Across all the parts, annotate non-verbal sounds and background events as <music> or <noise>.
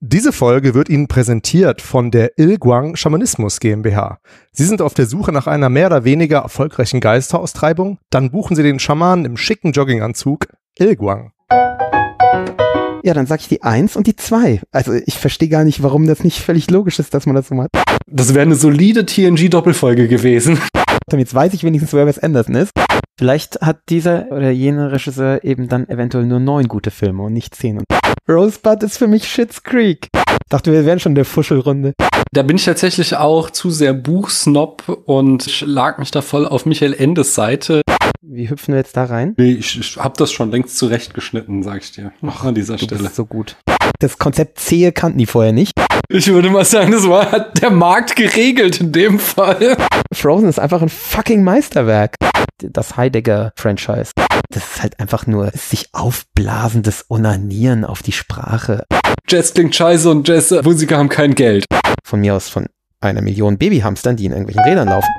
Diese Folge wird Ihnen präsentiert von der Ilguang Schamanismus GmbH. Sie sind auf der Suche nach einer mehr oder weniger erfolgreichen Geisteraustreibung? Dann buchen Sie den Schamanen im schicken Jogginganzug Ilguang. Ja, dann sag ich die 1 und die 2. Also ich verstehe gar nicht, warum das nicht völlig logisch ist, dass man das so macht. Das wäre eine solide TNG-Doppelfolge gewesen. Jetzt weiß ich wenigstens, wer Wes Anderson ist. Vielleicht hat dieser oder jener Regisseur eben dann eventuell nur neun gute Filme und nicht zehn. Rosebud ist für mich Shits Creek. Dachte, wir wären schon der Fuschelrunde. Da bin ich tatsächlich auch zu sehr Buchsnob und schlag mich da voll auf Michael Endes Seite. Wie hüpfen wir jetzt da rein? Nee, ich, ich hab das schon längst zurechtgeschnitten, sag ich dir. <laughs> Ach, an dieser du Stelle. Bist so gut. Das Konzept Zehe kannten die vorher nicht. Ich würde mal sagen, das war hat der Markt geregelt in dem Fall. Frozen ist einfach ein fucking Meisterwerk. Das Heidegger-Franchise. Das ist halt einfach nur sich aufblasendes Onanieren auf die Sprache. Jazz klingt scheiße und Jazzmusiker haben kein Geld. Von mir aus von einer Million Babyhamstern, die in irgendwelchen Rädern laufen.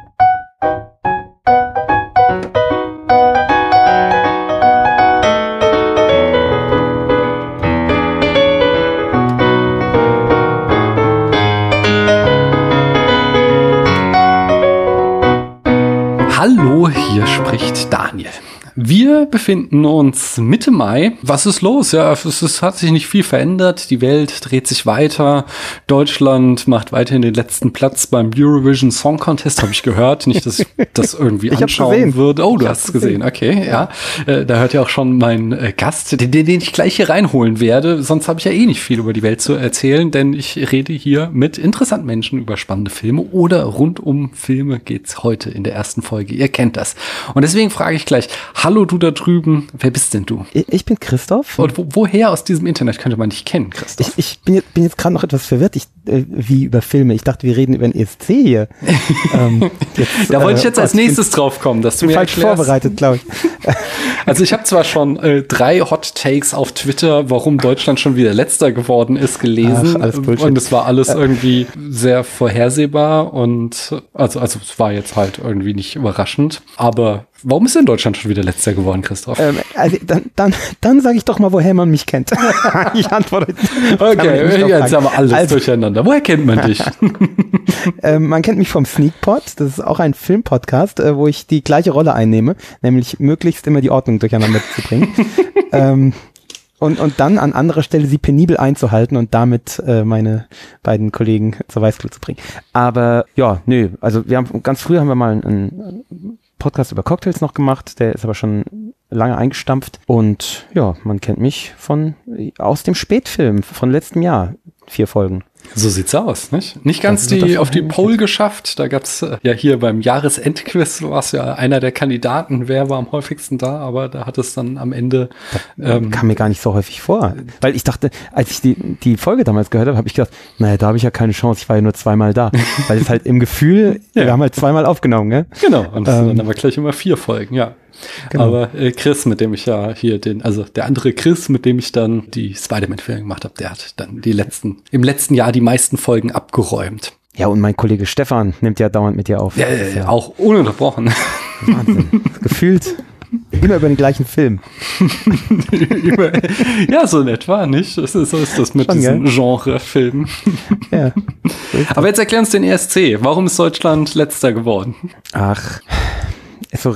Daniel. Wir befinden uns Mitte Mai. Was ist los? Ja, es, es, hat sich nicht viel verändert. Die Welt dreht sich weiter. Deutschland macht weiterhin den letzten Platz beim Eurovision Song Contest, habe ich gehört. Nicht, dass ich <laughs> das irgendwie Ich anschauen gesehen. würde. Oh, du Ich hast es hab's gesehen. Okay, ja. Äh, da hört ja auch schon mein äh, Gast, den, den ich gleich hier reinholen werde. Sonst habe ich ja eh nicht viel über die Welt zu erzählen, denn ich rede hier mit interessanten Menschen über spannende Filme oder rund um Filme geht's heute in der ersten Folge. Ihr kennt das. Und deswegen frage ich gleich, hallo du da drüben, wer bist denn du? Ich ich bin Christoph. Und wo, woher aus diesem Internet könnte man dich kennen, Christoph? Ich, ich bin jetzt, bin jetzt gerade noch etwas verwirrt, ich, äh, wie über Filme. Ich dachte, wir reden über den ESC hier. <laughs> ähm, jetzt, da wollte ich äh, jetzt als nächstes drauf kommen, dass Ich du mir falsch erklärst. vorbereitet, glaube ich. <laughs> Also ich habe zwar schon äh, drei Hot Takes auf Twitter, warum Deutschland schon wieder letzter geworden ist, gelesen. Ach, und es war alles irgendwie sehr vorhersehbar und also, also es war jetzt halt irgendwie nicht überraschend. Aber warum ist denn Deutschland schon wieder letzter geworden, Christoph? Ähm, also dann dann, dann sage ich doch mal, woher man mich kennt. <laughs> ich antworte. okay, jetzt haben wir alles Also- durcheinander. Woher kennt man dich? <laughs> Ähm, man kennt mich vom Sneakpot. Das ist auch ein Filmpodcast, äh, wo ich die gleiche Rolle einnehme, nämlich möglichst immer die Ordnung durcheinander zu bringen. <laughs> ähm, und, und dann an anderer Stelle sie penibel einzuhalten und damit äh, meine beiden Kollegen zur Weißglut zu bringen. Aber ja, nö, also wir haben ganz früh haben wir mal einen, einen Podcast über Cocktails noch gemacht, der ist aber schon lange eingestampft. Und ja, man kennt mich von aus dem Spätfilm von letztem Jahr, vier Folgen. So sieht's aus, nicht? Nicht ganz die auf die Pole geschafft. Da gab's äh, ja hier beim Jahresendquiz, du warst ja einer der Kandidaten, wer war am häufigsten da, aber da hat es dann am Ende ähm, kam mir gar nicht so häufig vor. Weil ich dachte, als ich die, die Folge damals gehört habe, habe ich gedacht, naja, da habe ich ja keine Chance, ich war ja nur zweimal da. <laughs> Weil es halt im Gefühl, Ja. wir haben halt zweimal aufgenommen, gell? Genau, und Ähm, dann haben wir gleich immer vier Folgen, ja. Genau. Aber äh, Chris, mit dem ich ja hier den, also der andere Chris, mit dem ich dann die Spider-Man-Filme gemacht habe, der hat dann die letzten, im letzten Jahr die meisten Folgen abgeräumt. Ja, und mein Kollege Stefan nimmt ja dauernd mit dir auf. Ja, ist äh, auch ununterbrochen. Wahnsinn. <laughs> Gefühlt immer über den gleichen Film. <laughs> Ja, so in etwa, nicht? Das ist, so ist das mit Schon, diesen? Genre-Filmen. <laughs> Ja. Aber jetzt erklär uns den ESC. Warum ist Deutschland letzter geworden? Ach, so,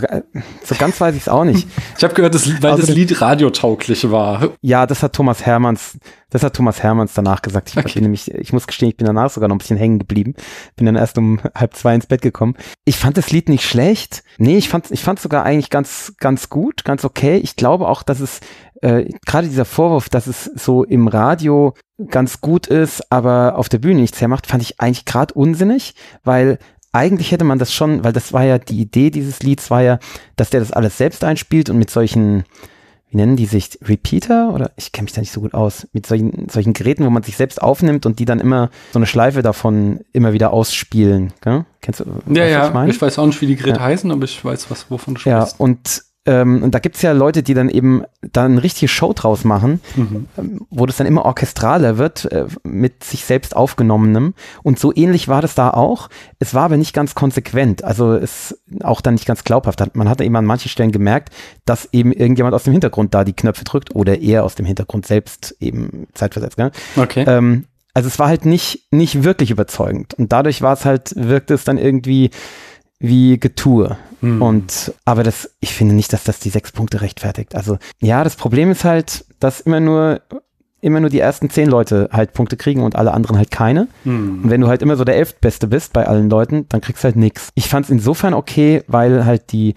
so ganz weiß ich es auch nicht. <laughs> Ich habe gehört, das, weil Also das Lied radiotauglich war. Ja, das hat Thomas Hermanns, das hat Thomas Hermanns danach gesagt. Ich, Okay. bin nämlich, ich muss gestehen, ich bin danach sogar noch ein bisschen hängen geblieben. Bin dann erst um halb zwei ins Bett gekommen. Ich fand das Lied nicht schlecht. Nee, ich fand ich fand sogar eigentlich ganz, ganz gut, ganz okay. Ich glaube auch, dass es, äh, gerade dieser Vorwurf, dass es so im Radio ganz gut ist, aber auf der Bühne nichts hermacht, fand ich eigentlich gerade unsinnig, weil eigentlich hätte man das schon, weil das war ja die Idee dieses Lieds, war ja, dass der das alles selbst einspielt und mit solchen, wie nennen die sich, Repeater oder ich kenne mich da nicht so gut aus, mit solchen, solchen Geräten, wo man sich selbst aufnimmt und die dann immer so eine Schleife davon immer wieder ausspielen. Gell? Kennst du? Ja, was ja. ich meine? Ich weiß auch nicht, wie die Geräte Ja. heißen, aber ich weiß, was wovon du Ja, sprichst. und, ähm, und da gibt's ja Leute, die dann eben da eine richtige Show draus machen, Mhm. ähm, wo das dann immer orchestraler wird, äh, mit sich selbst aufgenommenem. Und so ähnlich war das da auch. Es war aber nicht ganz konsequent. Also es auch dann nicht ganz glaubhaft. Man hat eben an manchen Stellen gemerkt, dass eben irgendjemand aus dem Hintergrund da die Knöpfe drückt oder er aus dem Hintergrund selbst eben zeitversetzt. Gell? Okay. Ähm, also es war halt nicht, nicht wirklich überzeugend. Und dadurch war es halt, wirkte es dann irgendwie wie Getue. Mhm. Und, aber das, ich finde nicht, dass das die sechs Punkte rechtfertigt. Also, ja, das Problem ist halt, dass immer nur, immer nur die ersten zehn Leute halt Punkte kriegen und alle anderen halt keine. Mhm. Und wenn du halt immer so der elftbeste bist bei allen Leuten, dann kriegst du halt nix. Ich fand es insofern okay, weil halt die,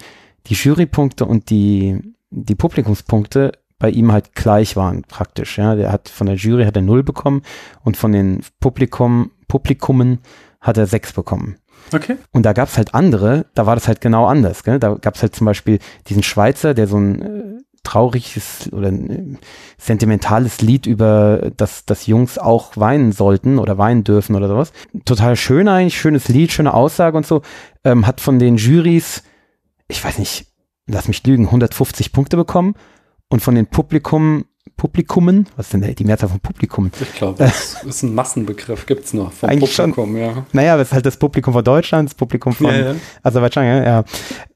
die Jurypunkte und die, die Publikumspunkte bei ihm halt gleich waren praktisch. Ja, der hat von der Jury hat er null bekommen und von den Publikum, Publikumen hat er sechs bekommen. Okay. Und da gab es halt andere, da war das halt genau anders. Gell? Da gab es halt zum Beispiel diesen Schweizer, der so ein äh, trauriges oder ein, äh, sentimentales Lied über, dass, dass Jungs auch weinen sollten oder weinen dürfen oder sowas. Total schön eigentlich, schönes Lied, schöne Aussage und so. Ähm, hat von den Juries, ich weiß nicht, lass mich lügen, 150 Punkte bekommen und von den Publikum, Publikumen, was ist denn die Mehrzahl von Publikum? Ich glaube, das <laughs> ist ein Massenbegriff, gibt es noch vom Eigentlich Publikum, schon, ja. Naja, das ist halt das Publikum von Deutschland, das Publikum von ja, ja. Aserbaidschan, ja, ja.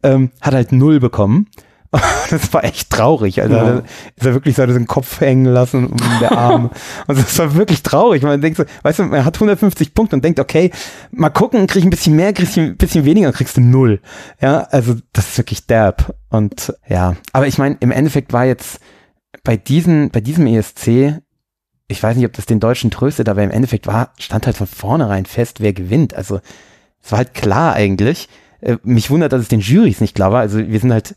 Ähm, hat halt null bekommen. <laughs> das war echt traurig. Also ja. ist er wirklich so den Kopf hängen lassen um der Arm. und <laughs> das war wirklich traurig. Man denkt so, weißt du, er hat 150 Punkte und denkt, okay, mal gucken, krieg ich ein bisschen mehr, krieg ich ein bisschen weniger, kriegst du null. Ja, also das ist wirklich derb. Und ja, aber ich meine, im Endeffekt war jetzt bei diesen, bei diesem ESC, ich weiß nicht, ob das den Deutschen tröstet, aber im Endeffekt war, stand halt von vornherein fest, wer gewinnt. Also es war halt klar eigentlich. Äh, mich wundert, dass es den Jurys nicht klar war. Also wir sind halt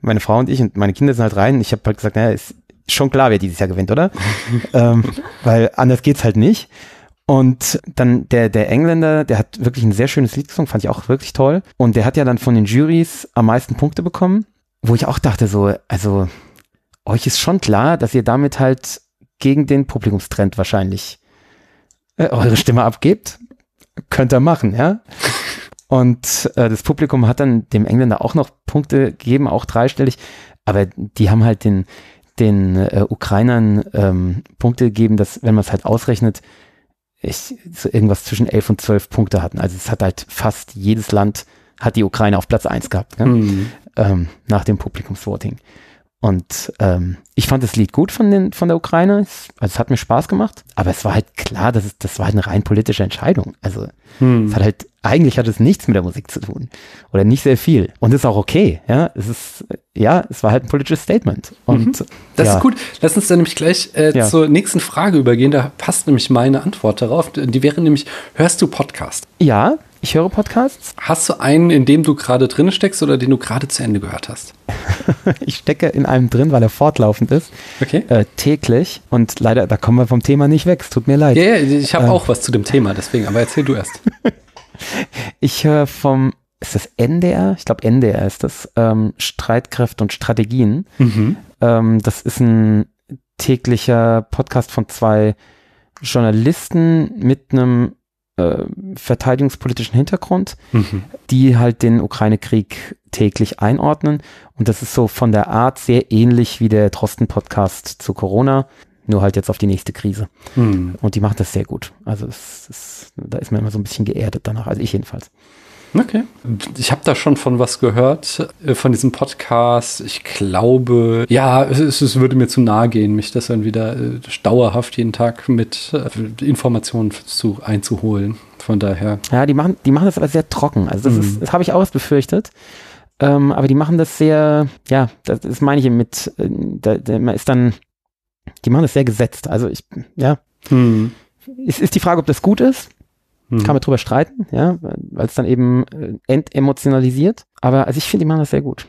meine Frau und ich und meine Kinder sind halt rein. Ich habe halt gesagt, naja, ist schon klar, wer dieses Jahr gewinnt, oder? <laughs> ähm, weil anders geht's halt nicht. Und dann der, der Engländer, der hat wirklich ein sehr schönes Lied gesungen, fand ich auch wirklich toll. Und der hat ja dann von den Juries am meisten Punkte bekommen, wo ich auch dachte so, also euch ist schon klar, dass ihr damit halt gegen den Publikumstrend wahrscheinlich äh, eure Stimme abgebt. Könnt ihr machen, ja? Und äh, das Publikum hat dann dem Engländer auch noch Punkte gegeben, auch dreistellig, aber die haben halt den, den äh, Ukrainern ähm, Punkte gegeben, dass, wenn man es halt ausrechnet, ich, so irgendwas zwischen elf und zwölf Punkte hatten. Also es hat halt fast jedes Land hat die Ukraine auf Platz eins gehabt, mhm. ähm, nach dem Publikumsvoting. Und ähm, ich fand das Lied gut von, den, von der Ukraine. Es, also es hat mir Spaß gemacht. Aber es war halt klar, dass es, das war halt eine rein politische Entscheidung. Also hm. es hat halt, eigentlich hat es nichts mit der Musik zu tun. Oder nicht sehr viel. Und ist auch okay. Ja, es ist, ja, es war halt ein politisches Statement. Und mhm. das ja. ist gut. Lass uns dann nämlich gleich äh, ja. zur nächsten Frage übergehen. Da passt nämlich meine Antwort darauf. Die wäre nämlich, hörst du Podcast? Ja, ich höre Podcasts. Hast du einen, in dem du gerade drin steckst oder den du gerade zu Ende gehört hast? <laughs> ich stecke in einem drin, weil er fortlaufend ist. Okay. Äh, täglich. Und leider, da kommen wir vom Thema nicht weg. Es tut mir leid. Ja, ja ich habe äh, auch was zu dem Thema, deswegen. Aber erzähl du erst. <laughs> ich höre vom, ist das NDR? Ich glaube, NDR ist das. Ähm, Streitkräfte und Strategien. Mhm. Ähm, das ist ein täglicher Podcast von zwei Journalisten mit einem äh, verteidigungspolitischen Hintergrund, mhm. die halt den Ukraine-Krieg täglich einordnen. Und das ist so von der Art sehr ähnlich wie der Drosten-Podcast zu Corona, nur halt jetzt auf die nächste Krise. Mhm. Und die machen das sehr gut. Also es, es, da ist man immer so ein bisschen geerdet danach, also ich jedenfalls. Okay. Ich habe da schon von was gehört, äh, von diesem Podcast. Ich glaube, ja, es, es, würde mir zu nahe gehen, mich das dann wieder äh, dauerhaft jeden Tag mit äh, Informationen zu, einzuholen. Von daher. Ja, die machen, die machen das aber sehr trocken. Also das, mhm. das habe ich auch befürchtet. Ähm, aber die machen das sehr, ja, das, das meine ich mit, da, da ist dann, die machen das sehr gesetzt. Also ich, ja. Mhm. Es ist die Frage, ob das gut ist. Mhm. Kann man drüber streiten, ja, weil es dann eben äh, entemotionalisiert. Aber also ich finde, die machen das sehr gut.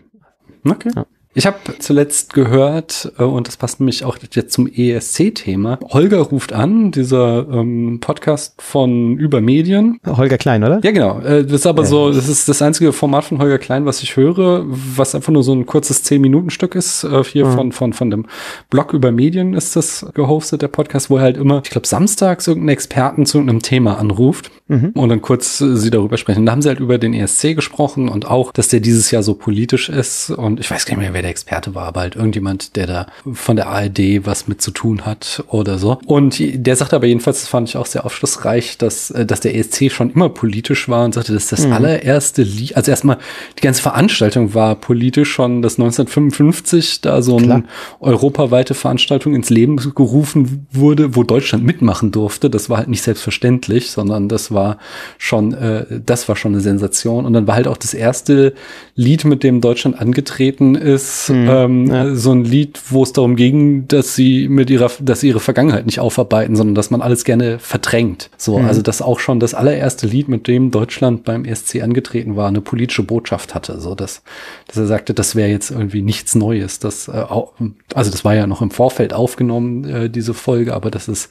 Okay. Ja. Ich habe zuletzt gehört, äh, und das passt nämlich auch jetzt zum ESC-Thema, Holger ruft an, dieser ähm, Podcast von Übermedien. Holger Klein, oder? Ja, genau. Äh, das ist aber ja. so, das ist das einzige Format von Holger Klein, was ich höre, was einfach nur so ein kurzes 10-Minuten-Stück ist. Äh, hier mhm. von, von, von dem Blog Übermedien ist das gehostet, der Podcast, wo er halt immer, ich glaube, samstags irgendeinen Experten zu einem Thema anruft mhm. und dann kurz sie darüber sprechen. Da haben sie halt über den ESC gesprochen und auch, dass der dieses Jahr so politisch ist und ich weiß gar nicht mehr, wer der Experte war, aber halt irgendjemand, der da von der ARD was mit zu tun hat oder so. Und der sagte aber jedenfalls, das fand ich auch sehr aufschlussreich, dass, äh, dass der ESC schon immer politisch war und sagte, dass das mhm. allererste Lied, also erstmal die ganze Veranstaltung war politisch schon, dass 1955 da so eine europaweite Veranstaltung ins Leben gerufen wurde, wo Deutschland mitmachen durfte. Das war halt nicht selbstverständlich, sondern das war schon, äh, das war schon eine Sensation. Und dann war halt auch das erste Lied, mit dem Deutschland angetreten ist, mhm, ähm, ja. so ein Lied, wo es darum ging, dass sie mit ihrer, dass sie ihre Vergangenheit nicht aufarbeiten, sondern dass man alles gerne verdrängt. So, mhm. also dass auch schon das allererste Lied, mit dem Deutschland beim ESC angetreten war, eine politische Botschaft hatte. So, dass, dass er sagte, das wäre jetzt irgendwie nichts Neues. Das, äh, also das war ja noch im Vorfeld aufgenommen, äh, diese Folge, aber das ist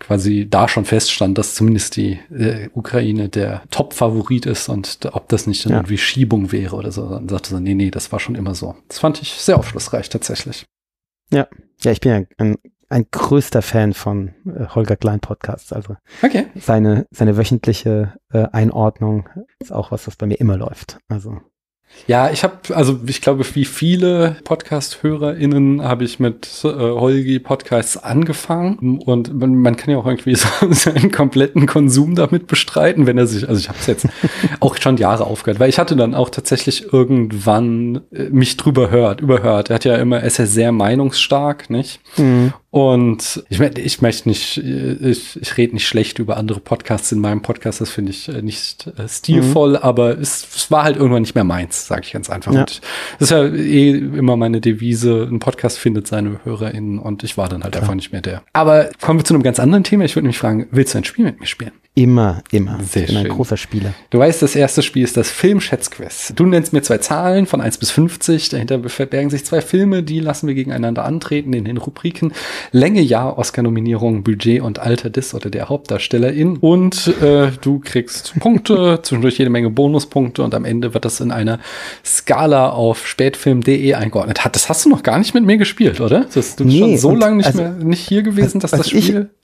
quasi da schon feststand, dass zumindest die äh, Ukraine der Top-Favorit ist und ob das nicht ja. irgendwie Schiebung wäre oder so. Dann sagte sie, nee, nee, das war schon immer so. Das fand ich sehr aufschlussreich tatsächlich. Ja, ja, ich bin ja ein, ein größter Fan von äh, Holger Klein Podcasts. Also okay. seine, seine wöchentliche äh, Einordnung ist auch was, was bei mir immer läuft. Also ja, ich habe, also ich glaube, wie viele Podcast-HörerInnen habe ich mit äh, Holgi-Podcasts angefangen und man, man, kann ja auch irgendwie <laughs> so seinen kompletten Konsum damit bestreiten, wenn er sich, also ich habe es jetzt <laughs> auch schon Jahre aufgehört, weil ich hatte dann auch tatsächlich irgendwann äh, mich drüber hört, überhört. Er hat ja immer, er ist ja sehr meinungsstark, nicht? Mhm. Und ich, ich möchte nicht, ich, ich rede nicht schlecht über andere Podcasts in meinem Podcast, das finde ich äh, nicht äh, stilvoll, mhm. aber es, es, war halt irgendwann nicht mehr meins, sage ich ganz einfach. Ja. Und das ist ja eh immer meine Devise, ein Podcast findet seine HörerInnen und ich war dann halt Klar. einfach nicht mehr der. Aber kommen wir zu einem ganz anderen Thema. Ich würde mich fragen, willst du ein Spiel mit mir spielen? Immer, immer. Sehr ich bin schön. ein großer Spieler. Du weißt, das erste Spiel ist das Filmschätzquiz. Du nennst mir zwei Zahlen von 1 bis 50. Dahinter verbergen sich zwei Filme, die lassen wir gegeneinander antreten in den Rubriken Länge, Jahr, Oscar-Nominierung, Budget und Alter des oder der Hauptdarstellerin. Und äh, du kriegst Punkte, <laughs> zwischendurch jede Menge Bonuspunkte und am Ende wird das in einer Skala auf spätfilm.de eingeordnet. Das hast du noch gar nicht mit mir gespielt, oder? Das, du bist nee, schon so lange nicht also, mehr nicht hier gewesen, dass das Spiel. Ich,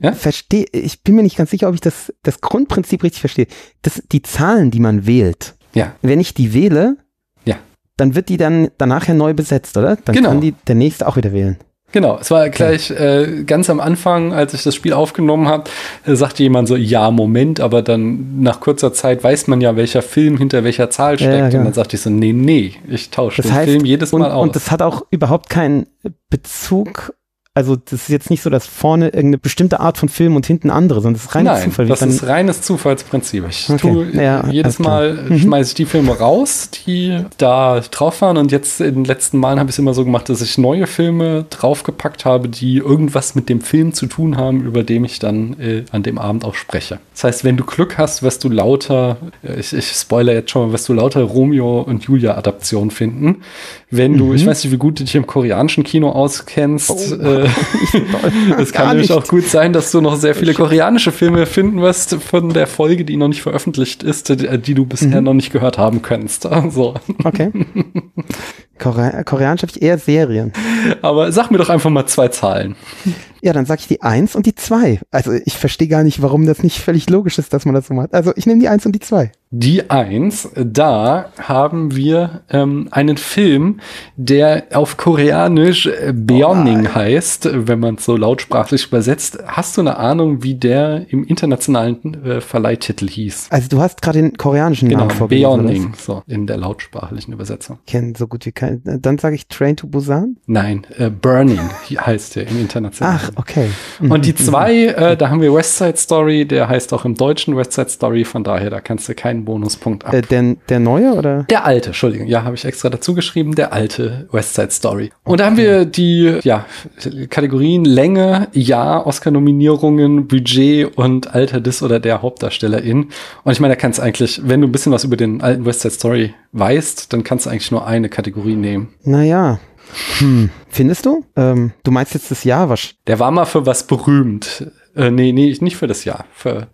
ja? verstehe, ich bin mir nicht ganz sicher, ob ich das, das Grundprinzip richtig verstehe. Das, die Zahlen, die man wählt, ja. wenn ich die wähle, ja. dann wird die dann danach ja neu besetzt, oder? Dann genau. kann die der nächste auch wieder wählen. Genau, es war gleich äh, ganz am Anfang, als ich das Spiel aufgenommen habe, äh, sagte jemand so, ja, Moment, aber dann nach kurzer Zeit weiß man ja, welcher Film hinter welcher Zahl steckt. Ja, ja. Und genau. dann sagte ich so, nee, nee, ich tausche den heißt, Film jedes Mal und, aus. Und das hat auch überhaupt keinen Bezug also das ist jetzt nicht so, dass vorne irgendeine bestimmte Art von Film und hinten andere, sondern das ist reines Nein, Zufall. Das ist reines Zufallsprinzip. Ich okay. tue ja, jedes Mal mhm. schmeiße ich die Filme raus, die da drauf waren. Und jetzt in den letzten Malen habe ich es immer so gemacht, dass ich neue Filme draufgepackt habe, die irgendwas mit dem Film zu tun haben, über dem ich dann äh, an dem Abend auch spreche. Das heißt, wenn du Glück hast, wirst du lauter, äh, ich, ich spoiler jetzt schon mal, wirst du lauter Romeo und Julia Adaption finden. Wenn du, mhm. ich weiß nicht, wie gut du dich im koreanischen Kino auskennst, oh. äh, <laughs> es kann nämlich auch gut sein, dass du noch sehr viele koreanische Filme finden wirst von der Folge, die noch nicht veröffentlicht ist, die, die du bisher mhm. noch nicht gehört haben könntest. <laughs> Also. Okay. <laughs> Kore Koreanisch habe ich eher Serien. <laughs> Aber sag mir doch einfach mal zwei Zahlen. Ja, dann sage ich die 1 und die 2. Also ich verstehe gar nicht, warum das nicht völlig logisch ist, dass man das so macht. Also ich nehme die 1 und die 2. Die 1, da haben wir ähm, einen Film, der auf Koreanisch äh, Beoning oh heißt, wenn man es so lautsprachlich übersetzt. Hast du eine Ahnung, wie der im internationalen äh, Verleihtitel hieß? Also du hast gerade den koreanischen genau, Namen vorgelesen. Beoning, so in der lautsprachlichen Übersetzung. Kennen so gut wie kein. Dann sage ich Train to Busan? Nein, äh, Burning heißt der im internationalen. Ach, okay. Und die zwei, äh, da haben wir West Side Story, der heißt auch im Deutschen West Side Story, von daher, da kannst du keinen Bonuspunkt ab. Äh, der, der neue oder? Der alte, Entschuldigung, ja, habe ich extra dazu geschrieben, der alte West Side Story. Und da haben wir die, ja, Kategorien Länge, Jahr, Oscar-Nominierungen, Budget und Alter des oder der Hauptdarstellerin. Und ich meine, da kannst du eigentlich, wenn du ein bisschen was über den alten West Side Story weißt, dann kannst du eigentlich nur eine Kategorie nehmen. Naja, hm. Findest du? Ähm, du meinst jetzt das Jahr was? Der war mal für was berühmt. Äh, nee, nee, nicht für das Jahr. Für,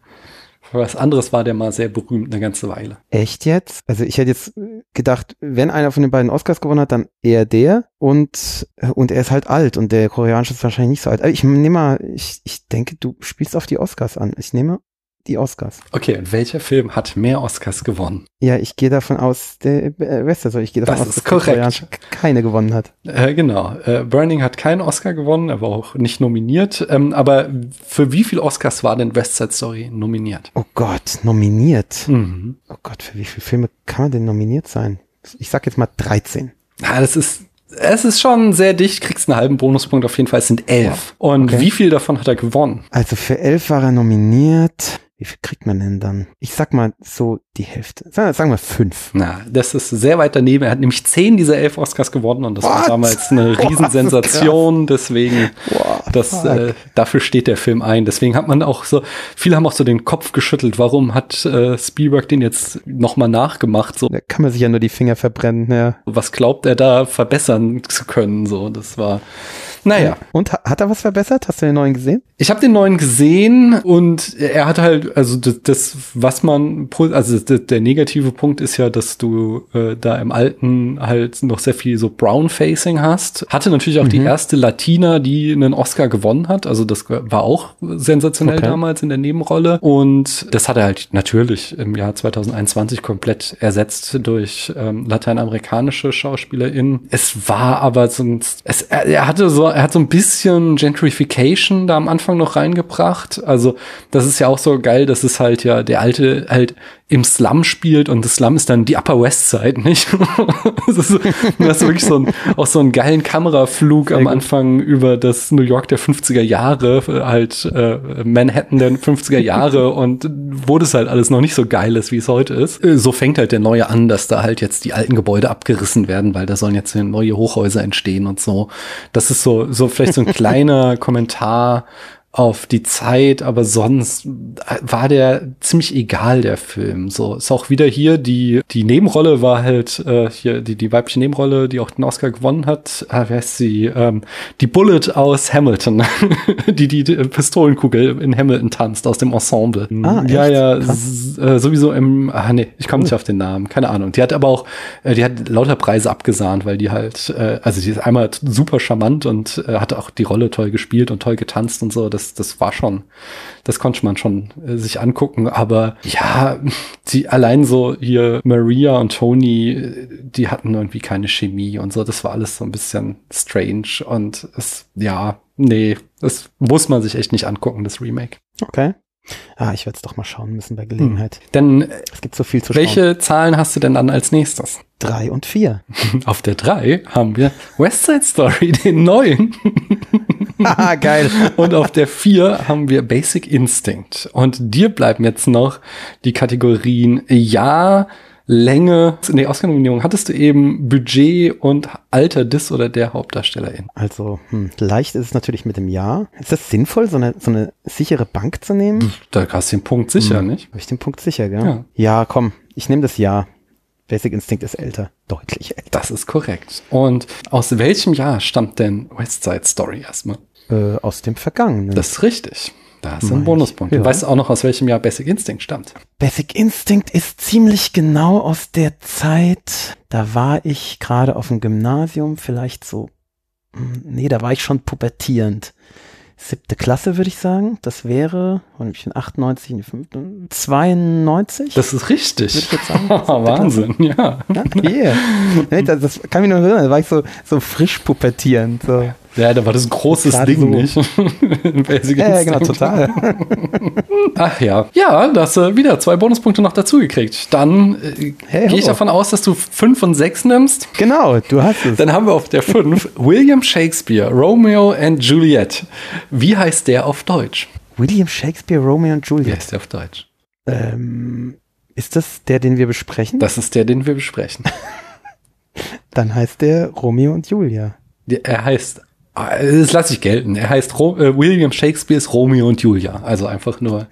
für was anderes war der mal sehr berühmt eine ganze Weile. Echt jetzt? Also ich hätte jetzt gedacht, wenn einer von den beiden Oscars gewonnen hat, dann eher der und, und er ist halt alt und der koreanische ist wahrscheinlich nicht so alt. Aber ich nehme mal, ich, ich denke, du spielst auf die Oscars an. Ich nehme die Oscars. Okay, und welcher Film hat mehr Oscars gewonnen? Ja, ich gehe davon aus, der äh, Wester, ich gehe davon Das aus, dass korrekt. Keine gewonnen hat. Äh, genau. Äh, Burning hat keinen Oscar gewonnen, er war auch nicht nominiert. Ähm, aber für wie viele Oscars war denn West Side Story nominiert? Oh Gott, nominiert. Mhm. Oh Gott, für wie viele Filme kann man denn nominiert sein? Ich sag jetzt mal 13. Ja, das ist, es ist schon sehr dicht, kriegst einen halben Bonuspunkt auf jeden Fall, es sind elf. Und Okay. wie viel davon hat er gewonnen? Also für elf war er nominiert. Wie viel kriegt man denn dann? Ich sag mal so die Hälfte. Sagen, sagen wir fünf. Na, das ist sehr weit daneben. Er hat nämlich zehn dieser elf Oscars gewonnen und das war What? damals eine <laughs> Riesensensation. Deswegen, Boah, das, äh, dafür steht der Film ein. Deswegen hat man auch so, viele haben auch so den Kopf geschüttelt. Warum hat äh, Spielberg den jetzt nochmal nachgemacht? So, Da kann man sich ja nur die Finger verbrennen, ja. was glaubt er da verbessern zu können? So, das war, naja. Und ha- hat er was verbessert? Hast du den neuen gesehen? Ich habe den neuen gesehen und er hat halt, also das, das was man, also der, der negative Punkt ist ja, dass du äh, da im Alten halt noch sehr viel so Brown-Facing hast. Hatte natürlich auch die erste Latina, die einen Oscar gewonnen hat. Also das war auch sensationell Okay. damals in der Nebenrolle. Und das hat er halt natürlich im Jahr 2021 komplett ersetzt durch ähm, lateinamerikanische SchauspielerInnen. Es war aber sonst, es, er hatte so, er hat so ein bisschen Gentrification da am Anfang noch reingebracht. Also das ist ja auch so geil, dass es halt ja der alte halt im Slum spielt und das Slum ist dann die Upper West Side, <laughs> nicht? das ist, du hast wirklich so ein, auch so einen geilen Kameraflug am gut. Anfang über das New York der 50er Jahre, halt äh, Manhattan der 50er Jahre <laughs> und wo das halt alles noch nicht so geil ist, wie es heute ist. Äh, So fängt halt der neue an, dass da halt jetzt die alten Gebäude abgerissen werden, weil da sollen jetzt neue Hochhäuser entstehen und so. Das ist so, so vielleicht so ein <laughs> kleiner Kommentar auf die Zeit, aber sonst war der ziemlich egal, der Film. So ist auch wieder hier die die Nebenrolle war halt äh, hier die die weibliche Nebenrolle, die auch den Oscar gewonnen hat. Ah, wer heißt sie? Ähm, die Bullet aus Hamilton, <laughs> die die, die Pistolenkugel in Hamilton tanzt aus dem Ensemble. Ah, ja, echt? ja, äh, sowieso im. Ah nee, ich komme nicht auf den Namen, keine Ahnung. Die hat aber auch, äh, die hat lauter Preise abgesahnt, weil die halt, äh, also die ist einmal super charmant und äh, hat auch die Rolle toll gespielt und toll getanzt und so. Das, das war schon, das konnte man schon äh, sich angucken. Aber ja, <laughs> die allein so hier Maria und Tony, äh, die hatten irgendwie keine Chemie und so. Das war alles so ein bisschen strange und es, ja, nee, das muss man sich echt nicht angucken, das Remake. Okay. Ah, ich werde es doch mal schauen müssen bei Gelegenheit. Denn äh, Es gibt so viel zu schauen. welche Zahlen hast du denn dann als nächstes? Drei und vier. <laughs> Auf der 3 haben wir West Side Story, den neuen. <laughs> Haha, <laughs> geil. Und auf der 4 haben wir Basic Instinct. Und dir bleiben jetzt noch die Kategorien Ja, Länge. In der Oscar-Nominierung hattest du eben Budget und Alter des oder der Hauptdarstellerin. Also, hm, leicht ist es natürlich mit dem Ja. Ist das sinnvoll, so eine, so eine sichere Bank zu nehmen? Da hast du den Punkt sicher, nicht? Habe ich den Punkt sicher, gell? Ja. Ja, komm, ich nehme das Ja. Basic Instinct ist älter. Deutlich älter. Das ist korrekt. Und aus welchem Jahr stammt denn West Side Story erstmal? Äh, aus dem Vergangenen. Das ist richtig. Da hast du einen Mein Bonuspunkt. ich. Du Ja. weißt auch noch, aus welchem Jahr Basic Instinct stammt. Basic Instinct ist ziemlich genau aus der Zeit, da war ich gerade auf dem Gymnasium, vielleicht so, hm, nee, da war ich schon pubertierend. Siebte Klasse, würde ich sagen. Das wäre, und ich bin 98, in die fünfte, 92? Das ist richtig. Würde ich jetzt sagen. <laughs> Wahnsinn, ja. Ja, yeah. Das kann mich nur erinnern, da war ich so, so frisch pubertierend. So. Ja, da war das ein großes Gerade Ding, so. nicht? <laughs> Ja, ja, genau, total. <laughs> Ach ja. Ja, da hast du wieder zwei Bonuspunkte noch dazu gekriegt. Dann äh, Hey, gehe ich davon aus, dass du fünf und sechs nimmst. Genau, du hast es. Dann haben wir auf der fünf William Shakespeare, Romeo and Juliet. Wie heißt der auf Deutsch? William Shakespeare, Romeo und Wie Juliet. heißt der auf Deutsch? Ähm, ist das der, den wir besprechen? Das ist der, den wir besprechen. <laughs> Dann heißt der Romeo und Julia. Er heißt, das lasse ich gelten. Er heißt Ro äh, William Shakespeares Romeo und Julia. Also einfach nur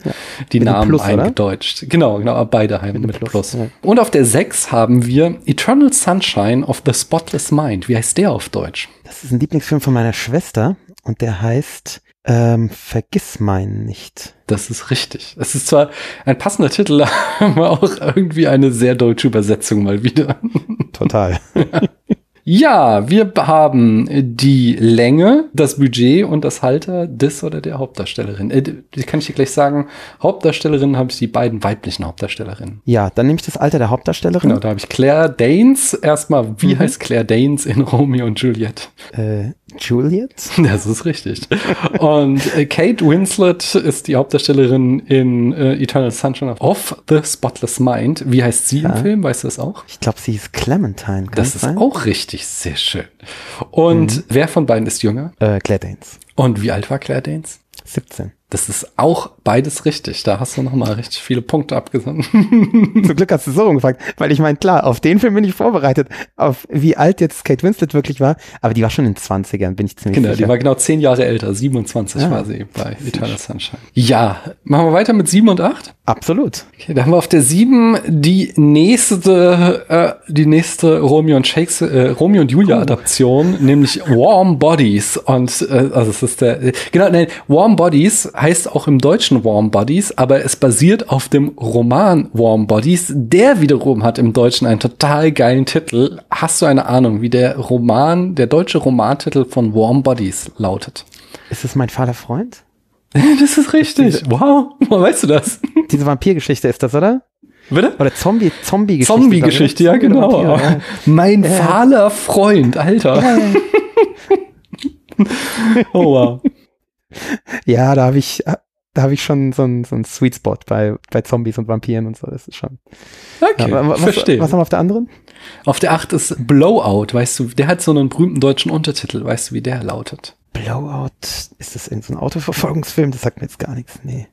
die Mit Namen Plus, oder? eingedeutscht. Genau, genau, beide mit, einem Plus. Plus, ja. Und auf der 6 haben wir Eternal Sunshine of the Spotless Mind. Wie heißt der auf Deutsch? Das ist ein Lieblingsfilm von meiner Schwester und der heißt ähm, Vergiss meinen nicht. Das ist richtig. Es ist zwar ein passender Titel, <laughs> aber auch irgendwie eine sehr deutsche Übersetzung mal wieder. Total. Ja, <laughs> wir haben die Länge, das Budget und das Halter des oder der Hauptdarstellerin. Äh, kann ich dir gleich sagen. Hauptdarstellerin habe ich die beiden weiblichen Hauptdarstellerinnen. Ja, dann nehme ich das Alter der Hauptdarstellerin. Genau, da habe ich Claire Danes. Erstmal, wie mhm. heißt Claire Danes in Romeo und Juliet? Äh, Juliet? <laughs> Das ist richtig. und äh, Kate Winslet ist die Hauptdarstellerin in äh, Eternal Sunshine of the Spotless Mind. Wie heißt sie ja. im Film? Weißt du das auch? Ich glaube, sie ist Clementine. Das ist sein? auch richtig. Sehr schön. Und mhm. wer von beiden ist jünger? Äh, Claire Danes. Und wie alt war Claire Danes? 17. Das ist auch beides richtig. Da hast du noch mal richtig viele Punkte abgesandt. <laughs> Zum Glück hast du so rumgefragt, weil ich meine, klar, auf den Film bin ich vorbereitet, auf wie alt jetzt Kate Winslet wirklich war, aber die war schon in 20ern, bin ich ziemlich genau, sicher. Genau, die war genau zehn Jahre älter, 27 ah, war sie bei Eternal Sunshine. Ja, machen wir weiter mit 7 und 8? Absolut. Okay, dann haben wir auf der 7 die nächste, äh, die nächste Romeo und Shakespeare, äh, Romeo und Julia Adaption, oh. nämlich Warm Bodies. Und äh, also es ist der, genau, nein, Warm Bodies heißt auch im Deutschen Warm Bodies, aber es basiert auf dem Roman Warm Bodies. Der wiederum hat im Deutschen einen total geilen Titel. Hast du eine Ahnung, wie der Roman, der deutsche Romantitel von Warm Bodies lautet? Ist es mein Vater Freund? <laughs> Das ist richtig. wow, woher weißt du das? Diese Vampirgeschichte ist das, oder? Bitte? Oder Zombie, Zombie-Geschichte. Zombie-Geschichte, ja, genau. Vampir, ja. Mein ja. fahler Freund, Alter. Ja. <laughs> oh, wow. Ja, da habe ich, da habe ich schon so einen so einen Sweet Spot bei, bei Zombies und Vampiren und so. Das ist schon. Okay, ja, was, verstehe. Was haben wir auf der anderen? Auf der 8 ist Blowout, weißt du, der hat so einen berühmten deutschen Untertitel, weißt du, wie der lautet? Blowout, ist das in so ein Autoverfolgungsfilm? Das sagt mir jetzt gar nichts, nee.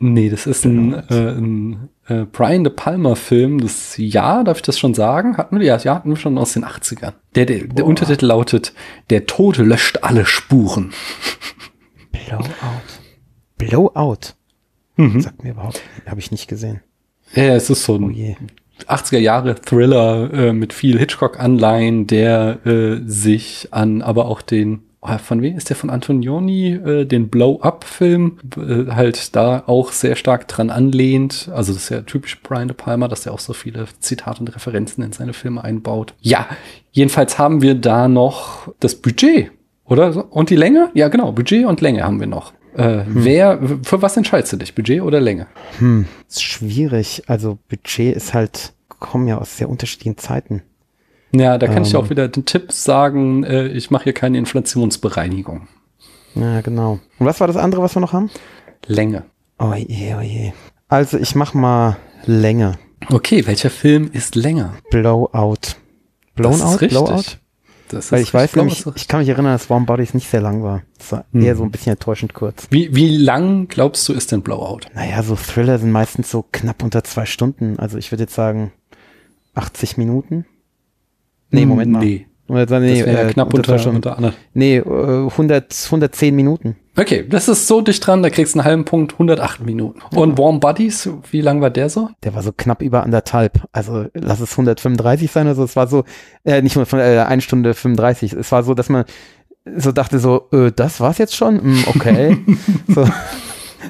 Nee, das ist ein, äh, ein äh, Brian De Palma Film das Jahr, darf ich das schon sagen? Hatten wir ja, ja hatten wir schon aus den 80ern. Der, der, der Untertitel lautet Der Tod löscht alle Spuren. Blowout. Blowout. Mhm. Sagt mir überhaupt, habe ich nicht gesehen. Ja, es ist so ein oh 80er Jahre Thriller äh, mit viel Hitchcock-Anleihen, der äh, sich an aber auch den oh, von wem ist der von Antonioni, äh, den Blow-Up-Film, äh, halt da auch sehr stark dran anlehnt. Also das ist ja typisch Brian De Palma, dass er auch so viele Zitate und Referenzen in seine Filme einbaut. Ja, jedenfalls haben wir da noch das Budget, oder? Und die Länge? Ja, genau, Budget und Länge haben wir noch. Äh, hm. Wer, für was entscheidest du dich? Budget oder Länge? Hm, ist schwierig. Also Budget ist halt, kommen ja aus sehr unterschiedlichen Zeiten. Ja, da kann ähm, ich auch wieder den Tipp sagen, äh, ich mache hier keine Inflationsbereinigung. Ja, genau. Und was war das andere, was wir noch haben? Länge. Oh je, oh je. Also ich mach mal Länge. Okay, welcher Film ist länger? Blowout. Blown Out? Blowout? Das Weil ich weiß nämlich, ich kann mich erinnern, dass Warm Bodies nicht sehr lang war. Es war hm. eher so ein bisschen enttäuschend kurz. Wie, wie lang glaubst du ist denn Blowout? Naja, so Thriller sind meistens so knapp unter zwei Stunden. Also ich würde jetzt sagen 80 Minuten. Nee, hm, Moment mal. Nee. Nee das ja äh, knapp unter, unter, unter, unter Nee, 100, 110 Minuten. Okay, das ist so dicht dran, da kriegst du einen halben Punkt, 108 Minuten. Ja. Und Warm Buddies, wie lang war der so? Der war so knapp über anderthalb. Also lass es 135 sein oder so. Es war so, äh, nicht nur äh, eine Stunde 35. Es war so, dass man so dachte so, äh, das war's jetzt schon? Mm, okay. <laughs> so.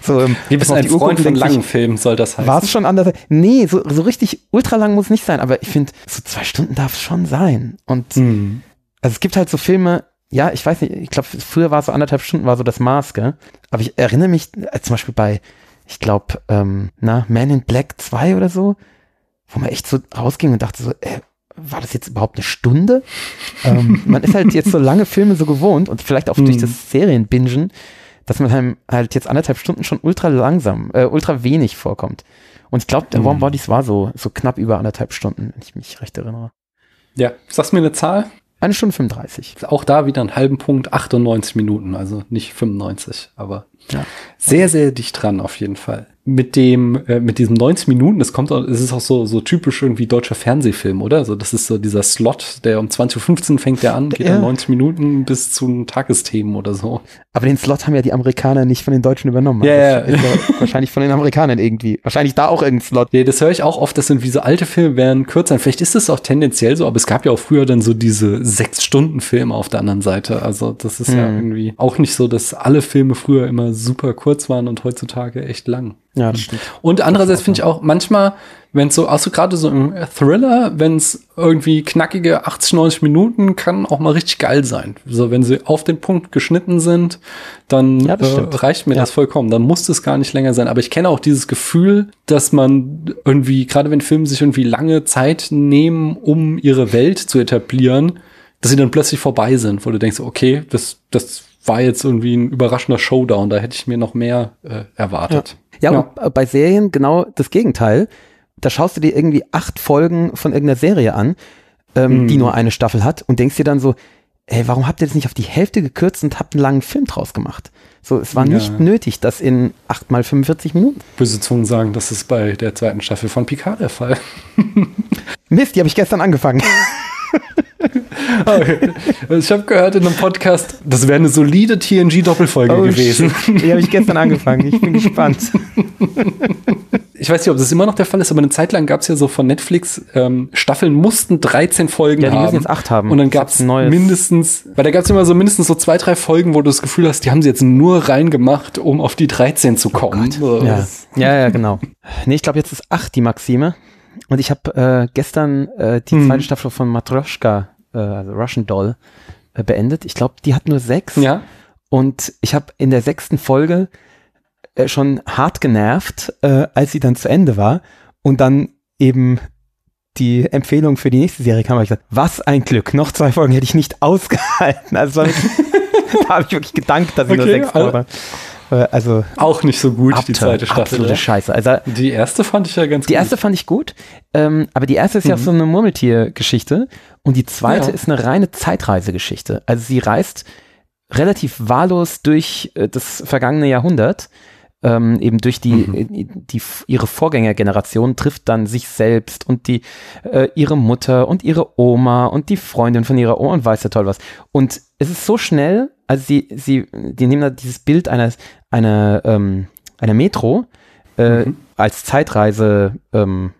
So, ähm, Wie bist ein Freund von langen Filmen, soll das heißen? War es schon anders? Nee, so, so richtig ultra lang muss nicht sein, aber ich finde, so zwei Stunden darf es schon sein. Und mhm. also es gibt halt so Filme, ja, ich weiß nicht, ich glaube, früher war es so anderthalb Stunden, war so das Maß, gell? Aber ich erinnere mich, äh, zum Beispiel bei, ich glaube, ähm, na, Man in Black 2 oder so, wo man echt so rausging und dachte so, äh, war das jetzt überhaupt eine Stunde? ähm, man ist halt jetzt so <laughs> lange Filme so gewohnt und vielleicht auch durch mhm. das Serienbingen, dass man halt jetzt anderthalb Stunden schon ultra langsam, äh, ultra wenig vorkommt. Und ich glaube, der Warm mhm. Bodies war so, so knapp über anderthalb Stunden, wenn ich mich recht erinnere. Ja, sagst du mir eine Zahl? Eine Stunde 35. Auch da wieder einen halben Punkt, 98 Minuten, also nicht 95, aber ja. sehr, sehr dicht dran auf jeden Fall mit dem, äh, mit diesem 90 Minuten, das kommt auch, es ist auch so, so typisch irgendwie deutscher Fernsehfilm, oder? Also das ist so dieser Slot, der um 20.15 Uhr fängt der an, geht ja. dann 90 Minuten bis zu Tagesthemen oder so. Aber den Slot haben ja die Amerikaner nicht von den Deutschen übernommen. Ja, ja. Also <laughs> wahrscheinlich von den Amerikanern irgendwie. Wahrscheinlich da auch irgendein Slot. Ja, das höre ich auch oft, das sind wie so alte Filme werden kürzer. Vielleicht ist es auch tendenziell so, aber es gab ja auch früher dann so diese sechs Stunden Filme auf der anderen Seite. Also das ist hm. ja irgendwie auch nicht so, dass alle Filme früher immer immer super kurz waren und heutzutage echt lang. Ja, das stimmt. Und andererseits finde ich auch manchmal, wenn es so, auch so gerade so im Thriller, wenn es irgendwie knackige 80, 90 Minuten kann auch mal richtig geil sein. So, wenn sie auf den Punkt geschnitten sind, dann Ja, äh, reicht mir Ja. das vollkommen. Dann muss es gar nicht länger sein. Aber ich kenne auch dieses Gefühl, dass man irgendwie, gerade wenn Filme sich irgendwie lange Zeit nehmen, um ihre Welt zu etablieren, dass sie dann plötzlich vorbei sind, wo du denkst, okay, das, das war jetzt irgendwie ein überraschender Showdown, da hätte ich mir noch mehr äh, erwartet. Ja, Ja. und äh, bei Serien genau das Gegenteil. Da schaust du dir irgendwie acht Folgen von irgendeiner Serie an, ähm, die nur eine Staffel hat und denkst dir dann so, ey, warum habt ihr das nicht auf die Hälfte gekürzt und habt einen langen Film draus gemacht? So, es war Ja. nicht nötig, das in acht mal 45 Minuten. Böse Zungen sagen, das ist bei der zweiten Staffel von Picard der Fall. <laughs> Mist, die habe ich gestern angefangen. <laughs> <laughs> Okay. Ich habe gehört in einem Podcast, das wäre eine solide TNG-Doppelfolge Oh, gewesen. shit. Die habe ich gestern angefangen. Ich bin <laughs> gespannt. Ich weiß nicht, ob das immer noch der Fall ist, aber eine Zeit lang gab es ja so von Netflix, ähm, Staffeln mussten 13 Folgen Ja, die haben. müssen jetzt acht haben. Und dann gab es mindestens, weil da gab es immer so mindestens so zwei, drei Folgen, wo du das Gefühl hast, die haben sie jetzt nur reingemacht, um auf die 13 zu kommen. So. Oh Ja, ja, ja genau. Nee, ich glaube, jetzt ist acht die Maxime. Und ich habe äh, gestern äh, die Hm. zweite Staffel von Matroschka, äh, also Russian Doll, äh, beendet. Ich glaube, die hat nur sechs. ja. Und ich habe in der sechsten Folge äh, schon hart genervt, äh, als sie dann zu Ende war. Und dann eben die Empfehlung für die nächste Serie kam, habe ich gesagt, was ein Glück, noch zwei Folgen hätte ich nicht <laughs> ausgehalten. Also <laughs> da habe ich wirklich gedankt, dass ich nur Okay, sechs also- Folgen. Äh, also Auch nicht so gut, die Abturn, zweite Staffel. absolute ja. Scheiße. Also Die erste fand ich ja ganz die gut. erste fand ich gut, ähm, aber die erste ist ja Mhm. so eine Murmeltier-Geschichte und die zweite Ja. ist eine reine Zeitreisegeschichte. Also sie reist relativ wahllos durch äh, das vergangene Jahrhundert, ähm, eben durch die, Mhm. äh, die, ihre Vorgängergeneration trifft dann sich selbst und die, äh, ihre Mutter und ihre Oma und die Freundin von ihrer Oma und weiß ja toll was. Und es ist so schnell, also sie, sie, die nehmen da dieses Bild eines, einer, ähm, einer Metro, äh, Mhm. als Zeitreise ähm,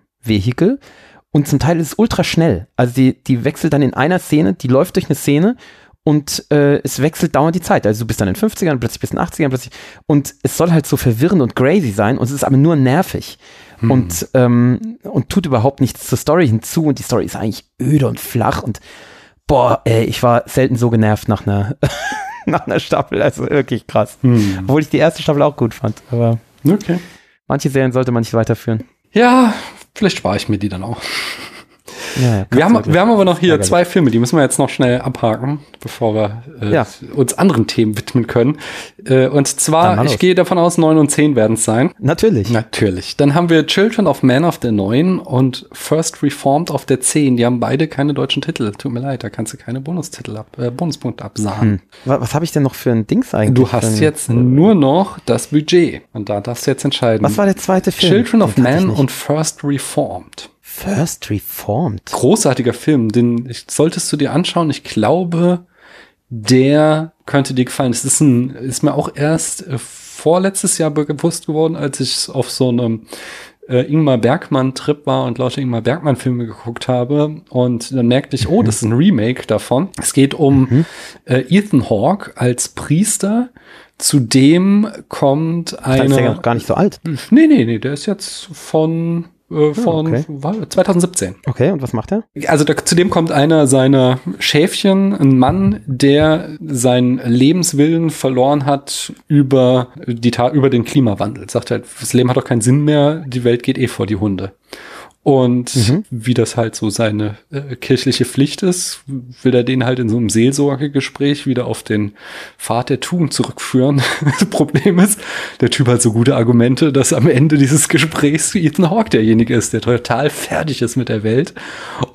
und zum Teil ist es ultra schnell. Also die, die wechselt dann in einer Szene, die läuft durch eine Szene und äh, es wechselt dauernd die Zeit. Also du bist dann in den 50ern, plötzlich bist du in den 80ern, plötzlich und es soll halt so verwirrend und crazy sein und es ist aber nur nervig und, ähm, und tut überhaupt nichts zur Story hinzu und die Story ist eigentlich öde und flach und boah, ey, ich war selten so genervt nach einer <laughs> nach einer Staffel, also wirklich krass. Hm. Obwohl ich die erste Staffel auch gut fand, aber Okay. manche Serien sollte man nicht weiterführen. Ja, vielleicht spare ich mir die dann auch. Ja, Wir haben, wir haben aber noch hier zwei Filme, die müssen wir jetzt noch schnell abhaken, bevor wir äh, Ja. uns anderen Themen widmen können. Äh, und zwar, ich gehe davon aus, 9 und 10 werden es sein. Natürlich. Natürlich. Dann haben wir Children of Man auf der 9 und First Reformed auf der 10. Die haben beide keine deutschen Titel. Tut mir leid, da kannst du keine Bonustitel ab, äh, Bonuspunkte absagen. Hm. Was, was habe ich denn noch für ein Dings eigentlich? Du hast Für ein- jetzt nur noch das Budget und da darfst du jetzt entscheiden. Was war der zweite Film? Children of Man und First Reformed. First Reformed. großartiger Film, den ich- solltest du dir anschauen. Ich glaube, der könnte dir gefallen. Es ist ein, ist mir auch erst äh, vorletztes Jahr bewusst geworden, als ich auf so einem äh, Ingmar Bergmann Trip war und lauter Ingmar Bergmann Filme geguckt habe und dann merkte ich, oh, das ist ein Remake davon. Es geht um äh, Ethan Hawke als Priester. Zudem kommt Da ist ja noch gar nicht so alt. Nee, nee, nee, der ist jetzt von äh, von okay. war- 2017. Okay, und was macht er? Also da, zudem kommt einer seiner Schäfchen, ein Mann, der seinen Lebenswillen verloren hat über die über den Klimawandel. Sagt halt, das Leben hat doch keinen Sinn mehr, die Welt geht eh vor die Hunde. Und Mhm. wie das halt so seine äh, kirchliche Pflicht ist, will er den halt in so einem Seelsorgegespräch wieder auf den Pfad der Tugend zurückführen. <laughs> das Problem ist, der Typ hat so gute Argumente, dass am Ende dieses Gesprächs Ethan Hawke derjenige ist, der total fertig ist mit der Welt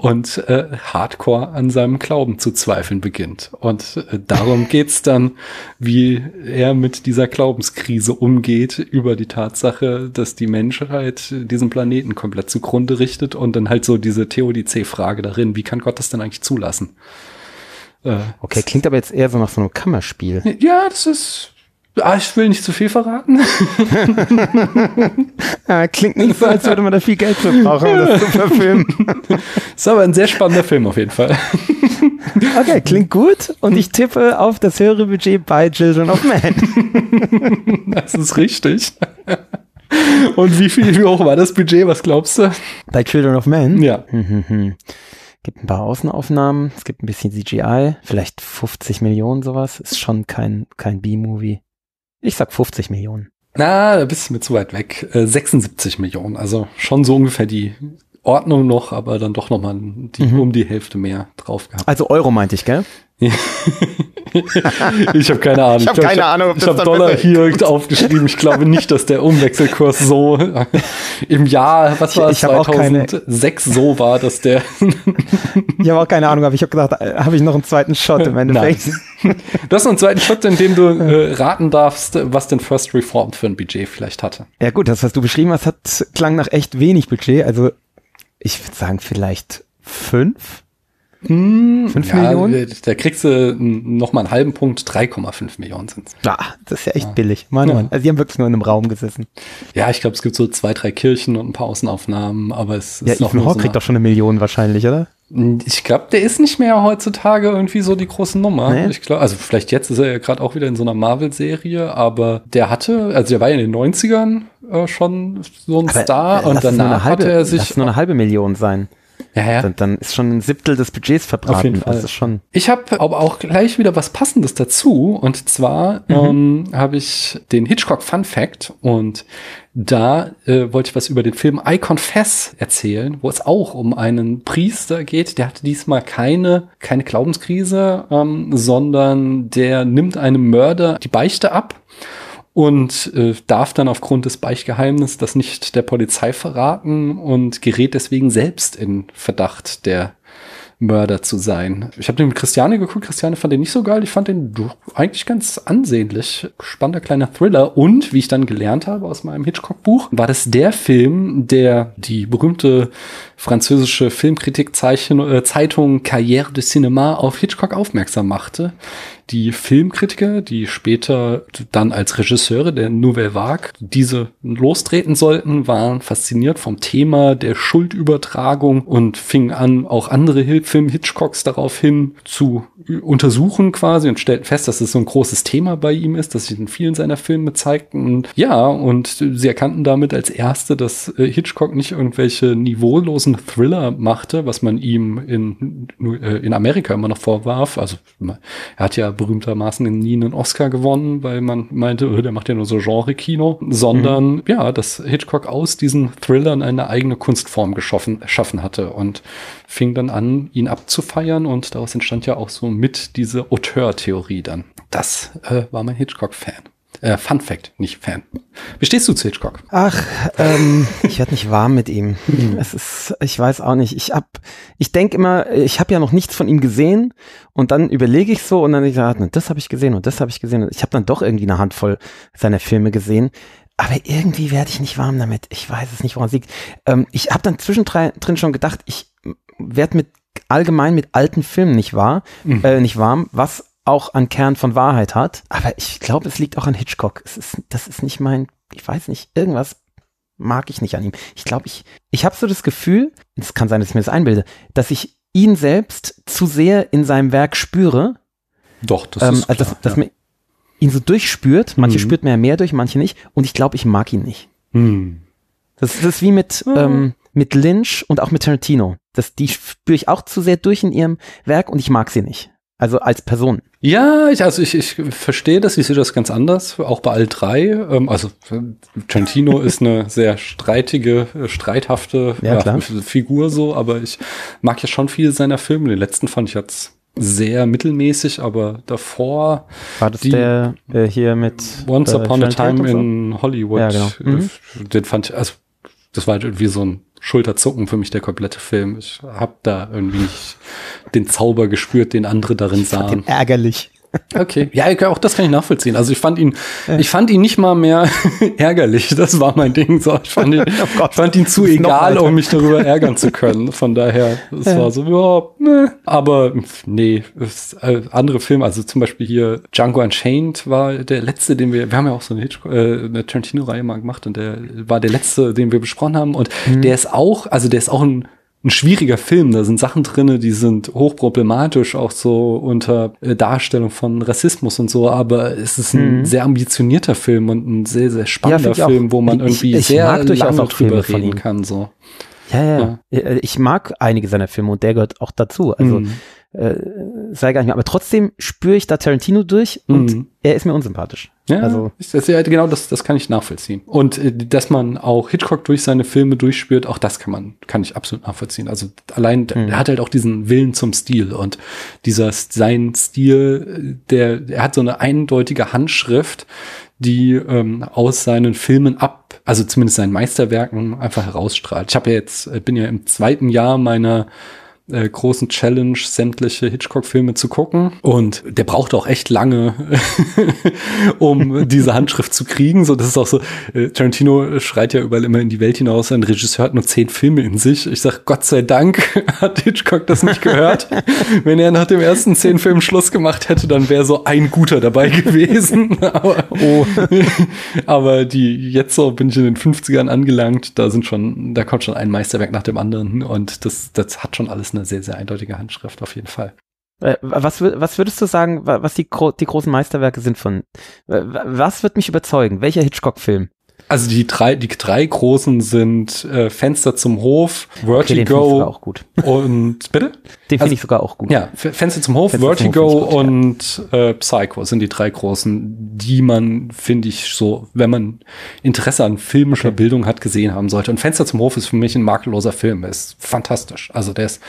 und äh, hardcore an seinem Glauben zu zweifeln beginnt. Und äh, darum <laughs> geht's dann, wie er mit dieser Glaubenskrise umgeht über die Tatsache, dass die Menschheit diesen Planeten komplett zugrunde richtet und dann halt so diese Theodizee-Frage darin, wie kann Gott das denn eigentlich zulassen? Äh, Okay, klingt aber jetzt eher so nach so einem Kammerspiel. ja, das ist. Ah, ich will nicht zu viel verraten. <laughs> Ah, klingt nicht so, als würde man da viel Geld für brauchen, um das zu verfilmen. <laughs> Ist aber ein sehr spannender Film auf jeden Fall. <laughs> Okay, klingt gut. Und ich tippe auf das höhere Budget bei Children of Man. Das ist richtig. Und wie viel, wie hoch war das Budget? Was glaubst du? Bei Children of Man? Ja. Hm, hm, hm. Gibt ein paar Außenaufnahmen, es gibt ein bisschen CGI, vielleicht 50 Millionen sowas. Ist schon kein, kein B-Movie. Ich sag 50 Millionen. Na, da bist du mir zu weit weg. Äh, 76 Millionen, also schon so ungefähr die Ordnung noch, aber dann doch nochmal die, Mhm. um die Hälfte mehr drauf gehabt. Also Euro meinte ich, gell? <laughs> ich habe keine Ahnung. Ich hab glaub, keine Ahnung, ob Ich das habe dann Dollar hier aufgeschrieben. Ich glaube nicht, dass der Umwechselkurs so <laughs> im Jahr, was war Ich- es, ich hab auch keine- 2006 so war, dass der <laughs> Ich habe auch keine Ahnung, aber ich habe gedacht, äh, habe ich noch einen zweiten Shot im Endeffekt. Du hast noch einen zweiten Schritt, in dem du äh, raten darfst, was denn First Reformed für ein Budget vielleicht hatte. Ja gut, das, was du beschrieben hast, hat, klang nach echt wenig Budget. Also ich würde sagen vielleicht fünf. Fünf Ja, Millionen? Da kriegst du noch mal einen halben Punkt, 3,5 Millionen sind's. Ja, das ist ja echt billig. Mann, Ja. Mann. Also die haben wirklich nur in einem Raum gesessen. Ja, ich glaube, es gibt so zwei, drei Kirchen und ein paar Außenaufnahmen, aber es Ja, ist noch Ethan Hawke so kriegt doch schon eine Million wahrscheinlich, oder? Ich glaube, der ist nicht mehr heutzutage irgendwie so die große Nummer. Nee? Ich glaube, also vielleicht jetzt ist er ja gerade auch wieder in so einer Marvel-Serie, aber der hatte, also der war ja in den 90ern äh, schon so ein Star äh, und lass es nur danach eine halbe, hatte er lass sich. es nur eine halbe Million sein. Ja, ja. Dann, dann ist schon ein Siebtel des Budgets verbraten. Auf jeden Fall. Das ist schon. Ich habe aber auch gleich wieder was Passendes dazu. Und zwar ähm, habe ich den Hitchcock Fun Fact und da äh, wollte ich was über den Film I Confess erzählen, wo es auch um einen Priester geht. Der hatte diesmal keine, keine Glaubenskrise, ähm, sondern der nimmt einem Mörder die Beichte ab und äh, darf dann aufgrund des Beichtgeheimnisses das nicht der Polizei verraten und gerät deswegen selbst in Verdacht der Mörder zu sein. Ich habe den mit Christiane geguckt. Christiane fand den nicht so geil. Ich fand den eigentlich ganz ansehnlich. Spannender kleiner Thriller. Und, wie ich dann gelernt habe aus meinem Hitchcock-Buch, war das der Film, der die berühmte französische Filmkritik-Zeitung Carrière de Cinéma auf Hitchcock aufmerksam machte. Die Filmkritiker, die später dann als Regisseure der Nouvelle Vague diese lostreten sollten, waren fasziniert vom Thema der Schuldübertragung und fingen an, auch andere Hil- Film Hitchcocks daraufhin zu untersuchen quasi und stellten fest, dass es so ein großes Thema bei ihm ist, das sich in vielen seiner Filme zeigten. Und ja, und sie erkannten damit als erste, dass äh, Hitchcock nicht irgendwelche niveaulosen Thriller machte, was man ihm in, äh, in Amerika immer noch vorwarf. Also er hat ja berühmtermaßen nie einen Oscar gewonnen, weil man meinte, äh, der macht ja nur so Genre-Kino, sondern ja, dass Hitchcock aus diesen Thrillern eine eigene Kunstform geschaffen, erschaffen hatte und fing dann an, ihn abzufeiern und daraus entstand ja auch so mit diese Auteur-Theorie dann. Das äh, war mein Hitchcock-Fan. Äh, Fun Fact, nicht Fan. Wie stehst du zu Hitchcock? Ach, ähm, ich werde nicht warm mit ihm. Es ist, ich weiß auch nicht. Ich hab, ich denke immer, ich habe ja noch nichts von ihm gesehen und dann überlege ich so und dann ich sage, das habe ich gesehen und das habe ich gesehen. Ich habe dann doch irgendwie eine Handvoll seiner Filme gesehen. Aber irgendwie werde ich nicht warm damit. Ich weiß es nicht, woran es liegt. Ähm, ich habe dann zwischendrin schon gedacht, ich werde mit allgemein mit alten Filmen nicht wahr, äh, nicht warm, was auch an Kern von Wahrheit hat. Aber ich glaube, es liegt auch an Hitchcock. Es ist, das ist nicht mein, ich weiß nicht, irgendwas mag ich nicht an ihm. Ich glaube, ich, ich habe so das Gefühl, es kann sein, dass ich mir das einbilde, dass ich ihn selbst zu sehr in seinem Werk spüre, Doch, das ähm, ist also klar, dass, dass ja. man ihn so durchspürt. Manche Mhm. spürt man ja mehr durch, manche nicht. Und ich glaube, ich mag ihn nicht. Hm. Das, das ist wie mit, ähm, mit Lynch und auch mit Tarantino. Das, die spüre ich auch zu sehr durch in ihrem Werk und ich mag sie nicht. Also als Person. Ja, ich, also ich, ich verstehe das, ich sehe das ganz anders, auch bei all drei. Ähm, also äh, Tarantino <laughs> ist eine sehr streitige, äh, streithafte Ja, klar. Figur so, aber ich mag ja schon viele seiner Filme. Den letzten fand ich jetzt sehr mittelmäßig, aber davor War das Die- der äh, hier mit Once äh, Upon a Time so? in Hollywood, Ja, genau. äh, Mhm. den fand ich, also das war halt irgendwie so ein Schulterzucken für mich, der komplette Film. Ich habe da irgendwie nicht den Zauber gespürt, den andere darin sahen. Den ärgerlich. Okay, ja, auch das kann ich nachvollziehen. Also ich fand ihn, ich fand ihn nicht mal mehr <laughs> ärgerlich. Das war mein Ding. So, ich fand ihn, <laughs> Oh Gott. fand ihn zu egal, um mich darüber ärgern zu können. Von daher, es war so, ja, ne. aber nee, es, äh, andere Filme, also zum Beispiel hier Django Unchained war der letzte, den wir, wir haben ja auch so eine, Hitchcock- äh, eine Tarantino-Reihe mal gemacht und der war der letzte, den wir besprochen haben und Mhm. der ist auch, also der ist auch ein ein schwieriger Film. Da sind Sachen drinne, die sind hochproblematisch, auch so unter äh, Darstellung von Rassismus und so. Aber es ist ein Mhm. sehr ambitionierter Film und ein sehr, sehr spannender find ich auch. Film, wo man Ich- irgendwie ich sehr mag durchaus lange auch Filme drüber von reden kann. So. Ja, ja, Äh, Ich mag einige seiner Filme und der gehört auch dazu. Also Mhm. Äh, sei gar nicht mehr. Aber trotzdem spüre ich da Tarantino durch und Mhm. er ist mir unsympathisch. Ja, Also- ist das, ja, genau das, das kann ich nachvollziehen. Und äh, dass man auch Hitchcock durch seine Filme durchspürt, auch das kann man, kann ich absolut nachvollziehen. Also allein, Mhm. er hat halt auch diesen Willen zum Stil und dieser, sein Stil, äh, der, er hat so eine eindeutige Handschrift, die ähm, aus seinen Filmen ab, also zumindest seinen Meisterwerken einfach herausstrahlt. Ich habe ja jetzt, äh, bin ja im zweiten Jahr meiner äh, großen Challenge, sämtliche Hitchcock-Filme zu gucken. Und der braucht auch echt lange, <laughs> um diese Handschrift zu kriegen. So, das ist auch so, äh, Tarantino schreit ja überall immer in die Welt hinaus, ein Regisseur hat nur zehn Filme in sich. Ich sag, Gott sei Dank <laughs> hat Hitchcock das nicht gehört. <laughs> Wenn er nach dem ersten zehn Filmen Schluss gemacht hätte, dann wäre so ein guter dabei gewesen. Aber, Oh. aber die, jetzt so bin ich in den 50ern angelangt, da sind schon, da kommt schon ein Meisterwerk nach dem anderen und das, das hat schon alles eine sehr, sehr eindeutige Handschrift auf jeden Fall. Äh, Was, was würdest du sagen, wa- was die, die großen Meisterwerke sind von, wa- wa- was wird mich überzeugen? Welcher Hitchcock-Film? Also die drei, die drei großen sind äh, Fenster zum Hof, Okay, den finde ich sogar Vertigo auch gut. <laughs> und bitte? Den Also- finde ich sogar auch gut. Ja, Fenster zum Hof, Fenster zum Vertigo Hof finde ich und äh, Psycho sind die drei großen, die man, finde ich, so, wenn man Interesse an filmischer Okay. Bildung hat, gesehen haben sollte. Und Fenster zum Hof ist für mich ein makelloser Film. Er ist fantastisch. Also der ist,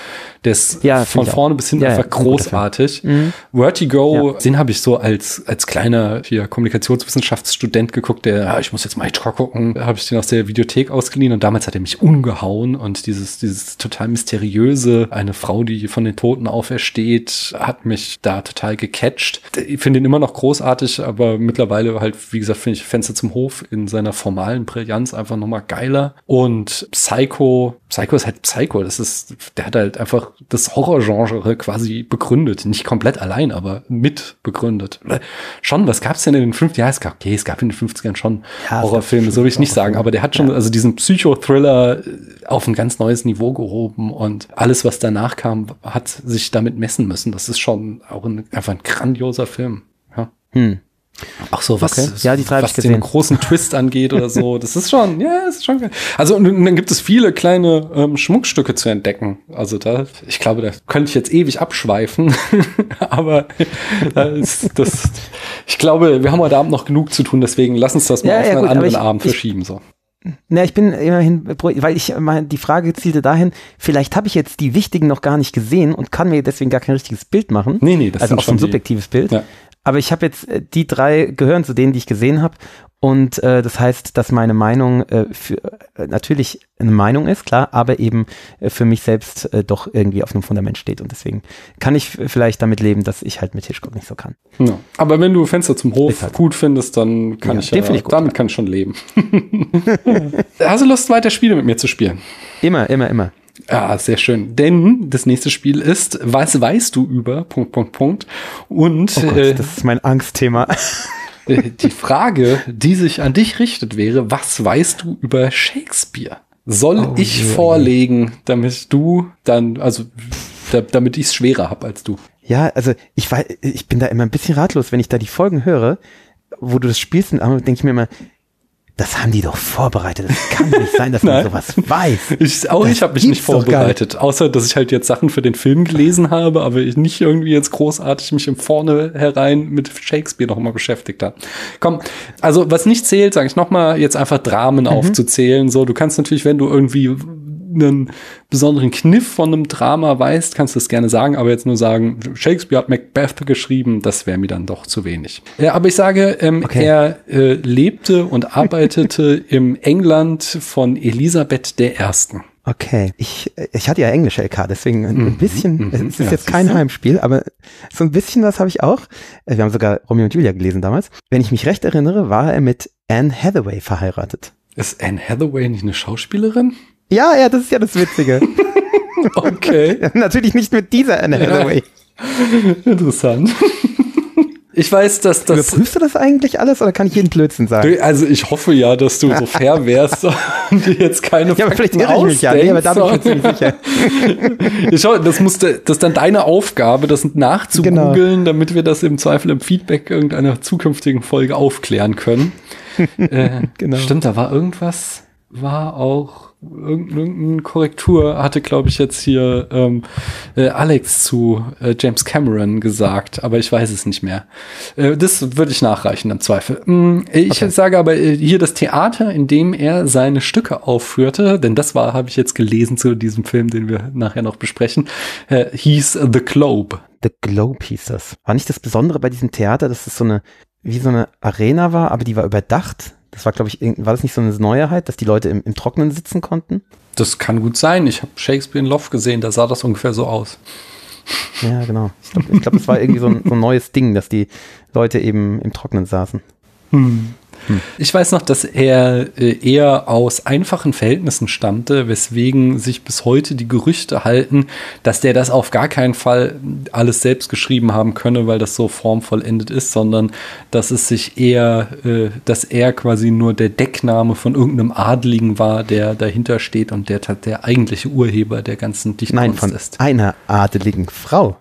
der ist Ja, von vorne bis hinten Ja, ja, einfach Film. großartig. Mhm. Vertigo, den habe ich so als, als kleiner hier Kommunikationswissenschaftsstudent geguckt, der, ja, ich muss jetzt mal Hitchcock gucken, habe ich den aus der Videothek ausgeliehen und damals hat er mich umgehauen und dieses, dieses total mysteriöse, eine Frau, die von den Toten aufersteht, hat mich da total gecatcht. Ich finde ihn immer noch großartig, aber mittlerweile halt, wie gesagt, finde ich Fenster zum Hof in seiner formalen Brillanz einfach nochmal geiler und Psycho, Psycho ist halt Psycho, das ist, der hat halt einfach das Horrorgenre quasi begründet, nicht komplett allein, aber mit begründet. Schon, was gab's denn in den 50ern? Ja, es gab, okay, es gab in den 50ern schon Ja, Horrorfilme, so will ich nicht sagen, aber der hat schon, also diesen Psychothriller äh, auf ein ganz neues Niveau gehoben und alles, was danach kam, hat sich damit messen müssen. Das ist schon auch ein, einfach ein grandioser Film. Ja. Hm. Auch so, was, Okay. Ja, die drei was ich den gesehen. großen Twist angeht oder so. <laughs> Das ist schon, ja, das ist schon geil. Also, und dann gibt es viele kleine ähm, Schmuckstücke zu entdecken. Also da, ich glaube, da könnte ich jetzt ewig abschweifen. <laughs> Aber da ist das, ich glaube, wir haben heute Abend noch genug zu tun, deswegen lass uns das mal Ja, auf ja, einen gut, anderen ich- Abend ich- verschieben. So. Na, ich bin immerhin, weil ich meine, die Frage zielte dahin, vielleicht habe ich jetzt die wichtigen noch gar nicht gesehen und kann mir deswegen gar kein richtiges Bild machen. Nee, nee, das also sind auch so schon ein subjektives Bild. Ja. Aber ich habe jetzt, äh, die drei gehören zu denen, die ich gesehen habe. Und äh, das heißt, dass meine Meinung äh, für, äh, natürlich eine Meinung ist, klar, aber eben äh, für mich selbst äh, doch irgendwie auf einem Fundament steht. Und deswegen kann ich vielleicht damit leben, dass ich halt mit Hitchcock nicht so kann. Ja. Aber wenn du Fenster zum Hof halt- gut findest, dann kann Ja, ich ja, ich gut, damit kann ich schon leben. <laughs> Hast du Lust, weiter Spiele mit mir zu spielen? Immer, immer, immer. Ja, sehr schön. Denn das nächste Spiel ist, was weißt du über, Punkt, Punkt, Punkt. Und Oh Gott, äh, das ist mein Angstthema. <laughs> äh, die Frage, die sich an dich richtet, wäre, was weißt du über Shakespeare? Soll Oh ich je. vorlegen, damit du dann, also da, damit ich es schwerer hab als du? Ja, also ich weiß, ich bin da immer ein bisschen ratlos, wenn ich da die Folgen höre, wo du das spielst, und denke ich mir immer, das haben die doch vorbereitet. Das kann nicht sein, dass <laughs> man sowas weiß. Ich, auch Das ich habe mich nicht vorbereitet, außer dass ich halt jetzt Sachen für den Film gelesen habe, aber ich nicht irgendwie jetzt großartig mich im Vorne herein mit Shakespeare noch mal beschäftigt habe. Komm, also was nicht zählt, sage ich noch mal, jetzt einfach Dramen aufzuzählen. So, du kannst natürlich, wenn du irgendwie einen besonderen Kniff von einem Drama weißt, kannst du das gerne sagen, aber jetzt nur sagen, Shakespeare hat Macbeth geschrieben, das wäre mir dann doch zu wenig. Ja, aber ich sage, ähm, Okay. er äh, lebte und arbeitete <laughs> im England von Elisabeth I. Okay, ich, ich hatte ja Englische LK, deswegen ein Mhm, bisschen, mhm. es ist Ja, jetzt kein. Heimspiel, aber so ein bisschen was habe ich auch. Äh, Wir haben sogar Romeo und Julia gelesen damals. Wenn ich mich recht erinnere, war er mit Anne Hathaway verheiratet. Ist Anne Hathaway nicht eine Schauspielerin? Ja, ja, das ist ja das Witzige. <laughs> Okay, <laughs> Natürlich nicht mit dieser Anne interessant. Ich weiß, dass das. Überprüfst du das eigentlich alles oder kann ich jeden Blödsinn sagen? Also ich hoffe ja, dass du so <laughs> fair wärst und dir jetzt keine Ja, aber vielleicht irre ich mich ja. Nee, aber da bin ich mir ziemlich sicher. Ich schau, das muss, das ist dann deine Aufgabe, das nachzugoogeln, Genau. damit wir das im Zweifel im Feedback irgendeiner zukünftigen Folge aufklären können. äh, Genau. Stimmt, da war irgendwas, war auch irgendeine Korrektur, hatte, glaube ich, jetzt hier ähm, äh, Alex zu äh, James Cameron gesagt, aber ich weiß es nicht mehr. Äh, das würde ich nachreichen im Zweifel. Mm, Ich Okay. sage aber äh, hier das Theater, in dem er seine Stücke aufführte, denn das war, habe ich jetzt gelesen zu diesem Film, den wir nachher noch besprechen, äh, hieß The Globe. The Globe hieß das. War nicht das Besondere bei diesem Theater, dass es so eine, wie so eine Arena war, aber die war überdacht? Das war, glaube ich, war das nicht so eine Neuheit, dass die Leute im, im Trockenen sitzen konnten? Das kann gut sein. Ich habe Shakespeare in Love gesehen, da sah das ungefähr so aus. Ja, genau. Ich glaube, ich glaub, das war irgendwie so ein, so ein neues Ding, dass die Leute eben im Trockenen saßen. Ich weiß noch, dass er äh, eher aus einfachen Verhältnissen stammte, weswegen sich bis heute die Gerüchte halten, dass der das auf gar keinen Fall alles selbst geschrieben haben könne, weil das so formvollendet ist, sondern dass es sich eher, äh, dass er quasi nur der Deckname von irgendeinem Adligen war, der dahinter steht und der der eigentliche Urheber der ganzen Dichtkunst Nein, von ist. einer adeligen Frau.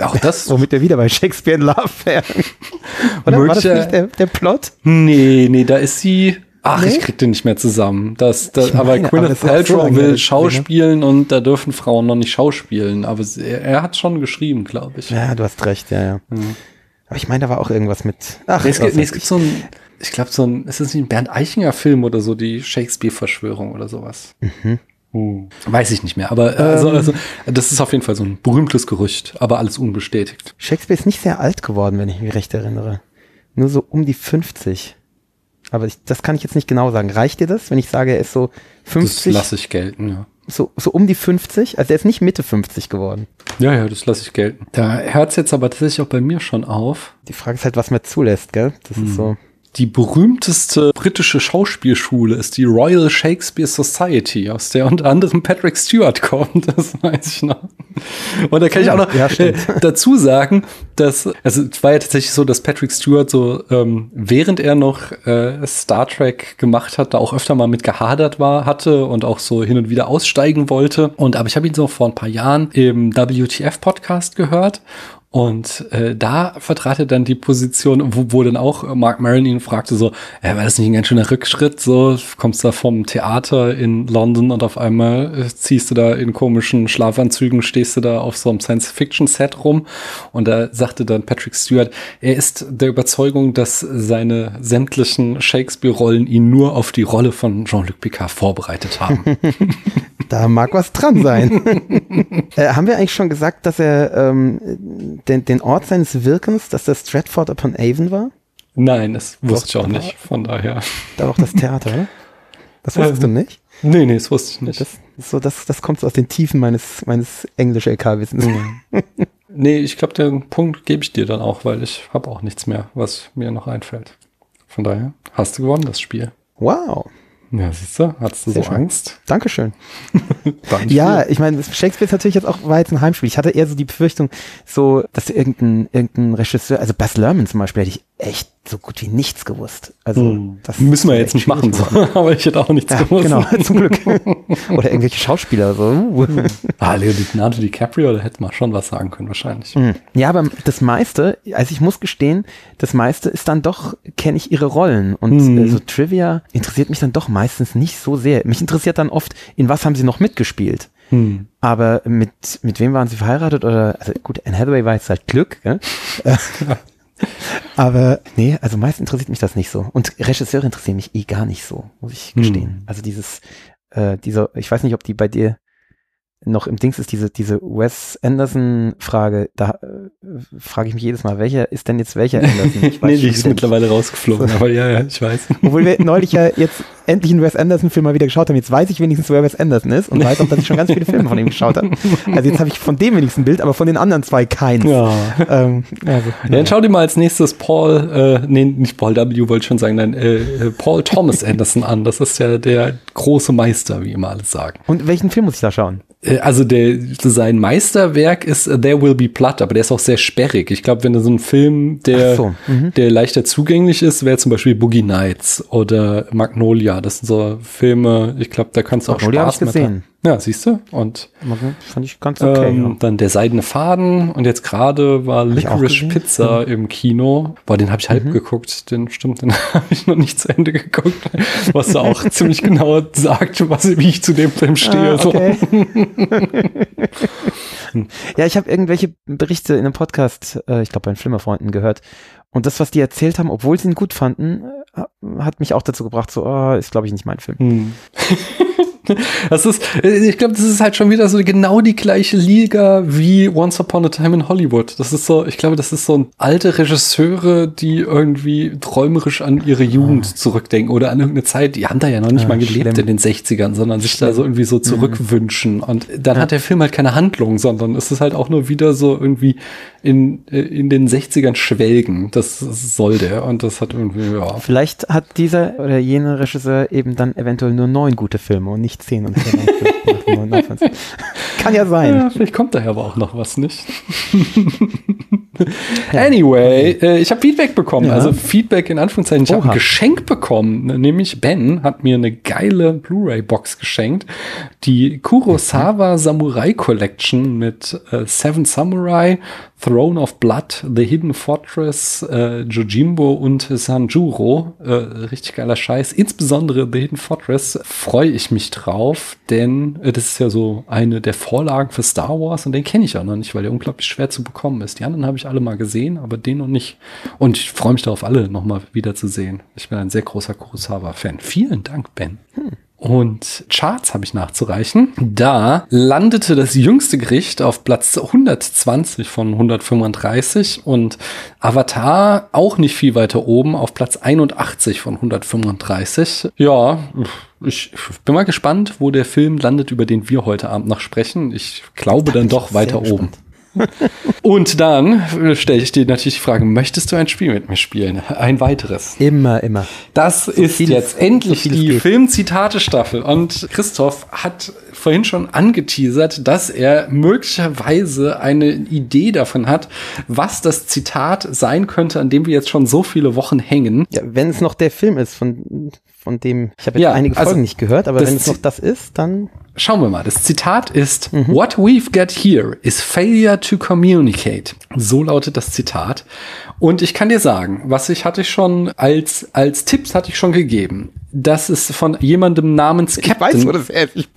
Auch das? <laughs> Womit wir wieder bei Shakespeare in Love wären. <laughs> Oder war das nicht der, der Plot? Nee, nee, da ist sie. Ach, Nee? ich krieg den nicht mehr zusammen. Das, das, meine, aber Gwyneth Paltrow will ne? schauspielen und da dürfen Frauen noch nicht schauspielen. Aber sie, er, hat schon geschrieben, glaube ich. Ja, du hast recht, ja, ja. Aber ich meine, da war auch irgendwas mit. Ach, Nee, es, gibt, nee, es gibt so ein, ich glaube, so ein, ist das nicht ein Bernd Eichinger Film oder so, die Shakespeare-Verschwörung oder sowas? Mhm. Hm. Weiß ich nicht mehr, aber äh, Ähm. also, also, das ist auf jeden Fall so ein berühmtes Gerücht, aber alles unbestätigt. Shakespeare ist nicht sehr alt geworden, wenn ich mich recht erinnere. Nur so um die 50. Aber ich, das kann ich jetzt nicht genau sagen. Reicht dir das, wenn ich sage, er ist so Das 50, lasse ich gelten, ja. so, so um die 50? Also er ist nicht Mitte 50 geworden. Ja, ja, das lasse ich gelten. Da hört es jetzt aber tatsächlich auch bei mir schon auf. Die Frage ist halt, was man zulässt, gell? Das ist so. Die berühmteste britische Schauspielschule ist die Royal Shakespeare Society, aus der unter anderem Patrick Stewart <laughs> kommt, das weiß ich noch. Und da kann ich auch noch Ja, äh, <laughs> dazu sagen, dass, also es war ja tatsächlich so, dass Patrick Stewart so, ähm, während er noch äh, Star Trek gemacht hat, da auch öfter mal mit gehadert war, hatte und auch so hin und wieder aussteigen wollte. Und aber ich habe ihn so vor ein paar Jahren im WTF-Podcast gehört und äh, da vertrat er dann die Position, wo, wo dann auch Mark Maron ihn fragte so, äh, war das nicht ein ganz schöner Rückschritt? So, kommst da vom Theater in London und auf einmal äh, ziehst du da in komischen Schlafanzügen, stehst du da auf so einem Science-Fiction-Set rum. Und da sagte dann Patrick Stewart, er ist der Überzeugung, dass seine sämtlichen Shakespeare-Rollen ihn nur auf die Rolle von Jean-Luc Picard vorbereitet haben. <laughs> Da mag was dran sein. <laughs> äh, haben wir eigentlich schon gesagt, dass er ähm, den, den Ort seines Wirkens, dass das Stratford upon Avon war? Nein, das wusste ich auch nicht. Von daher. Da war auch das Theater, oder? Das wusstest du nicht? Nee, nee, das wusste ich nicht. Das, so, das, das kommt so aus den Tiefen meines, meines Englisch-LK-Wissens. Nee, ich glaube, den Punkt gebe ich dir dann auch, weil ich habe auch nichts mehr, was mir noch einfällt. Von daher hast du gewonnen, das Spiel. Wow, Ja, siehst du, hattest du Sehr so schön. Angst? Dankeschön. <laughs> Ja, ich meine, Shakespeare ist natürlich jetzt auch, war jetzt ein Heimspiel. Ich hatte eher so die Befürchtung, so, dass irgendein, irgendein Regisseur, also Baz Luhrmann zum Beispiel, hätte ich echt so gut wie nichts gewusst. Also, Hm. das müssen wir jetzt nicht machen, so. <laughs> aber ich hätte auch nichts Ja, gewusst. genau, <laughs> zum Glück. Oder irgendwelche Schauspieler, so. Uh. Ah, Leonardo DiCaprio, da hätte man schon was sagen können, wahrscheinlich. Mhm. Ja, aber das meiste, also ich muss gestehen, das meiste ist dann doch, kenne ich ihre Rollen. Und äh, so Trivia interessiert mich dann doch meistens nicht so sehr. Mich interessiert dann oft, in was haben sie noch mitgespielt. Hm. Aber mit, mit wem waren sie verheiratet? Oder, also gut, Anne Hathaway war jetzt halt Glück, gell? <laughs> Aber nee, also meist interessiert mich das nicht so. Und Regisseure interessieren mich eh gar nicht so, muss ich gestehen. Hm. Also dieses, äh, dieser, ich weiß nicht, ob die bei dir noch im Dings ist, diese, diese Wes Anderson-Frage, da äh, frage ich mich jedes Mal, welcher ist denn jetzt welcher Anderson? Ich <laughs> nee, schon die ist mittlerweile rausgeflogen, aber ja, ja, ich weiß. Obwohl wir neulich ja jetzt endlich einen Wes Anderson-Film mal wieder geschaut haben. Jetzt weiß ich wenigstens, wer Wes Anderson ist und weiß auch, dass ich schon ganz viele Filme von ihm geschaut habe. <laughs> Also jetzt habe ich von dem wenigstens ein Bild, aber von den anderen zwei keins. Ja. Ähm, also, Ja, dann schau dir mal als nächstes Paul, äh, nee, nicht Paul W, wollte ich schon sagen, nein, äh, äh, Paul Thomas Anderson an. Das ist ja der große Meister, wie immer alle sagen. Und welchen Film muss ich da schauen? Äh, Also der, sein Meisterwerk ist äh, There Will Be Blood, aber der ist auch sehr sperrig. Ich glaube, wenn du so einen Film, der, so, mhm. der leichter zugänglich ist, wäre zum Beispiel Boogie Nights oder Magnolia. Das sind so Filme, ich glaube, da kannst du auch Magnolia hab Spaß ich mit gesehen. haben. Ja, siehst du? Und Okay, Fand ich ganz okay. ähm, dann der seidene Faden und jetzt gerade war auch Licorice. Pizza im Kino. Boah, den habe ich halb geguckt. Den stimmt, den <laughs> habe ich noch nicht zu Ende geguckt. Was da auch ziemlich genau sagt, was wie ich zu dem Film stehe. Ah, so. okay. <laughs> ja, ich habe irgendwelche Berichte in einem Podcast, äh, ich glaube bei den Flimmerfreunden gehört. Und das, was die erzählt haben, obwohl sie ihn gut fanden, hat mich auch dazu gebracht, so, oh, ist glaube ich nicht mein Film. Hm. <laughs> Das ist, ich glaube, das ist halt schon wieder so genau die gleiche Liga wie Once Upon a Time in Hollywood. Das ist so, ich glaube, das ist so ein alte Regisseure, die irgendwie träumerisch an ihre Jugend zurückdenken oder an irgendeine Zeit. Die haben da ja noch nicht Ah, mal gelebt schlimm. in den 60ern, sondern sich da so irgendwie so zurückwünschen. Und dann hat der Film halt keine Handlung, sondern es ist halt auch nur wieder so irgendwie in, äh, in den 60ern schwelgen. Das soll der. Und das hat irgendwie, ja. Vielleicht hat dieser oder jener Regisseur eben dann eventuell nur neun gute Filme und nicht zehn und. <laughs> Kann ja sein. Ja, vielleicht kommt daher aber auch noch was nicht. <laughs> anyway, äh, ich habe Feedback bekommen. Ja. Also Feedback in Anführungszeichen. Ich habe ein Geschenk bekommen. Nämlich Ben hat mir eine geile Blu-ray-Box geschenkt. Die Kurosawa Samurai Collection mit äh, Seven Samurai, Throne of Blood, The Hidden Fortress, äh, Jojimbo und Sanjuro. Äh, richtig geiler Scheiß. Insbesondere The Hidden Fortress freue ich mich drauf, denn äh, das ist ja so eine der Vorlagen für Star Wars und den kenne ich auch noch nicht, weil der unglaublich schwer zu bekommen ist. Die anderen habe ich alle mal gesehen, aber den noch nicht. Und ich freue mich darauf, alle nochmal wiederzusehen. Ich bin ein sehr großer Kurosawa-Fan. Vielen Dank, Ben. Und Charts habe ich nachzureichen. Da landete das jüngste Gericht auf Platz 120 von 135 und Avatar auch nicht viel weiter oben auf Platz 81 von 135. Ja, ich bin mal gespannt, wo der Film landet, über den wir heute Abend noch sprechen. Ich glaube dann doch weiter oben. gespannt. <laughs> Und dann stelle ich dir natürlich die Frage, möchtest du ein Spiel mit mir spielen? Ein weiteres. Immer, immer. Das ist viel- jetzt endlich so die. Filmzitate-Staffel. Und Christoph hat vorhin schon angeteasert, dass er möglicherweise eine Idee davon hat, was das Zitat sein könnte, an dem wir jetzt schon so viele Wochen hängen. Ja, wenn es noch der Film ist, von, von dem, ich habe jetzt Ja, einige also Folgen nicht gehört, aber wenn es noch das ist, dann Schauen wir mal. Das Zitat ist, Mhm. What we've got here is failure to communicate. So lautet das Zitat. Und ich kann dir sagen, was ich hatte ich schon als, als Tipps hatte ich schon gegeben. Das ist von jemandem namens Captain. das ist. Ich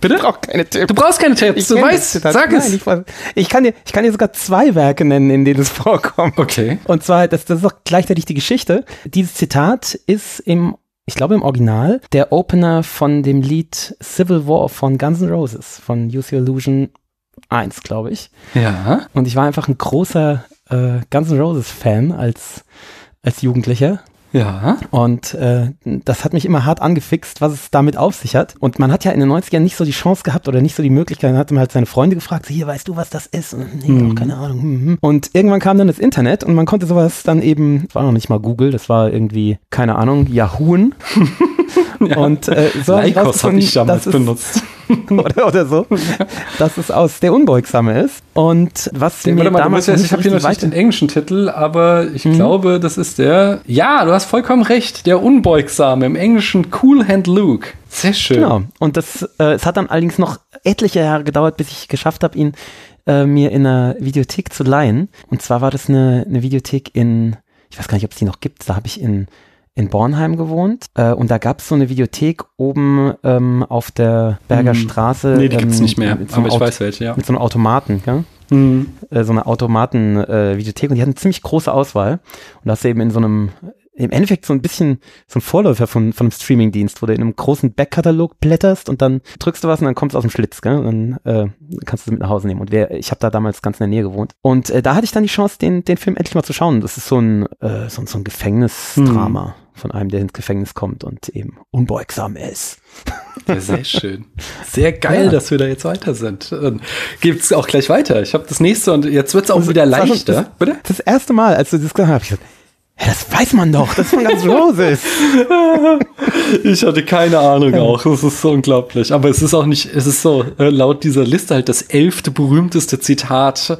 Bitte? brauche keine Tipps. Du brauchst keine Tipps, du kenn das weißt, sag Nein, es. Ich, weiß- ich, kann dir, ich kann dir sogar zwei Werke nennen, in denen es vorkommt. Okay. Und zwar, das, das ist auch gleichzeitig die Geschichte. Dieses Zitat ist im, ich glaube im Original, der Opener von dem Lied Civil War von Guns N' Roses, von Use Your Illusion 1, glaube ich. Ja. Und ich war einfach ein großer äh, Guns N' Roses Fan als, als Jugendlicher. Ja. Und äh, das hat mich immer hart angefixt, was es damit auf sich hat. Und man hat ja in den 90ern nicht so die Chance gehabt oder nicht so die Möglichkeit, dann hat man halt seine Freunde gefragt, so, hier, weißt du, was das ist? Und, nee, auch keine Ahnung. hm, hm. Und irgendwann kam dann das Internet und man konnte sowas dann eben, das war noch nicht mal Google, das war irgendwie, keine Ahnung, <laughs> <laughs> Yahooen. Und äh, so Lycos habe ich damals es- benutzt. <laughs> oder, oder so, dass es aus der Unbeugsame ist. Und was mir Warte mal, damals noch ich habe hier natürlich den englischen Titel, aber ich Mhm. glaube, das ist der. Ja, du hast vollkommen recht. Der Unbeugsame. Im Englischen Cool Hand Luke. Sehr schön. Genau. Und das, äh, es hat dann allerdings noch etliche Jahre gedauert, bis ich geschafft habe, ihn äh, mir in einer Videothek zu leihen. Und zwar war das eine, eine Videothek in, ich weiß gar nicht, ob es die noch gibt, da habe ich in, in Bornheim gewohnt. Äh, und da gab es so eine Videothek oben ähm, auf der Berger Hm. Straße. Nee, die gibt's ähm, nicht mehr. so Aber ich Auto- weiß welche, ja. Mit so einem Automaten, gell? Hm. äh, so eine Automaten-Videothek und die hatten eine ziemlich große Auswahl. Und da hast du eben in so einem, im Endeffekt so ein bisschen so ein Vorläufer von, von einem Streamingdienst, wo du in einem großen Backkatalog blätterst und dann drückst du was und dann kommst du aus dem Schlitz, gell? Und dann äh, kannst du es mit nach Hause nehmen. Und wer, ich habe da damals ganz in der Nähe gewohnt. Und äh, da hatte ich dann die Chance, den, den Film endlich mal zu schauen. Das ist so ein, äh, so, so ein Gefängnisdrama von einem, der ins Gefängnis kommt und eben unbeugsam ist. Ja, sehr schön. <laughs> Sehr geil, Ja. dass wir da jetzt weiter sind. Dann Gibt's auch gleich weiter. Ich habe das nächste und jetzt wird's auch wieder Das war schon leichter. Das, Bitte? das erste Mal, als du das gesagt hast, habe ich gesagt, Ja, das weiß man doch. Das ist von Guns Roses. <laughs> Ich hatte keine Ahnung auch. Das ist so unglaublich. Aber es ist auch nicht, es ist so, äh, laut dieser Liste halt das elfte berühmteste Zitat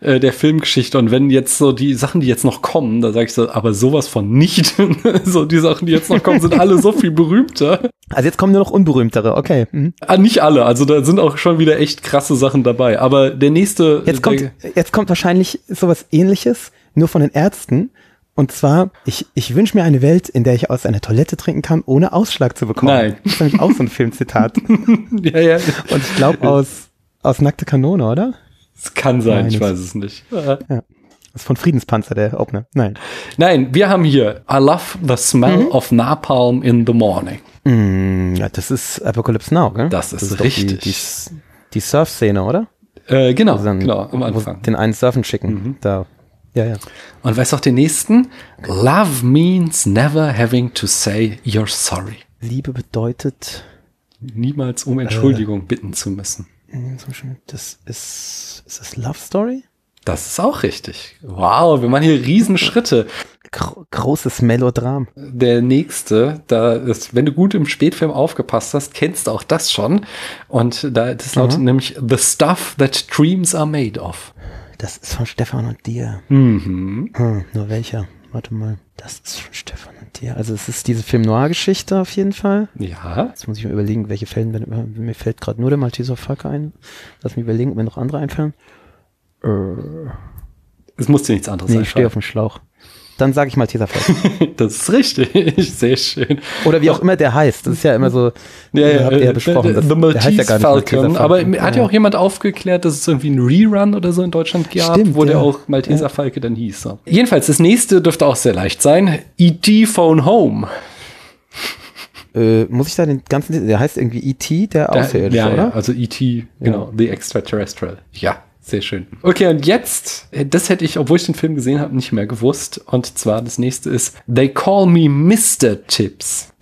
äh, der Filmgeschichte. Und wenn jetzt so die Sachen, die jetzt noch kommen, da sage ich so, aber sowas von nicht. <laughs> so die Sachen, die jetzt noch kommen, sind alle so viel berühmter. Also jetzt kommen nur noch unberühmtere. Okay. Mhm. Ah, nicht alle. Also da sind auch schon wieder echt krasse Sachen dabei. Aber der nächste. Jetzt kommt, jetzt kommt wahrscheinlich sowas ähnliches, nur von den Ärzten. Und zwar, ich, ich wünsche mir eine Welt, in der ich aus einer Toilette trinken kann, ohne Ausschlag zu bekommen. Nein. Das ist nämlich auch so ein Filmzitat. <laughs> ja, ja. Und ich glaube aus, aus Nackte Kanone, oder? Es kann sein, Nein, ich weiß es nicht. Äh, Das ist von Friedenspanzer, der Opener. Nein. Nein, wir haben hier I love the smell of napalm in the morning. Mm, ja, das ist Apocalypse Now, gell? Das ist doch richtig. Die, die, die Surf-Szene, oder? Äh, genau, Also dann, genau, am Anfang. Den einen surfen schicken. Mhm. Da. Ja, ja. Und weißt du auch den nächsten? Love means never having to say you're sorry. Liebe bedeutet, Niemals um Entschuldigung bitten zu müssen. das ist, ist das Love Story? Das ist auch richtig. Wow, wir machen hier Riesenschritte. Gro großes Melodram. Der nächste, da ist, wenn du gut im Spätfilm aufgepasst hast, kennst du auch das schon. Und da das lautet nämlich The Stuff That Dreams Are Made Of. Das ist von Stefan und dir. Mhm. Hm, nur welcher? Warte mal. Das ist von Stefan und dir. Also es ist diese Film-Noir-Geschichte auf jeden Fall. Ja. Jetzt muss ich mal überlegen, welche Fälle, mir fällt gerade nur der Malteser Falke ein. Lass mich überlegen, ob mir noch andere einfallen. Äh, Es muss dir nichts anderes nee, ich stehe auf dem Schlauch. Dann sage ich Malteser Falke. <laughs> Das ist richtig. Sehr schön. Oder wie auch immer der heißt. Das ist ja immer so, Ja, ja, habt ihr ja äh, besprochen. The, Das, the der Maltese heißt ja gar nicht Falcon. Aber hat ja auch jemand aufgeklärt, dass es irgendwie einen Rerun oder so in Deutschland gab, Stimmt, wo der ja. auch Malteser Falke dann hieß. So. Jedenfalls, das nächste dürfte auch sehr leicht sein. E.T. Phone Home. Äh, muss ich da den ganzen, der heißt irgendwie E.T., der Da- Außerirdische, ja, oder? ja, also E.T., genau, The Extraterrestrial. Ja, sehr schön. Okay, und jetzt, äh, das hätte ich, obwohl ich den Film gesehen habe, nicht mehr gewusst. Und zwar das nächste ist They Call Me Mr. Tips.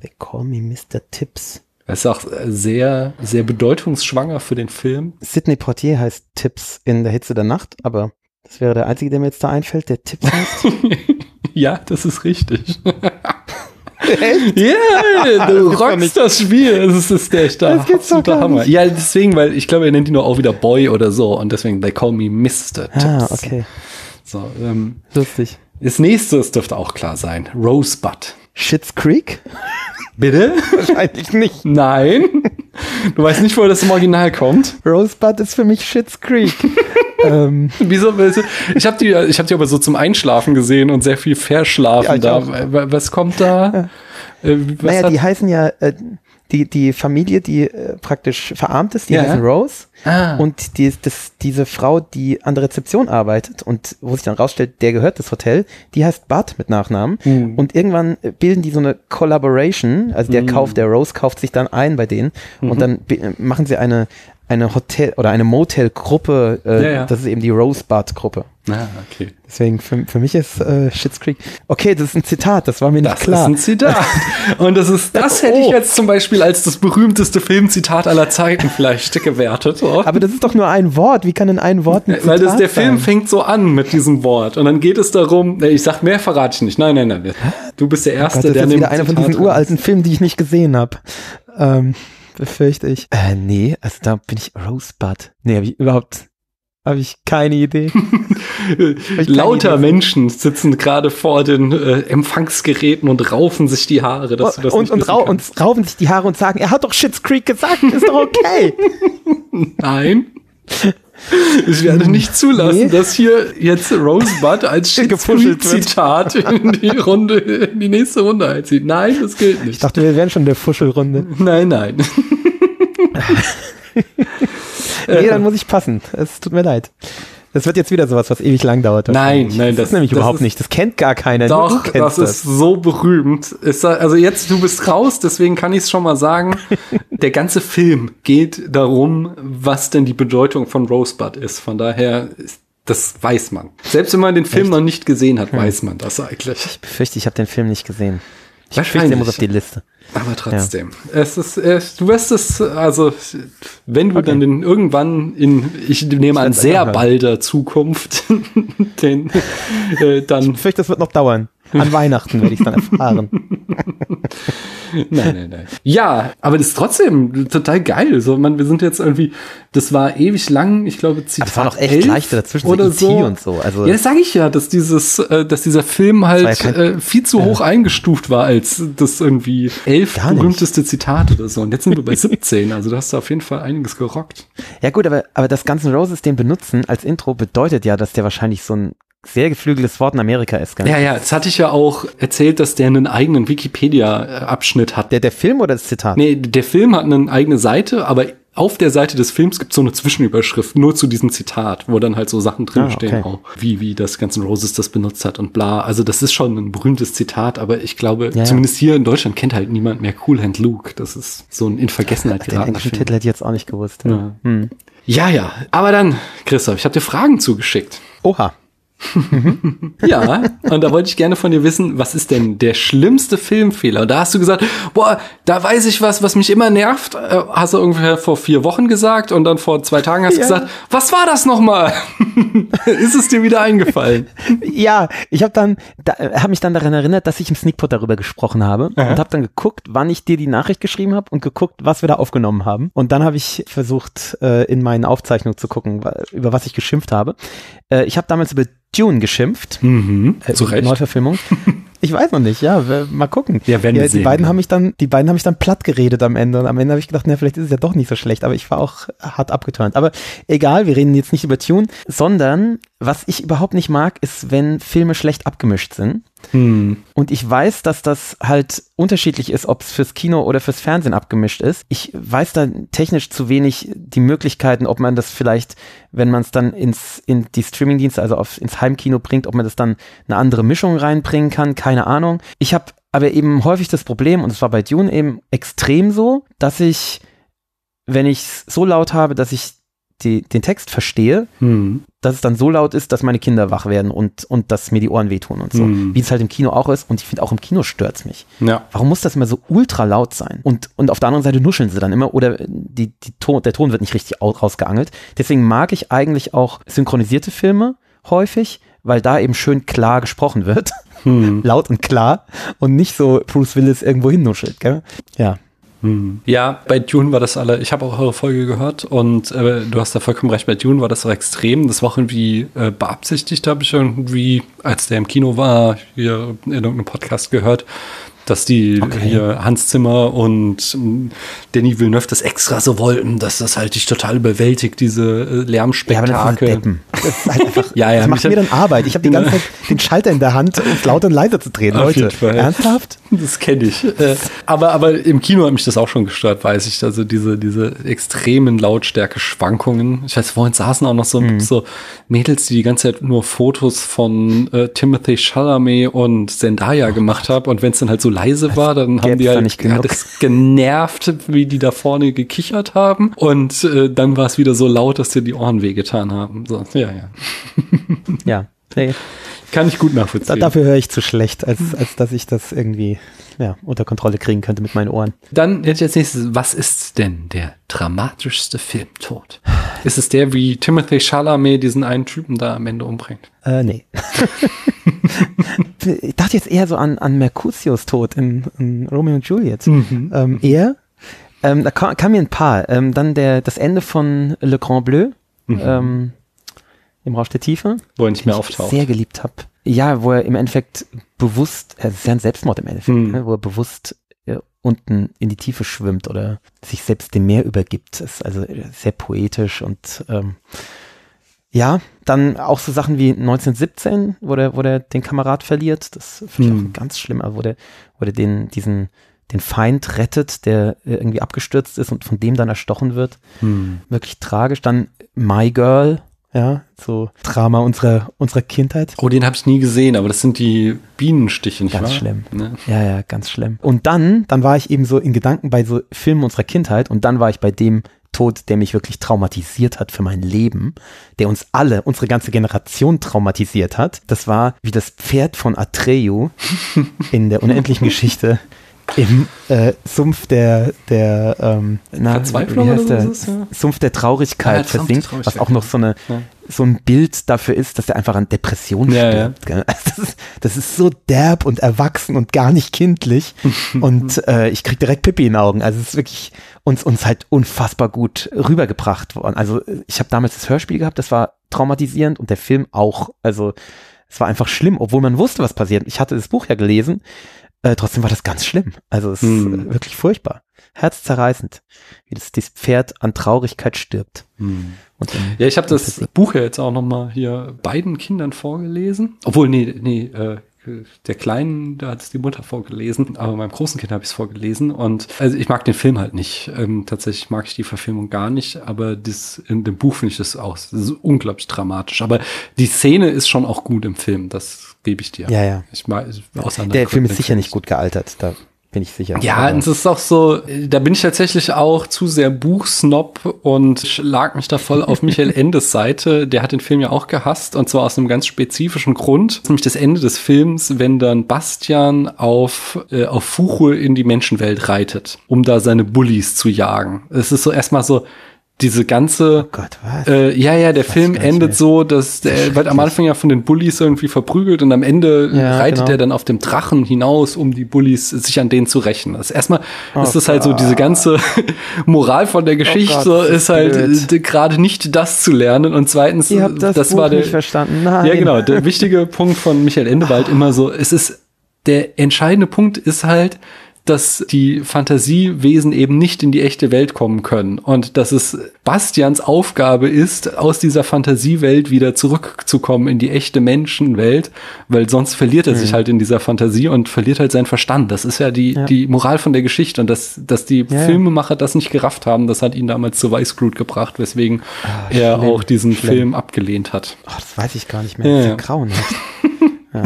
They call me Mr. Tips. Das ist auch äh, sehr, sehr bedeutungsschwanger für den Film. Sidney Portier heißt Tips in der Hitze der Nacht, aber das wäre der einzige, der mir jetzt da einfällt, der Tips heißt. <laughs> ja, das ist richtig. <laughs> Ja, <laughs> du gibt's doch rockst das Spiel. Das ist, das der echte Das gibt's doch gar Hammer. nicht. Ja, deswegen, weil ich glaube, er nennt ihn nur auch wieder Boy oder so und deswegen they call me Mr. Tips. ah, okay. So, ähm, Lustig. das nächste, das dürfte auch klar sein. Rosebud. Shits Creek? Bitte? <laughs> Wahrscheinlich nicht. Nein. Du weißt nicht, woher das im Original kommt. Rosebud ist für mich Shits Creek. <laughs> ähm, <laughs> Wieso? Ich habe die, ich habe die aber so zum Einschlafen gesehen und sehr viel verschlafen Ja, da. auch. Was kommt da? Äh, Was naja, die heißen ja, äh, die, die Familie, die äh, praktisch verarmt ist, die Ja. heißen Rose. Ah. Und die, das, diese Frau, die an der Rezeption arbeitet und wo sich dann rausstellt, der gehört das Hotel, die heißt Bud mit Nachnamen. Mhm. Und irgendwann bilden die so eine Collaboration, also der Kauf, der Rose kauft sich dann ein bei denen Mhm. und dann machen sie eine, eine Hotel- oder eine Motel-Gruppe, äh, Ja, ja. das ist eben die Rosebud-Gruppe. Ah, okay. Deswegen für, für mich ist äh, Schitt's Creek. Okay, das ist ein Zitat, das war mir nicht Das klar. ist ein Zitat. <laughs> Und das ist, das hätte ich Oh. jetzt zum Beispiel als das berühmteste Filmzitat aller Zeiten vielleicht <laughs> gewertet. So. Aber das ist doch nur ein Wort. Wie kann denn ein Wort ein Weil das, Zitat der Film sein? fängt so an mit diesem Wort. Und dann geht es darum, ich sag mehr verrate ich nicht. Nein, nein, nein. Du bist der Oh Erste, Gott, das der ist nimmt wieder einer von Zitat diesen uralten Filmen, die ich nicht gesehen habe. Ähm, befürchte ich. Äh, nee, also da bin ich Rosebud. Nee, habe ich überhaupt habe ich keine Idee. <laughs> ich Lauter keine Idee. Menschen sitzen gerade vor den äh, Empfangsgeräten und raufen sich die Haare, dass du das und, nicht und, rau und raufen sich die Haare und sagen, er hat doch Shit's Creek gesagt, ist doch okay. <laughs> Nein. <laughs> Ich werde nicht zulassen, Nee. dass hier jetzt Rosebud als. <laughs> Zitat in die Runde, in die nächste Runde einzieht. Nein, das gilt ich nicht. dachte, wir wären schon in der Fuschelrunde. Nein, nein. <laughs> Nee, dann muss ich passen. Es tut mir leid. Das wird jetzt wieder sowas, was ewig lang dauert. Nein, nein, das, das- ist nämlich das überhaupt ist- nicht. Das kennt gar keiner. Doch, kennst das ist so berühmt. Ist, also jetzt, du bist raus, deswegen kann ich es schon mal sagen. <laughs> Der ganze Film geht darum, was denn die Bedeutung von Rosebud ist. Von daher, ist, das weiß man. Selbst wenn man den Film noch nicht gesehen hat, weiß man das eigentlich. Ich befürchte, ich habe den Film nicht gesehen. Ich fürchte, der muss auf die Liste. Aber trotzdem, ja. es ist, es, du wirst es, also wenn du okay. dann in, irgendwann in, ich nehme an, sehr balder Zukunft, <laughs> den, äh, dann. Ich fürchte, das wird noch dauern. An Weihnachten werde ich dann erfahren. <laughs> nein, nein, nein. Ja, aber das ist trotzdem total geil. So, man, wir sind jetzt irgendwie, das war ewig lang, ich glaube, Zitat aber es war noch echt leichter dazwischen oder so. E und so. Also ja, das sage ich ja, dass dieses, äh, dass dieser Film halt ja kein, äh, viel zu hoch äh, eingestuft war als das irgendwie elf berühmteste Zitat oder so. Und jetzt sind wir bei 17. Also da hast du auf jeden Fall einiges gerockt. Ja gut, aber aber das ganze Roses den benutzen als Intro bedeutet ja, dass der wahrscheinlich so ein sehr geflügeltes Wort in Amerika ist. Gell? Ja, ja, das hatte ich ja auch erzählt, dass der einen eigenen Wikipedia-Abschnitt hat. Der, der Film oder das Zitat? Nee, der Film hat eine eigene Seite, aber auf der Seite des Films gibt es so eine Zwischenüberschrift nur zu diesem Zitat, wo dann halt so Sachen drinstehen, ah, okay. auch wie, wie das N' Roses das benutzt hat und bla. Also das ist schon ein berühmtes Zitat, aber ich glaube, ja, zumindest hier in Deutschland kennt halt niemand mehr Cool Hand Luke. Das ist so ein in Vergessenheit geratener Den englischen Titel hätte ich jetzt auch nicht gewusst. Ja. Ja. Hm. ja, ja. Aber dann, Christoph, ich habe dir Fragen zugeschickt. Oha. Ja, und da wollte ich gerne von dir wissen, was ist denn der schlimmste Filmfehler? Und da hast du gesagt, boah, da weiß ich was, was mich immer nervt. Äh, hast du ungefähr vor vier Wochen gesagt und dann vor zwei Tagen hast du ja. gesagt, was war das nochmal? <laughs> ist es dir wieder eingefallen? Ja, ich habe dann, da, habe mich dann daran erinnert, dass ich im Sneakpot darüber gesprochen habe Aha. und habe dann geguckt, wann ich dir die Nachricht geschrieben habe und geguckt, was wir da aufgenommen haben. Und dann habe ich versucht, äh, in meinen Aufzeichnungen zu gucken, über was ich geschimpft habe. Äh, ich habe damals über Dune geschimpft. Mhm, äh, zu Recht. Neuverfilmung. <laughs> Ich weiß noch nicht, ja, mal gucken. Ja, werden ja, die sehen. beiden haben mich dann, die beiden haben mich dann platt geredet am Ende und am Ende habe ich gedacht, na, vielleicht ist es ja doch nicht so schlecht, aber ich war auch hart abgeturnt. Aber egal, wir reden jetzt nicht über Tune, sondern was ich überhaupt nicht mag, ist, wenn Filme schlecht abgemischt sind. Hm. Und ich weiß, dass das halt unterschiedlich ist, ob es fürs Kino oder fürs Fernsehen abgemischt ist. Ich weiß da technisch zu wenig die Möglichkeiten, ob man das vielleicht, wenn man es dann ins in die Streamingdienste, also auf, ins Heimkino bringt, ob man das dann eine andere Mischung reinbringen kann. Keine Ahnung. Ich habe aber eben häufig das Problem, und es war bei Dune eben extrem so, dass ich, wenn ich es so laut habe, dass ich die, den Text verstehe, hm. dass es dann so laut ist, dass meine Kinder wach werden und, und dass mir die Ohren wehtun und so. Hm. Wie es halt im Kino auch ist. Und ich finde, auch im Kino stört es mich. Ja. Warum muss das immer so ultra laut sein? Und, und auf der anderen Seite nuscheln sie dann immer oder die, die Ton, der Ton wird nicht richtig rausgeangelt. Deswegen mag ich eigentlich auch synchronisierte Filme häufig, weil da eben schön klar gesprochen wird. Hm. <laughs> laut und klar und nicht so Bruce Willis irgendwo hinnuschelt, gell? Ja. Hm. Ja, bei Dune war das alle, ich habe auch eure Folge gehört und äh, du hast da vollkommen recht, bei Dune war das auch extrem. Das war auch irgendwie äh, beabsichtigt, habe ich irgendwie, als der im Kino war, hier in irgendeinem Podcast gehört, dass die okay. hier Hans Zimmer und ähm, Danny Villeneuve das extra so wollten, dass das halt dich total überwältigt, diese äh, Lärmspektakel. Ja, das, das, ist halt einfach, <laughs> ja, ja, das macht mir dann Arbeit. Ich habe die <laughs> ganze Zeit den Schalter in der Hand, um es lauter und leiser zu drehen. Auf Leute, ernsthaft? <laughs> Das kenne ich. Äh, aber, aber im Kino hat mich das auch schon gestört, weiß ich. Also diese, diese extremen Lautstärke-Schwankungen. Ich weiß, vorhin saßen auch noch so, mhm. so Mädels, die die ganze Zeit nur Fotos von äh, Timothy Chalamet und Zendaya gemacht haben. Und wenn es dann halt so leise war, dann haben die halt nicht ja, das genervt, wie die da vorne gekichert haben. Und äh, dann war es wieder so laut, dass dir die Ohren wehgetan haben. So, ja, ja. ja. <laughs> Nee. Kann ich gut nachvollziehen. dafür höre ich zu schlecht, als, als dass ich das irgendwie ja, unter Kontrolle kriegen könnte mit meinen Ohren. Dann jetzt als nächstes, was ist denn der dramatischste Filmtod? Ist es der, wie Timothy Chalamet diesen einen Typen da am Ende umbringt? Äh, nee. <laughs> ich dachte jetzt eher so an, an Mercutius Tod in, in Romeo und Juliet. Mhm. Ähm, er, ähm, da kam, kam, mir ein paar. Ähm, dann der, das Ende von Le Grand Bleu. Mhm. Im Rausch der Tiefe. Wo er nicht mehr auftaucht. sehr geliebt habe. Ja, wo er im Endeffekt bewusst, es ist ja ein Selbstmord im Endeffekt, mhm. ne, wo er bewusst äh, unten in die Tiefe schwimmt oder sich selbst dem Meer übergibt. Das ist also sehr poetisch und ähm, ja, dann auch so Sachen wie 1917, wo der, wo der den Kamerad verliert. Das finde ich hm. auch ganz schlimm, wo der, wo der den, diesen, den Feind rettet, der irgendwie abgestürzt ist und von dem dann erstochen wird. Hm. Wirklich tragisch. Dann My Girl, ja, so Drama unserer, unserer Kindheit. Oh, den habe ich nie gesehen, aber das sind die Bienenstiche, nicht ganz wahr? schlimm. Ne? Ja, ja, ganz schlimm. Und dann, dann war ich eben so in Gedanken bei so Filmen unserer Kindheit und dann war ich bei dem Tod, der mich wirklich traumatisiert hat für mein Leben, der uns alle, unsere ganze Generation traumatisiert hat. Das war, wie das Pferd von Atreyu <laughs> in der unendlichen Geschichte im äh, Sumpf der, der ähm, na, Verzweiflung wie heißt der? Ist, ja? Sumpf der Traurigkeit ja, versinkt, Traurigkeit. was auch noch so eine ja. so ein Bild dafür ist, dass er einfach an Depressionen stirbt. Also <laughs> das, ist, das ist so derb und erwachsen und gar nicht kindlich <laughs> und äh, ich krieg direkt Pippi in den Augen. Also es ist wirklich uns uns halt unfassbar gut rübergebracht worden. Also ich habe damals das Hörspiel gehabt, das war traumatisierend und der Film auch. Also es war einfach schlimm, obwohl man wusste, was passiert. Ich hatte das Buch ja gelesen äh, trotzdem war das ganz schlimm. Also es hm. ist äh, wirklich furchtbar. Herzzerreißend, wie das, das Pferd an Traurigkeit stirbt. Hm. ja, ich habe das Buch ja jetzt auch noch mal hier beiden Kindern vorgelesen. Obwohl, nee, nee, äh, der Kleinen, da hat es die Mutter vorgelesen, aber meinem großen Kind habe ich es vorgelesen. Und also ich mag den Film halt nicht. Ähm, tatsächlich mag ich die Verfilmung gar nicht, aber das, in dem Buch finde ich das auch das ist unglaublich dramatisch. Aber die Szene ist schon auch gut im Film, das gebe ich dir. Ja, ja. Ich mag, der Film ist sicher nicht gut gealtert. Da bin ich sicher. Ja, es ist auch so, da bin ich tatsächlich auch zu sehr Buchsnob und schlag mich da voll auf Michael <laughs> Endes Seite. Der hat den Film ja auch gehasst und zwar aus einem ganz spezifischen Grund. Nämlich das Ende des Films, wenn dann Bastian auf, äh, auf Fuche in die Menschenwelt reitet, um da seine Bullies zu jagen. Es ist so erstmal so, diese ganze oh Gott, was? Äh, ja ja der Film endet so dass der wird am Anfang ja von den Bullies irgendwie verprügelt und am Ende ja, reitet genau. er dann auf dem Drachen hinaus um die Bullies sich an denen zu rächen. Das erstmal oh ist das halt so diese ganze <laughs> Moral von der Geschichte oh Gott, ist halt gerade nicht das zu lernen. Und zweitens das, das war der nicht verstanden. Nein. ja genau der wichtige <laughs> Punkt von Michael Ende war halt immer so es ist der entscheidende Punkt ist halt dass die Fantasiewesen eben nicht in die echte Welt kommen können und dass es Bastians Aufgabe ist, aus dieser Fantasiewelt wieder zurückzukommen in die echte Menschenwelt, weil sonst verliert er mhm. sich halt in dieser Fantasie und verliert halt seinen Verstand. Das ist ja die, ja. die Moral von der Geschichte und dass, dass die ja, Filmemacher das nicht gerafft haben, das hat ihn damals zu Weißglut gebracht, weswegen ah, er auch diesen schlimm. Film abgelehnt hat. Ach, das weiß ich gar nicht mehr. Ja, ja. grauenhaft. <laughs> ja.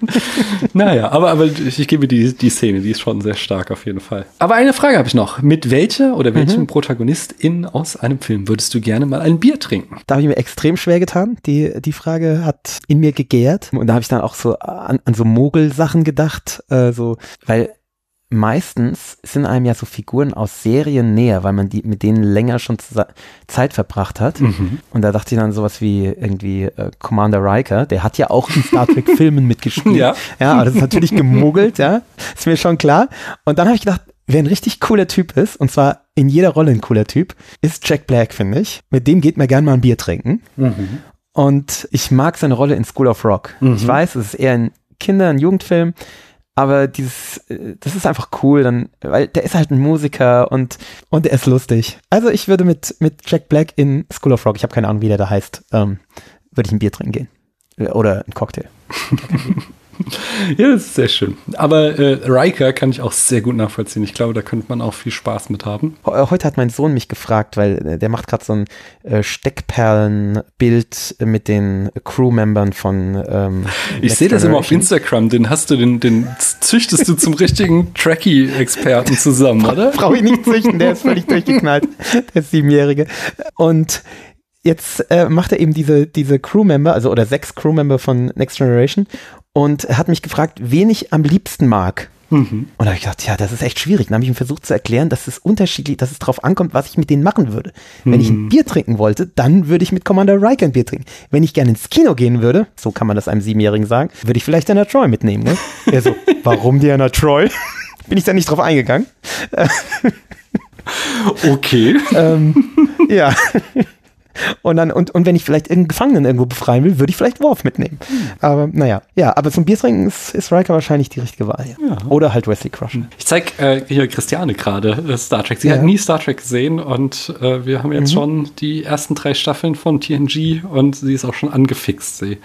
<laughs> naja, aber, aber ich gebe die, die Szene, die ist schon sehr stark auf jeden Fall. Aber eine Frage habe ich noch. Mit welcher oder welchem mhm. Protagonistin aus einem Film würdest du gerne mal ein Bier trinken? Da habe ich mir extrem schwer getan. Die, die Frage hat in mir gegärt. Und da habe ich dann auch so an, an so Mogelsachen gedacht. Äh, so, weil meistens sind einem ja so Figuren aus Serien näher, weil man die mit denen länger schon Zeit verbracht hat. Mhm. Und da dachte ich dann sowas wie irgendwie äh, Commander Riker, der hat ja auch in Star Trek <laughs> Filmen mitgespielt. Ja. ja, aber das ist natürlich gemuggelt, ja, ist mir schon klar. Und dann habe ich gedacht, wer ein richtig cooler Typ ist, und zwar in jeder Rolle ein cooler Typ, ist Jack Black, finde ich. Mit dem geht man gern mal ein Bier trinken. Mhm. Und ich mag seine Rolle in School of Rock. Mhm. Ich weiß, es ist eher ein Kinder-, ein Jugendfilm, aber dieses, äh, das ist einfach cool, dann, weil der ist halt ein Musiker und, und der ist lustig. Also ich würde mit, mit Jack Black in School of Rock, ich habe keine Ahnung, wie der da heißt, ähm, würde ich ein Bier trinken gehen. Oder ein Cocktail. <laughs> <laughs> ja, das ist sehr schön. Aber äh, Riker kann ich auch sehr gut nachvollziehen. Ich glaube, da könnte man auch viel Spaß mit haben. Äh, heute hat mein Sohn mich gefragt, weil äh, der macht gerade so ein äh, Steckperlenbild mit den Crewmembern von. Ähm, ich sehe das immer auf Instagram. Den hast du, den, den züchtest du zum richtigen Tracky-Experten zusammen, oder? Brauche ich nicht züchten, der ist völlig durchgeknallt, <laughs> der Siebenjährige. Und jetzt äh, macht er eben diese, diese Crewmember, also oder sechs Crewmember von Next Generation und hat mich gefragt, wen ich am liebsten mag. Mhm. Und da habe ich gedacht, ja, das ist echt schwierig. Dann habe ich ihm versucht zu erklären, dass es unterschiedlich, dass es darauf ankommt, was ich mit denen machen würde. Mhm. Wenn ich ein mhm. Bier trinken wollte, dann würde ich mit Commander Riker ein Bier trinken. Wenn ich gerne ins Kino gehen würde, so kann man das einem Siebenjährigen sagen, würde ich vielleicht Diana Troy mitnehmen. Ne? <laughs> Er so, warum Diana Troy? <laughs> Bin ich da nicht drauf eingegangen. okay. <laughs> ähm, ja. Und dann, und, und wenn ich vielleicht irgendeinen Gefangenen irgendwo befreien will, würde ich vielleicht Worf mitnehmen. Hm. Aber naja, ja, aber zum Biertrinken ist, ist Riker wahrscheinlich die richtige Wahl. Ja. Oder halt Wesley Crusher. Ich zeig äh, hier Christiane gerade äh, Star Trek. Sie ja. hat nie Star Trek gesehen und äh, wir haben jetzt mhm. schon die ersten drei Staffeln von TNG und sie ist auch schon angefixt. Sie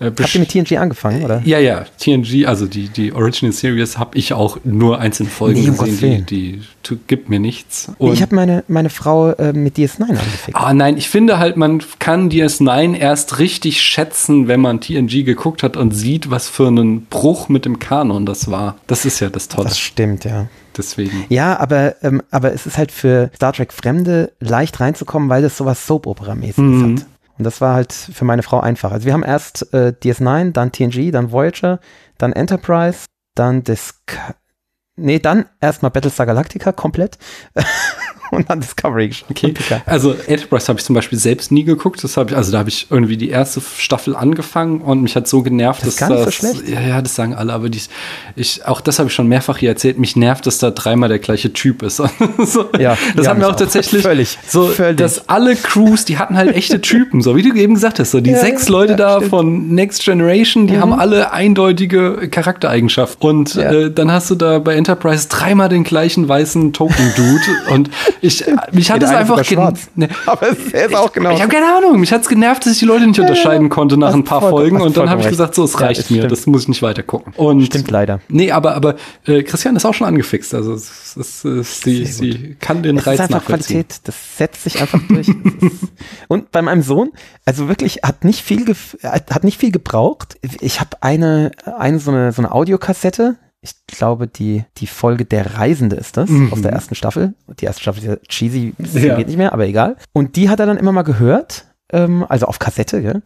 äh, Habt ihr mit TNG angefangen, oder? Ja, ja, TNG, also die, die Original Series habe ich auch nur einzelne Folgen Nee, um gesehen, die, die, gibt mir nichts. Und- ich habe meine, meine Frau äh, mit DS9 angefickt. Ah, nein, ich finde halt, man kann DS9 erst richtig schätzen, wenn man TNG geguckt hat und sieht, was für einen Bruch mit dem Kanon das war. Das ist ja das Tolle. Das stimmt, ja. Deswegen. Ja, aber, ähm, aber es ist halt für Star Trek Fremde leicht reinzukommen, weil das sowas Soap-Opera-mäßiges Mhm. hat. Und das war halt für meine Frau einfach. Also wir haben erst äh, DS9, dann TNG, dann Voyager, dann Enterprise, dann Disco Nee, dann erstmal Battlestar Galactica komplett. <laughs> und dann Discovery. Okay. Also Enterprise habe ich zum Beispiel selbst nie geguckt. Das habe ich, also da habe ich irgendwie die erste Staffel angefangen und mich hat so genervt, Das ist dass gar nicht so das, schlecht. ja, ja, das sagen alle, aber die, ich, auch das habe ich schon mehrfach hier erzählt. Mich nervt, dass da dreimal der gleiche Typ ist. <laughs> so, Ja, das ja, mir mich auch auch. tatsächlich Völlig, so, völlig. dass alle Crews, die hatten halt echte Typen, so wie du eben gesagt hast, so die Ja, sechs Leute da stimmt. Mhm. von Next Generation, die haben alle eindeutige Charaktereigenschaften. Und äh, dann hast du da bei Enterprise dreimal den gleichen weißen Token-Dude. <laughs> und ich, mich hat es einfach schwarz. Ne, Aber es- er ist auch genau. ich habe keine Ahnung. Mich hat's genervt, dass ich die Leute nicht unterscheiden konnte nach ein paar vollkommen- Folgen. Und dann habe ich gesagt, so, es. Ja, reicht mir. stimmt. Das muss ich nicht weiter gucken. Und Stimmt leider. Nee, aber, aber äh, Christian ist auch schon angefixt. Also es, es, es, sie, sie kann den Es Reiz ist einfach. Qualität, das setzt sich einfach durch. Es <laughs> und bei meinem Sohn, also wirklich, hat nicht viel, hat hat nicht viel gebraucht. Ich habe eine, eine so eine, so eine Audiokassette. Ich glaube, die, die Folge Der Reisende ist das, Mhm. aus der ersten Staffel. Die erste Staffel ist ja cheesy, Ja. geht nicht mehr, aber egal. Und die hat er dann immer mal gehört, ähm, also auf Kassette, gell?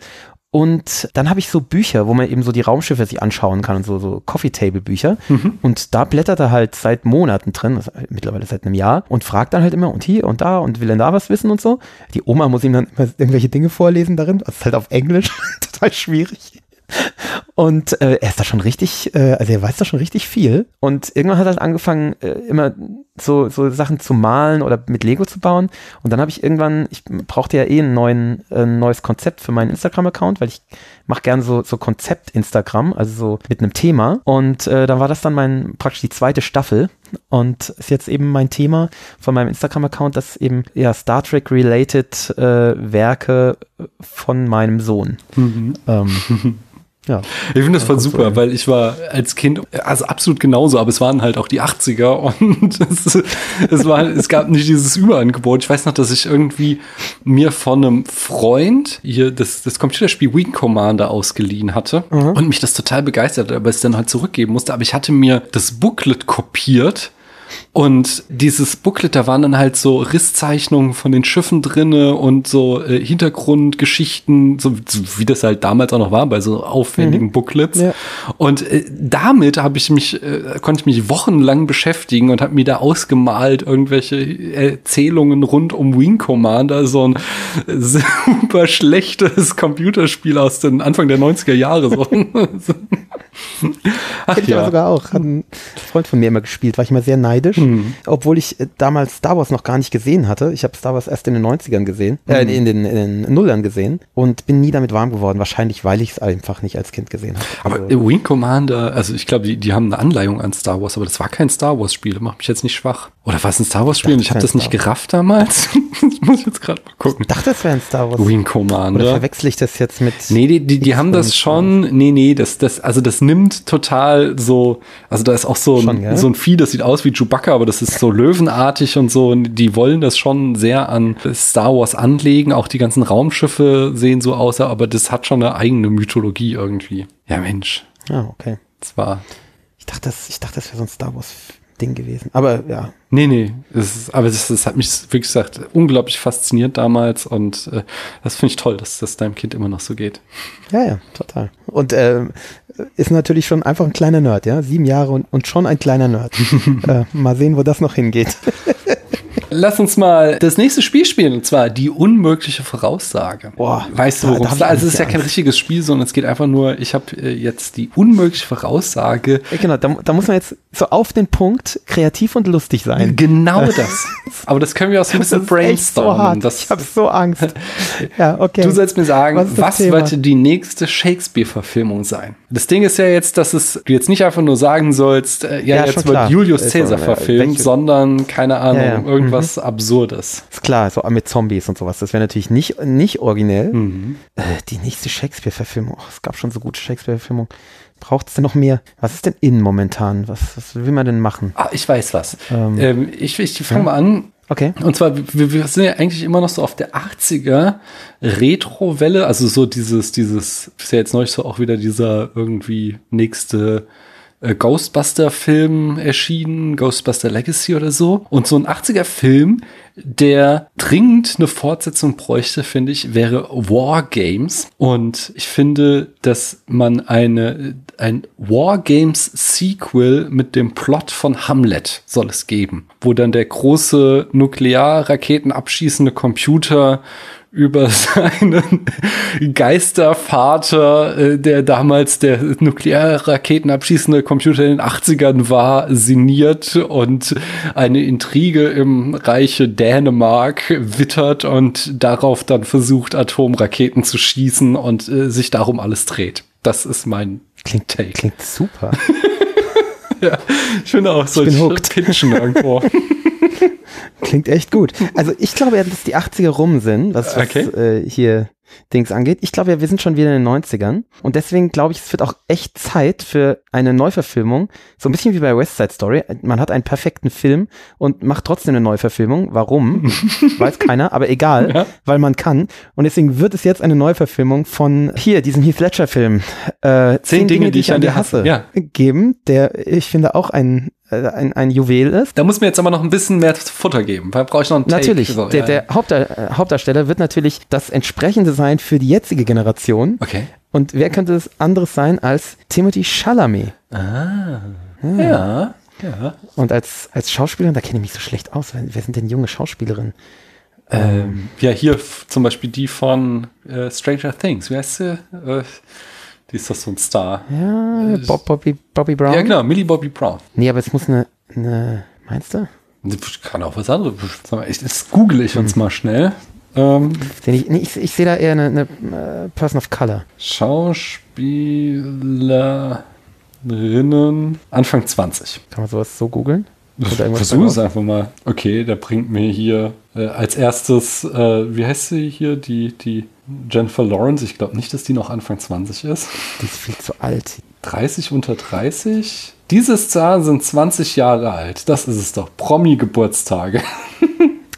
Und dann habe ich so Bücher, wo man eben so die Raumschiffe sich anschauen kann und so, so Coffee-Table-Bücher. Mhm. Und da blättert er halt seit Monaten drin, also mittlerweile seit einem Jahr, und fragt dann halt immer und hier und da und will dann da was wissen und so. Die Oma muss ihm dann immer irgendwelche Dinge vorlesen darin. Das ist halt auf Englisch <laughs> total schwierig. Und äh, er ist da schon richtig, äh, also er weiß da schon richtig viel. Und irgendwann hat er halt angefangen, äh, immer so, so Sachen zu malen oder mit Lego zu bauen. Und dann habe ich irgendwann, ich brauchte ja eh einen neuen, äh, ein neues Konzept für meinen Instagram-Account, weil ich mache gerne so, so Konzept-Instagram, also so mit einem Thema. Und äh, dann war das dann mein praktisch die zweite Staffel. Und ist jetzt eben mein Thema von meinem Instagram-Account, dass eben ja Star Trek-related äh, Werke von meinem Sohn. Mhm. Ähm, <laughs> ja. Ich finde das voll super, weil ich war als Kind, also absolut genauso, aber es waren halt auch die 80er <laughs> und es, es, war, es gab nicht dieses Überangebot. Ich weiß noch, dass ich irgendwie mir von einem Freund hier das, das Computerspiel Wing Commander ausgeliehen hatte und mich das total begeistert aber es dann halt zurückgeben musste. Aber ich hatte mir das Booklet kopiert und dieses Booklet, da waren dann halt so Risszeichnungen von den Schiffen drinne und so äh, Hintergrundgeschichten, so, so wie das halt damals auch noch war bei so aufwendigen Booklets. Ja. Und äh, damit habe ich mich, äh, konnte ich mich wochenlang beschäftigen und habe mir da ausgemalt irgendwelche Erzählungen rund um Wing Commander, so ein <laughs> super schlechtes Computerspiel aus den Anfang der 90er Jahre. So. <laughs> <laughs> Ach ich aber sogar auch. Hat ein Freund von mir immer gespielt, war ich immer sehr neidisch. Obwohl ich äh, damals Star Wars noch gar nicht gesehen hatte. Ich habe Star Wars erst in den 90ern gesehen, äh, in, den, in den Nullern gesehen und bin nie damit warm geworden. Wahrscheinlich, weil ich es einfach nicht als Kind gesehen habe. Aber Also, Wing Commander, also ich glaube, die, die haben eine Anleihung an Star Wars, aber das war kein Star Wars Spiel. Macht mich jetzt nicht schwach. Oder war es ein Star Wars Spiel und ich habe das nicht gerafft damals? <laughs> das muss ich jetzt gerade mal gucken. ich dachte, das wäre ein Star Wars. Wing Oder Commander. verwechsel ich das jetzt mit. Nee, die, die, die haben das schon, nee, nee, das, das, also das nimmt total so, also da ist auch so, Schon, ein, gell? so ein Vieh, das sieht aus wie Chewbacca, aber das ist so löwenartig und so, und die wollen das schon sehr an Star Wars anlegen, auch die ganzen Raumschiffe sehen so aus, aber das hat schon eine eigene Mythologie irgendwie. Ja, Mensch, Ah, okay. das war, Ich dachte, das, ich dachte, das wäre so ein Star Wars Ding gewesen. Aber ja, Nee, nee, es ist, aber das, das hat mich wirklich gesagt unglaublich fasziniert damals und äh, das finde ich toll, dass das deinem Kind immer noch so geht. Ja, ja, total. Und ähm, ist natürlich schon einfach ein kleiner Nerd, ja. Sieben Jahre und, und schon ein kleiner Nerd. <laughs> äh, mal sehen, wo das noch hingeht. <laughs> Lass uns mal das nächste Spiel spielen, und zwar die unmögliche Voraussage. Boah, weißt du, worum es da Also, es ist ja kein richtiges Spiel, sondern es geht einfach nur, ich habe äh, jetzt die unmögliche Voraussage. Ja, genau, da, da muss man jetzt so auf den Punkt kreativ und lustig sein. Genau <laughs> das. Aber das können wir auch so ein bisschen so brainstormen. das, ich habe so Angst. <laughs> Ja, okay. Du sollst mir sagen, Was was, Thema? wird die nächste Shakespeare-Verfilmung sein? Das Ding ist ja jetzt, dass es du jetzt nicht einfach nur sagen sollst, äh, ja, Ja, jetzt wird klar. Julius Caesar äh, verfilmt, sondern, keine Ahnung, Ja, ja. irgendwas Absurdes. Ist klar, so mit Zombies und sowas. Das wäre natürlich nicht, nicht originell. Mhm. Äh, die nächste Shakespeare-Verfilmung. Oh, es gab schon so gute Shakespeare-Verfilmungen. Braucht es denn noch mehr? Was ist denn in momentan? Was, was will man denn machen? Ah, ich weiß was. Ähm, Ähm, ich ich fange mal an. Okay. Und zwar, wir, wir sind ja eigentlich immer noch so auf der 80er Retro-Welle, also so dieses, dieses, ist ja jetzt neulich so auch wieder dieser irgendwie nächste äh, Ghostbuster-Film erschienen, Ghostbuster Legacy oder so. Und so ein 80er-Film, der dringend eine Fortsetzung bräuchte, finde ich, wäre War Games. Und ich finde, dass man eine, ein War Games Sequel mit dem Plot von Hamlet soll es geben, wo dann der große Nuklearraketen abschießende Computer über <laughs> seinen Geistervater, äh, der damals der Nuklearraketen abschießende Computer in den 80ern war, sinniert und eine Intrige im Reiche Dänemark wittert und darauf dann versucht, Atomraketen zu schießen und äh, sich darum alles dreht. Das ist mein Klingt, Take. klingt super. <laughs> Ich finde auch bin solche hooked. Pitchen irgendwo. <laughs> <laughs> Klingt echt gut. Also ich glaube ja, dass die 80er rum sind, was, was Okay. äh, hier Dings angeht. Ich glaube ja, wir sind schon wieder in den 90ern. Und deswegen glaube ich, es wird auch echt Zeit für eine Neuverfilmung. So ein bisschen wie bei West Side Story. Man hat einen perfekten Film und macht trotzdem eine Neuverfilmung. Warum? <laughs> Weiß keiner, aber egal, Ja. weil man kann. Und deswegen wird es jetzt eine Neuverfilmung von hier, diesem Heath Ledger Film. Äh, Zehn Dinge, die ich an dir hasse. Ja. Geben, der ich finde auch ein, ein, ein Juwel ist. Da muss mir jetzt aber noch ein bisschen mehr Futter geben, weil brauche ich noch einen Take. Natürlich, So, der, ja, der Hauptdar äh, Hauptdarsteller wird natürlich das entsprechende sein für die jetzige Generation. Okay. Und wer könnte es anderes sein als Timothy Chalamet? Ah. Ja. Ja. Und als, als Schauspielerin, da kenne ich mich so schlecht aus. Wer, sind denn junge Schauspielerinnen? Ähm, ja, hier zum Beispiel die von äh, Stranger Things. Wie heißt sie? Äh, die ist doch so ein Star. Ja, Bob, Bobby, Bobby Brown? Ja, genau, Millie Bobby Brown. Nee, aber es muss eine, eine meinst du? Kann auch was anderes. Ich, das google ich uns mal schnell. Ähm, Ich, ich, ich sehe da eher eine, eine äh, Person of Color. Schauspielerinnen Anfang 20. Kann man sowas so googeln? Da Versuch es einfach mal. Okay, der bringt mir hier äh, als erstes, äh, wie heißt sie hier, die, die Jennifer Lawrence. Ich glaube nicht, dass die noch Anfang 20 ist. Die ist viel zu alt. 30 unter 30? Diese Zahlen sind 20 Jahre alt. Das ist es doch. Promi-Geburtstage.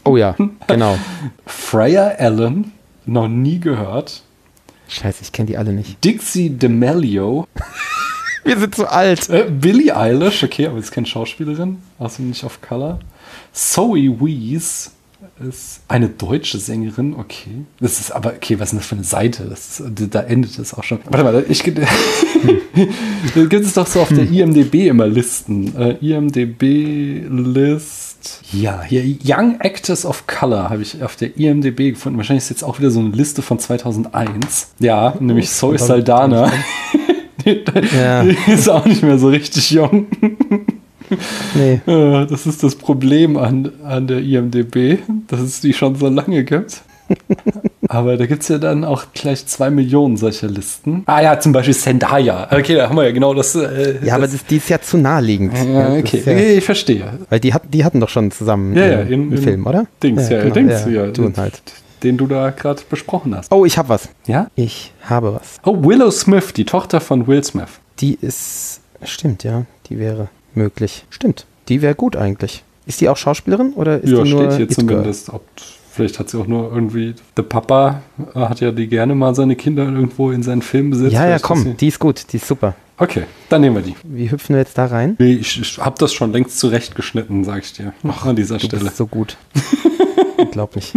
Oh ja, genau. Freya Allen, noch nie gehört. Scheiße, ich kenne die alle nicht. Dixie D'Amelio. Wir sind zu alt. Äh, Billie Eilish, okay, aber ist keine Schauspielerin. Also nicht auf Color. Zoe Wees ist eine deutsche Sängerin, okay. Das ist aber, okay, was ist denn das für eine Seite? Das ist, da endet es auch schon. Warte mal, ich <laughs> da gibt es doch so auf der IMDB immer Listen. Äh, IMDB List. Ja, hier Young Actors of Color habe ich auf der IMDB gefunden. Wahrscheinlich ist jetzt auch wieder so eine Liste von 2001. Ja, nämlich Zoe Saldana. <laughs> Ja. Die ist auch nicht mehr so richtig jung. Nee. <laughs> Äh, Das ist das Problem an, an der IMDB, dass es die schon so lange gibt. <laughs> Aber da gibt es ja dann auch gleich zwei Millionen solcher Listen. Ah ja, zum Beispiel Zendaya. Okay, da haben wir ja genau das. Äh, Ja, aber das, die ist ja zu naheliegend. ja, das okay, ja, ich verstehe. weil die, hat, die hatten doch schon zusammen Ja, ja, in- einen in Film, oder? Dings, ja, genau, Dings, ja, Du und halt. Den du da gerade besprochen hast. Oh, ich hab was. Ja? Ich habe was. Oh, Willow Smith, die Tochter von Will Smith. Die ist, stimmt, ja, die wäre möglich. Stimmt, die wäre gut eigentlich. Ist die auch Schauspielerin oder ist ja, die nur steht hier It zumindest. Ob, vielleicht hat sie auch nur irgendwie. Der Papa äh, hat ja die gerne mal seine Kinder irgendwo in seinen Film besetzt. Ja, ja, komm, die ist gut, die ist super. Okay, dann nehmen wir die. Wie hüpfen wir jetzt da rein? Nee, ich, ich habe das schon längst zurechtgeschnitten, sag ich dir. Ach, an dieser Du Stelle. bist so gut. <laughs> Unglaublich.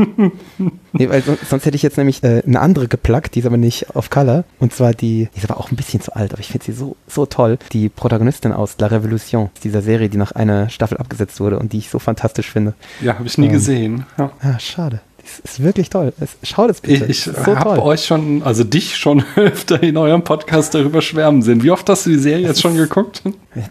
Nee, weil son- sonst hätte ich jetzt nämlich äh, eine andere geplackt, die ist aber nicht auf Color. Und zwar die, die ist aber auch ein bisschen zu alt, aber ich finde sie so, so toll. Die Protagonistin aus La Revolution, dieser Serie, die nach einer Staffel abgesetzt wurde und die ich so fantastisch finde. Ja, habe ich nie Ähm. gesehen. Ja. Ah, schade. Die Es ist wirklich toll. Es, schau das bitte. Ich, ich so habe euch schon, also dich schon <laughs> öfter in eurem Podcast darüber schwärmen sehen. Wie oft hast du die Serie jetzt schon geguckt?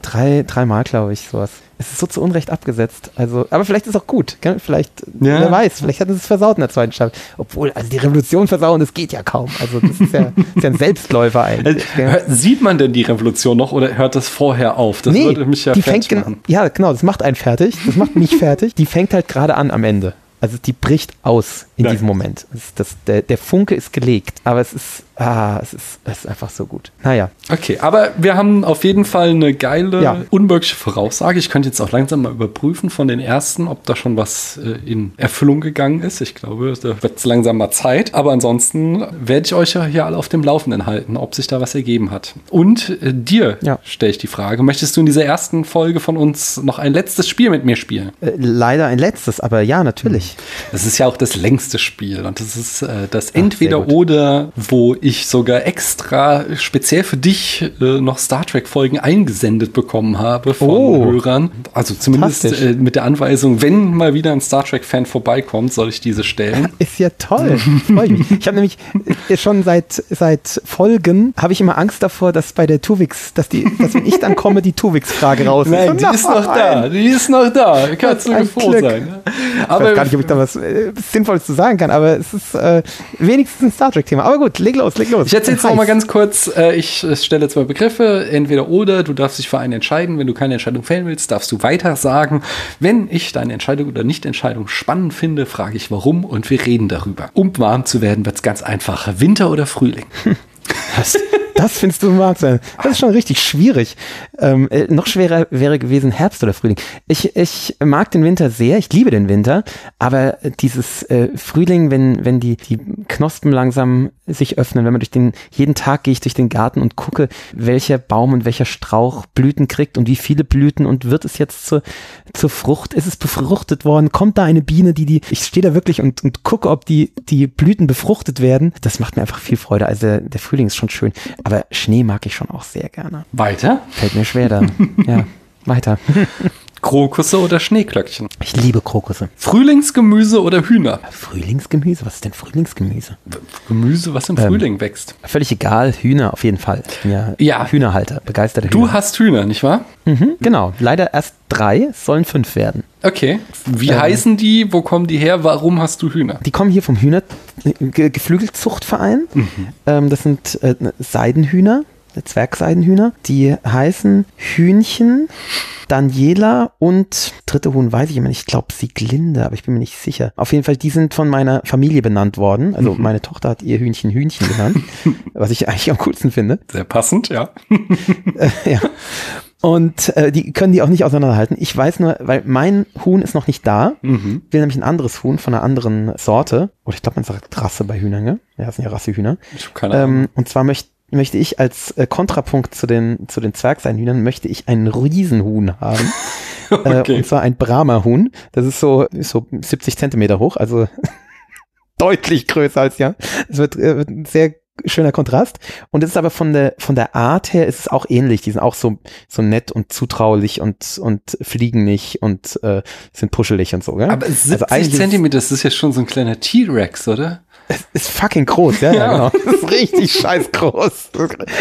Drei, dreimal, glaube ich, sowas. Es ist so zu Unrecht abgesetzt. Also, aber vielleicht ist es auch gut. Vielleicht, Ja. wer weiß, vielleicht sie es versaut in der zweiten Staffel. Obwohl, also die Revolution versauen, das geht ja kaum. Also das ist ja, ist ja ein Selbstläufer eigentlich. gell? Hör- Sieht man denn die Revolution noch oder hört das vorher auf? Das würde mich ja die fängt machen. Ja, genau, das macht einen fertig. Das macht mich fertig. Die fängt halt gerade an am Ende. Also die bricht aus in Ja. diesem Moment. Das, das, der, der Funke ist gelegt, aber es ist, ah, es ist, es ist einfach so gut. Naja, Okay, aber wir haben auf jeden Fall eine geile, Ja. unmögliche Voraussage. Ich könnte jetzt auch langsam mal überprüfen von den ersten, ob da schon was äh, in Erfüllung gegangen ist. Ich glaube, da wird es langsam mal Zeit. Aber ansonsten werde ich euch ja hier alle auf dem Laufenden halten, ob sich da was ergeben hat. Und äh, dir Ja. stelle ich die Frage, möchtest du in dieser ersten Folge von uns noch ein letztes Spiel mit mir spielen? äh, leider ein letztes, aber ja, natürlich. Das ist ja auch das längste Spiel und das ist äh, das sehr Entweder gut. oder, wo ich sogar extra speziell für dich äh, noch Star Trek Folgen eingesendet bekommen habe von Oh. Hörern. Also zumindest äh, mit der Anweisung, wenn mal wieder ein Star Trek Fan vorbeikommt, soll ich diese stellen. <laughs> Ist ja toll. Freu ich mich. Ich habe nämlich äh, schon seit, seit Folgen habe ich immer Angst davor, dass bei der Tuvix, dass die, dass wenn ich dann komme, die Tuvix-Frage raus ist. Nein, die ist noch da, die ist noch da. Kannst du froh Glück. sein. ne? Ich weiß Aber gar nicht, ob ich da was äh, Sinnvolles zu sagen kann, aber es ist äh, wenigstens ein Star Trek-Thema. Aber gut, leg los, leg los. Ich erzähle jetzt Heiß. noch mal ganz kurz. Äh, ich stelle zwei Begriffe, entweder oder. Du darfst dich für einen entscheiden. Wenn du keine Entscheidung fällen willst, darfst du weiter sagen. Wenn ich deine Entscheidung oder Nicht-Entscheidung spannend finde, frage ich warum und wir reden darüber. Um warm zu werden, wird es ganz einfach. Winter oder Frühling? <laughs> Das, das findest du Wahnsinn. Das ist schon richtig schwierig. Ähm, äh, noch schwerer wäre gewesen Herbst oder Frühling. Ich, ich mag den Winter sehr, ich liebe den Winter, aber dieses äh, Frühling, wenn, wenn die, die Knospen langsam sich öffnen, wenn man durch den, jeden Tag gehe ich durch den Garten und gucke, welcher Baum und welcher Strauch Blüten kriegt und wie viele Blüten und wird es jetzt zur, zur Frucht, ist es befruchtet worden, kommt da eine Biene, die die, ich stehe da wirklich und, und gucke, ob die, die Blüten befruchtet werden. Das macht mir einfach viel Freude. Also der, Frühling ist schon schön, Schnee mag ich schon auch sehr gerne. Weiter? Fällt mir schwer da. <laughs> ja, weiter. <laughs> Krokusse oder Schneeglöckchen? Ich liebe Krokusse. Frühlingsgemüse oder Hühner? Frühlingsgemüse, was ist denn Frühlingsgemüse? Gemüse, was im Ähm, Frühling wächst. Völlig egal, Hühner auf jeden Fall. Ja, Ja. Hühnerhalter, begeisterter Du Hühner. hast Hühner, nicht wahr? Mhm, genau, leider erst drei, sollen fünf werden. Okay. Wie Ähm. heißen die? Wo kommen die her? Warum hast du Hühner? Die kommen hier vom Hühner Ge Geflügelzuchtverein. Ähm, das sind äh, Seidenhühner, äh, Zwergseidenhühner. Die heißen Hühnchen, Daniela und dritte Huhn weiß ich immer nicht. Ich glaube Sieglinde, aber ich bin mir nicht sicher. Auf jeden Fall, die sind von meiner Familie benannt worden. Also meine Tochter hat ihr Hühnchen Hühnchen genannt, <laughs> was ich eigentlich am coolsten finde. Sehr passend, ja. <laughs> ja. Und äh, die können die auch nicht auseinanderhalten. Ich weiß nur, weil mein Huhn ist noch nicht da. Mhm. will nämlich ein anderes Huhn von einer anderen Sorte. Oder ich glaube, man sagt Rasse bei Hühnern, ne? Ja, das sind ja Rassehühner. Ich habe keine Ahnung. Ähm, und zwar möcht, möchte ich als äh, Kontrapunkt zu den, zu den Zwergseinhühnern, möchte ich einen Riesenhuhn haben. <laughs> äh, Okay. und zwar ein Brahma-Huhn. Das ist so, ist so 70 Zentimeter hoch, also <laughs> deutlich größer als ja. Es wird, äh, wird ein sehr schöner Kontrast. Und es ist aber von der, von der Art her ist es auch ähnlich. Die sind auch so, so nett und zutraulich und, und fliegen nicht und äh, sind puschelig und so. Gell? Aber 70 eigentlich ist- Zentimeter, das ist ja schon so ein kleiner T-Rex, oder? Ist fucking groß, ja, ja, Ja. genau. Das ist richtig scheiß groß.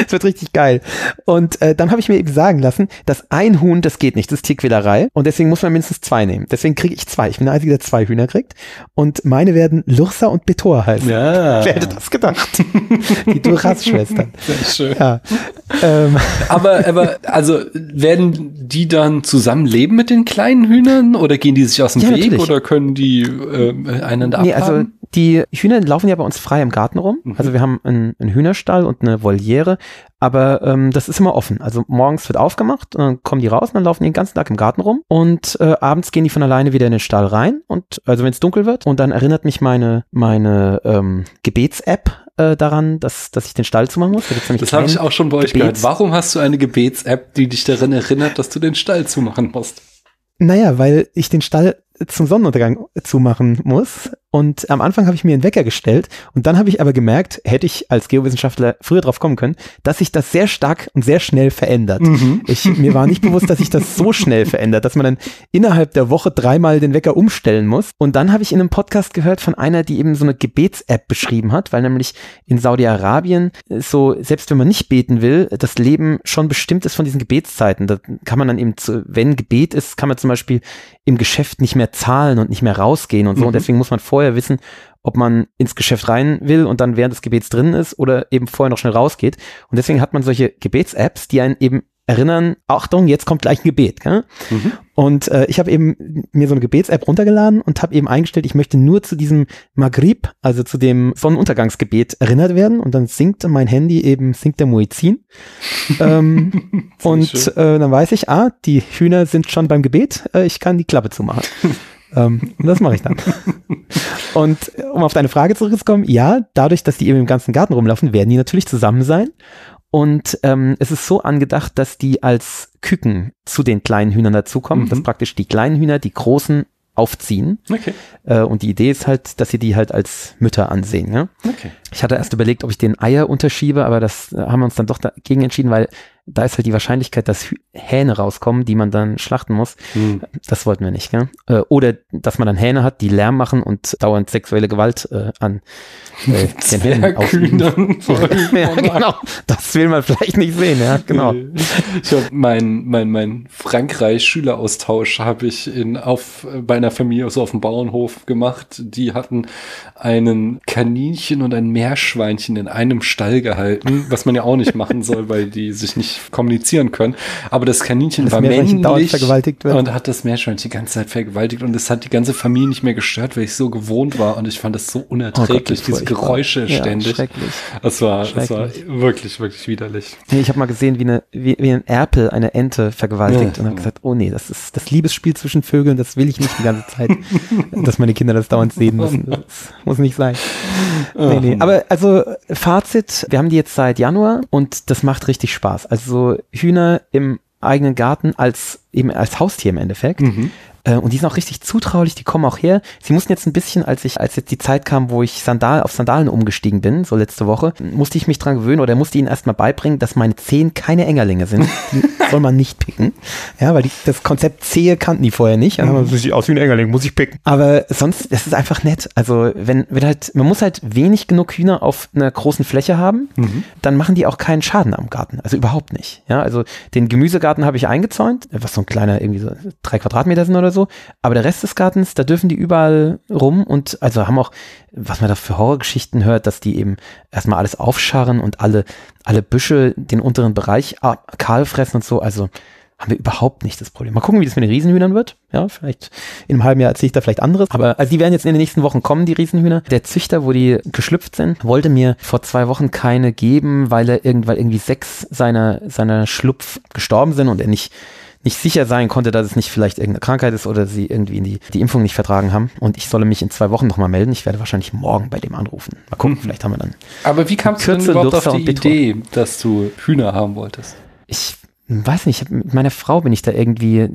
Es wird richtig geil. Und äh, dann habe ich mir eben sagen lassen, dass ein Huhn, das geht nicht, das ist Tierquälerei. Und deswegen muss man mindestens zwei nehmen. Deswegen kriege ich zwei. Ich bin der Einzige, der zwei Hühner kriegt. Und meine werden Lursa und Betor heißen. Ja. <laughs> Wer hätte das gedacht? <laughs> Die Duras-Schwestern. Sehr schön. Ja. Ähm, Aber, aber, also, werden die dann zusammenleben mit den kleinen Hühnern oder gehen die sich aus dem Ja, Weg natürlich. oder können die äh, einander nee, also abhaben? die Hühner laufen ja bei uns frei im Garten rum. Mhm. Also wir haben einen, einen Hühnerstall und eine Voliere, aber ähm, das ist immer offen. Also morgens wird aufgemacht und dann kommen die raus und dann laufen die den ganzen Tag im Garten rum und äh, abends gehen die von alleine wieder in den Stall rein und also wenn es dunkel wird und dann erinnert mich meine meine ähm, Gebets-App äh, daran, dass dass ich den Stall zumachen muss. Da Das habe ich auch schon bei euch Gebets- gehört. Warum hast du eine Gebets-App, die dich daran erinnert, dass du den Stall zumachen musst? Naja, weil ich den Stall zum Sonnenuntergang zumachen muss Und am Anfang habe ich mir einen Wecker gestellt und dann habe ich aber gemerkt, hätte ich als Geowissenschaftler früher drauf kommen können, dass sich das sehr stark und sehr schnell verändert. Mhm. Ich, mir war nicht bewusst, dass sich das so schnell verändert, dass man dann innerhalb der Woche dreimal den Wecker umstellen muss. Und dann habe ich in einem Podcast gehört von einer, die eben so eine Gebets-App beschrieben hat, weil nämlich in Saudi-Arabien so, selbst wenn man nicht beten will, das Leben schon bestimmt ist von diesen Gebetszeiten. Da kann man dann eben, zu, wenn Gebet ist, kann man zum Beispiel im Geschäft nicht mehr zahlen und nicht mehr rausgehen und so. Mhm. Und deswegen muss man vorher wissen, ob man ins Geschäft rein will und dann während des Gebets drin ist oder eben vorher noch schnell rausgeht. Und deswegen hat man solche Gebets-Apps, die einen eben erinnern, Achtung, jetzt kommt gleich ein Gebet. Gell? Mhm. Und äh, ich habe eben mir so eine Gebets-App runtergeladen und habe eben eingestellt, ich möchte nur zu diesem Maghrib, also zu dem Sonnenuntergangsgebet erinnert werden. Und dann singt mein Handy eben, singt der Muezzin. <laughs> ähm, und äh, dann weiß ich, ah, die Hühner sind schon beim Gebet, äh, ich kann die Klappe zumachen. <laughs> ähm, und das mache ich dann. <laughs> und um auf deine Frage zurückzukommen, ja, dadurch, dass die eben im ganzen Garten rumlaufen, werden die natürlich zusammen sein. Und ähm, es ist so angedacht, dass die als Küken zu den kleinen Hühnern dazukommen, mhm. dass praktisch die kleinen Hühner die großen aufziehen. Okay. Äh, und die Idee ist halt, dass sie die halt als Mütter ansehen. Ja? Okay. Ich hatte erst überlegt, ob ich den Eier unterschiebe, aber das äh, haben wir uns dann doch dagegen entschieden, weil da ist halt die Wahrscheinlichkeit, dass Hähne rauskommen, die man dann schlachten muss. Hm. Das wollten wir nicht, gell? Äh, oder dass man dann Hähne hat, die Lärm machen und dauernd sexuelle Gewalt äh, an äh, <laughs> den Händen ausüben. <laughs> ja, genau. Das will man vielleicht nicht sehen, ja, genau. <laughs> Ich habe mein, mein, mein Frankreich-Schüleraustausch habe ich in, auf, bei einer Familie so auf dem Bauernhof gemacht. Die hatten einen Kaninchen und ein Meerschweinchen in einem Stall gehalten, was man ja auch nicht machen soll, weil die sich nicht kommunizieren können. Aber das Kaninchen das war männlich vergewaltigt wird. und hat das Meerschweinchen die ganze Zeit vergewaltigt und es hat die ganze Familie nicht mehr gestört, weil ich so gewohnt war und ich fand das so unerträglich, oh Gott, diese Geräusche ja, ständig. Schrecklich. Das war, das war wirklich, wirklich widerlich. ich habe mal gesehen, wie, eine, wie, wie ein Erpel eine Ente vergewaltigt ja. und habe gesagt, oh nee, das ist das Liebesspiel zwischen Vögeln, das will ich nicht die ganze Zeit, <laughs> dass meine Kinder das dauernd sehen müssen. Das muss nicht sein. Nee, nee. Aber also Fazit, wir haben die jetzt seit Januar und das macht richtig Spaß. Also Hühner im eigenen Garten als eben als Haustier im Endeffekt. Mhm. Äh, und die sind auch richtig zutraulich, die kommen auch her. Sie mussten jetzt ein bisschen, als ich, als jetzt die Zeit kam, wo ich Sandal, auf Sandalen umgestiegen bin, so letzte Woche, musste ich mich dran gewöhnen oder musste ihnen erstmal beibringen, dass meine Zehen keine Engerlinge sind. Die <laughs> soll man nicht picken. Ja, weil die, das Konzept Zehe kannten die vorher nicht. Also, sieht aus wie ein Engerling, muss ich picken. Aber sonst, das ist einfach nett. Also, wenn, wenn halt, man muss halt wenig genug Hühner auf einer großen Fläche haben, mhm. dann machen die auch keinen Schaden am Garten. Also überhaupt nicht. Ja, also den Gemüsegarten habe ich eingezäunt, was so ein kleiner, irgendwie so drei Quadratmeter sind oder so so. Aber der Rest des Gartens, da dürfen die überall rum und also haben auch, was man da für Horrorgeschichten hört, dass die eben erstmal alles aufscharren und alle, alle Büsche den unteren Bereich kahl fressen und so. Also haben wir überhaupt nicht das Problem. Mal gucken, wie das mit den Riesenhühnern wird. Ja, vielleicht in einem halben Jahr erzähle ich da vielleicht anderes. Aber also die werden jetzt in den nächsten Wochen kommen, die Riesenhühner. Der Züchter, wo die geschlüpft sind, wollte mir vor zwei Wochen keine geben, weil er irgendwann irgendwie sechs seiner, seiner Schlupf gestorben sind und er nicht nicht sicher sein konnte, dass es nicht vielleicht irgendeine Krankheit ist oder sie irgendwie die, die Impfung nicht vertragen haben. Und ich solle mich in zwei Wochen nochmal melden. Ich werde wahrscheinlich morgen bei dem anrufen. Mal gucken, mhm. vielleicht haben wir dann. Aber wie kamst du denn überhaupt auf die Idee, dass du Hühner haben wolltest? Ich weiß nicht, mit meiner Frau bin ich da irgendwie,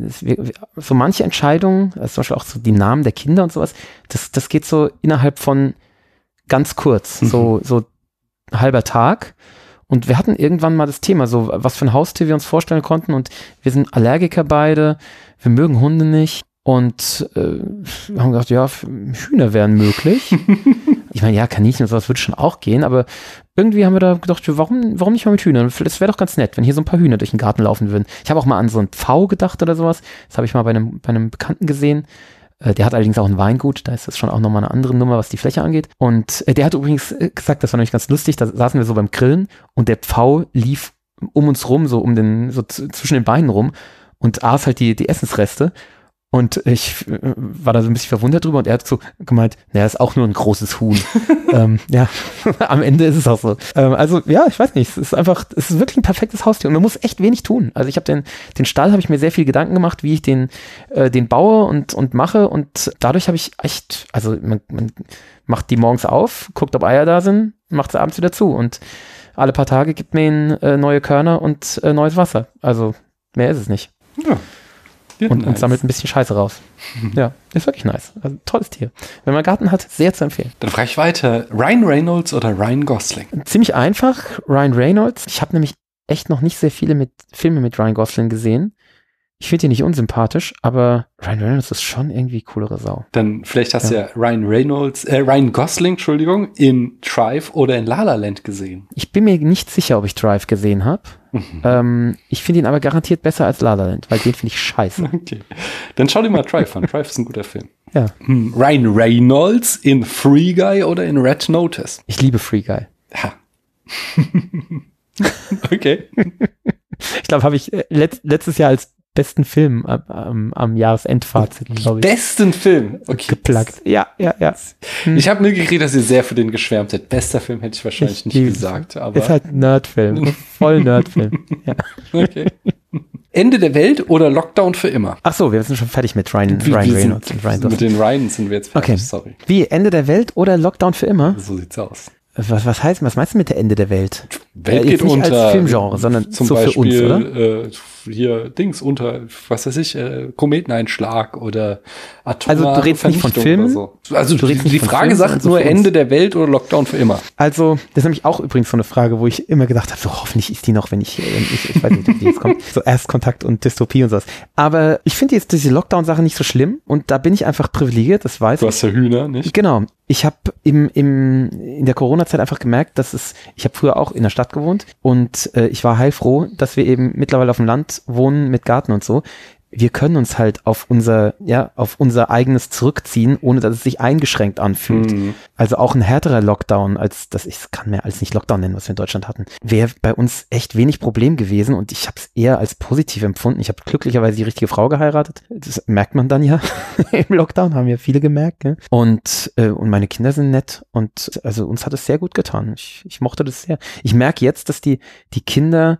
so manche Entscheidungen, also zum Beispiel auch so die Namen der Kinder und sowas, das, das geht so innerhalb von ganz kurz, mhm. so, so halber Tag. Und wir hatten irgendwann mal das Thema, so was für ein Haustier wir uns vorstellen konnten. Und wir sind Allergiker beide, wir mögen Hunde nicht. Und äh, haben gedacht, ja, Hühner wären möglich. <laughs> ich meine, ja, Kaninchen und sowas würde schon auch gehen, aber irgendwie haben wir da gedacht, warum, warum nicht mal mit Hühnern? Das wäre doch ganz nett, wenn hier so ein paar Hühner durch den Garten laufen würden. Ich habe auch mal an so ein Pfau gedacht oder sowas. Das habe ich mal bei einem, bei einem Bekannten gesehen. Äh, der hat allerdings auch ein Weingut, da ist das schon auch nochmal eine andere Nummer, was die Fläche angeht. Und äh, der hat übrigens äh, gesagt, das war nämlich ganz lustig, da saßen wir so beim Grillen und der Pfau lief um uns rum, so um den, so zwischen den Beinen rum und aß halt die, die Essensreste. Und ich äh, war da so ein bisschen verwundert drüber und er hat so gemeint, naja, ist auch nur ein großes Huhn. <laughs> ähm, ja, <laughs> am Ende ist es auch so. Ähm, also ja, ich weiß nicht, es ist einfach, es ist wirklich ein perfektes Haustier und man muss echt wenig tun. Also ich habe den, den Stall, habe ich mir sehr viel Gedanken gemacht, wie ich den, äh, den baue und, und mache und dadurch habe ich echt, also man, man macht die morgens auf, guckt, ob Eier da sind, macht sie abends wieder zu und alle paar Tage gibt mir ihn äh, neue Körner und äh, neues Wasser. Also mehr ist es nicht. Ja. Und, und nice. sammelt ein bisschen Scheiße raus. Ja, ist wirklich nice. Also, tolles Tier. Wenn man Garten hat, sehr zu empfehlen. Dann frage ich weiter. Ryan Reynolds oder Ryan Gosling? Ziemlich einfach, Ryan Reynolds. Ich habe nämlich echt noch nicht sehr viele mit, Filme mit Ryan Gosling gesehen. Ich finde ihn nicht unsympathisch, aber Ryan Reynolds ist schon irgendwie coolere Sau. Dann vielleicht hast du ja Ryan Reynolds, äh, Ryan Gosling, Entschuldigung, in Drive oder in La La Land gesehen. Ich bin mir nicht sicher, ob ich Drive gesehen habe. Ähm, ich finde ihn aber garantiert besser als La La Land, weil den finde ich scheiße. <laughs> Okay. Dann schau dir mal Drive an. Drive ist ein guter Film. Ja. Hm. Ryan Reynolds in Free Guy oder in Red Notice? Ich liebe Free Guy. Ha. <laughs> okay. <laughs> Ich glaube, habe ich äh, letzt, letztes Jahr als besten Film am, am, am Jahresendfazit, glaube ich, Besten Film. Okay. geplagt. Ja, ja, ja. Ich habe mitgekriegt, dass ihr sehr für den geschwärmt seid. Bester Film hätte ich wahrscheinlich Ich nicht liebe- gesagt, aber Ist halt ein Nerdfilm. <laughs> Voll Nerdfilm. Ja. <laughs> okay. Ende der Welt oder Lockdown für immer? Ach so, wir sind schon fertig mit Ryan, Wir- Ryan wir Reynolds sind, und Ryan mit den Ryans sind wir jetzt fertig, Okay. sorry. Wie, Ende der Welt oder Lockdown für immer? So sieht's aus. Was, was heißt, was meinst du mit der Ende der Welt? Welt jetzt geht nicht unter. als Filmgenre, sondern zum so für uns, Beispiel, oder? Äh, hier Dings unter, was weiß ich, äh, Kometeneinschlag oder Also du redest nicht von Filmen? So. Also Du die, redest nicht die von Frage Filmen, sagt nur. Ende der Welt oder Lockdown für immer. Also, das ist nämlich auch übrigens so eine Frage, wo ich immer gedacht habe, so hoffentlich ist die noch, wenn ich, wenn ich, ich weiß nicht, wie die jetzt kommt, so Erstkontakt und Dystopie und sowas. Aber ich finde jetzt diese Lockdown-Sache nicht so schlimm und da bin ich einfach privilegiert, das weiß Du ich. hast ja Hühner, nicht? Genau. Ich habe im, im, in der Corona-Zeit einfach gemerkt, dass es, ich habe früher auch in der Stadt gewohnt und äh, ich war heilfroh, dass wir eben mittlerweile auf dem Land wohnen mit Garten und so. Wir können uns halt auf unser, ja, auf unser eigenes zurückziehen, ohne dass es sich eingeschränkt anfühlt. Mhm. Also auch ein härterer Lockdown, als das, ich kann mir alles nicht Lockdown nennen, was wir in Deutschland hatten, wäre bei uns echt wenig Problem gewesen und ich habe es eher als positiv empfunden. Ich habe glücklicherweise die richtige Frau geheiratet. Das merkt man dann ja <laughs> im Lockdown, haben ja viele gemerkt. Ne? Und, äh, und meine Kinder sind nett und also uns hat es sehr gut getan. Ich, ich mochte das sehr. Ich merke jetzt, dass die, die Kinder,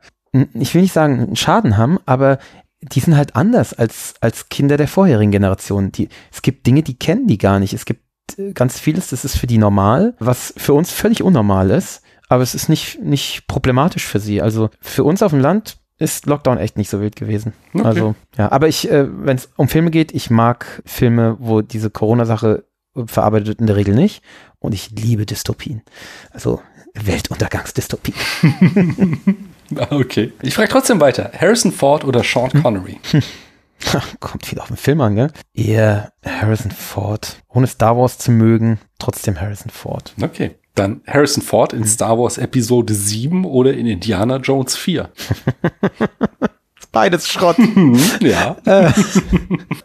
ich will nicht sagen, einen Schaden haben, aber die sind halt anders als, als Kinder der vorherigen Generation. Die, es gibt Dinge, die kennen die gar nicht. Es gibt äh, ganz vieles, das ist für die normal, was für uns völlig unnormal ist, aber es ist nicht, nicht problematisch für sie. Also für uns auf dem Land ist Lockdown echt nicht so wild gewesen. Okay. Also, ja, aber ich, äh, wenn es um Filme geht, ich mag Filme, wo diese Corona-Sache verarbeitet wird, in der Regel nicht. Und ich liebe Dystopien. Also Weltuntergangsdystopien. <laughs> <laughs> Ah, Okay. Ich frage trotzdem weiter. Harrison Ford oder Sean Connery? <laughs> Kommt viel auf den Film an, gell? Eher Harrison Ford. Ohne Star Wars zu mögen, trotzdem Harrison Ford. Okay. Dann Harrison Ford in Star Wars Episode 7 oder in Indiana Jones 4. <laughs> Beides Schrott. Ja,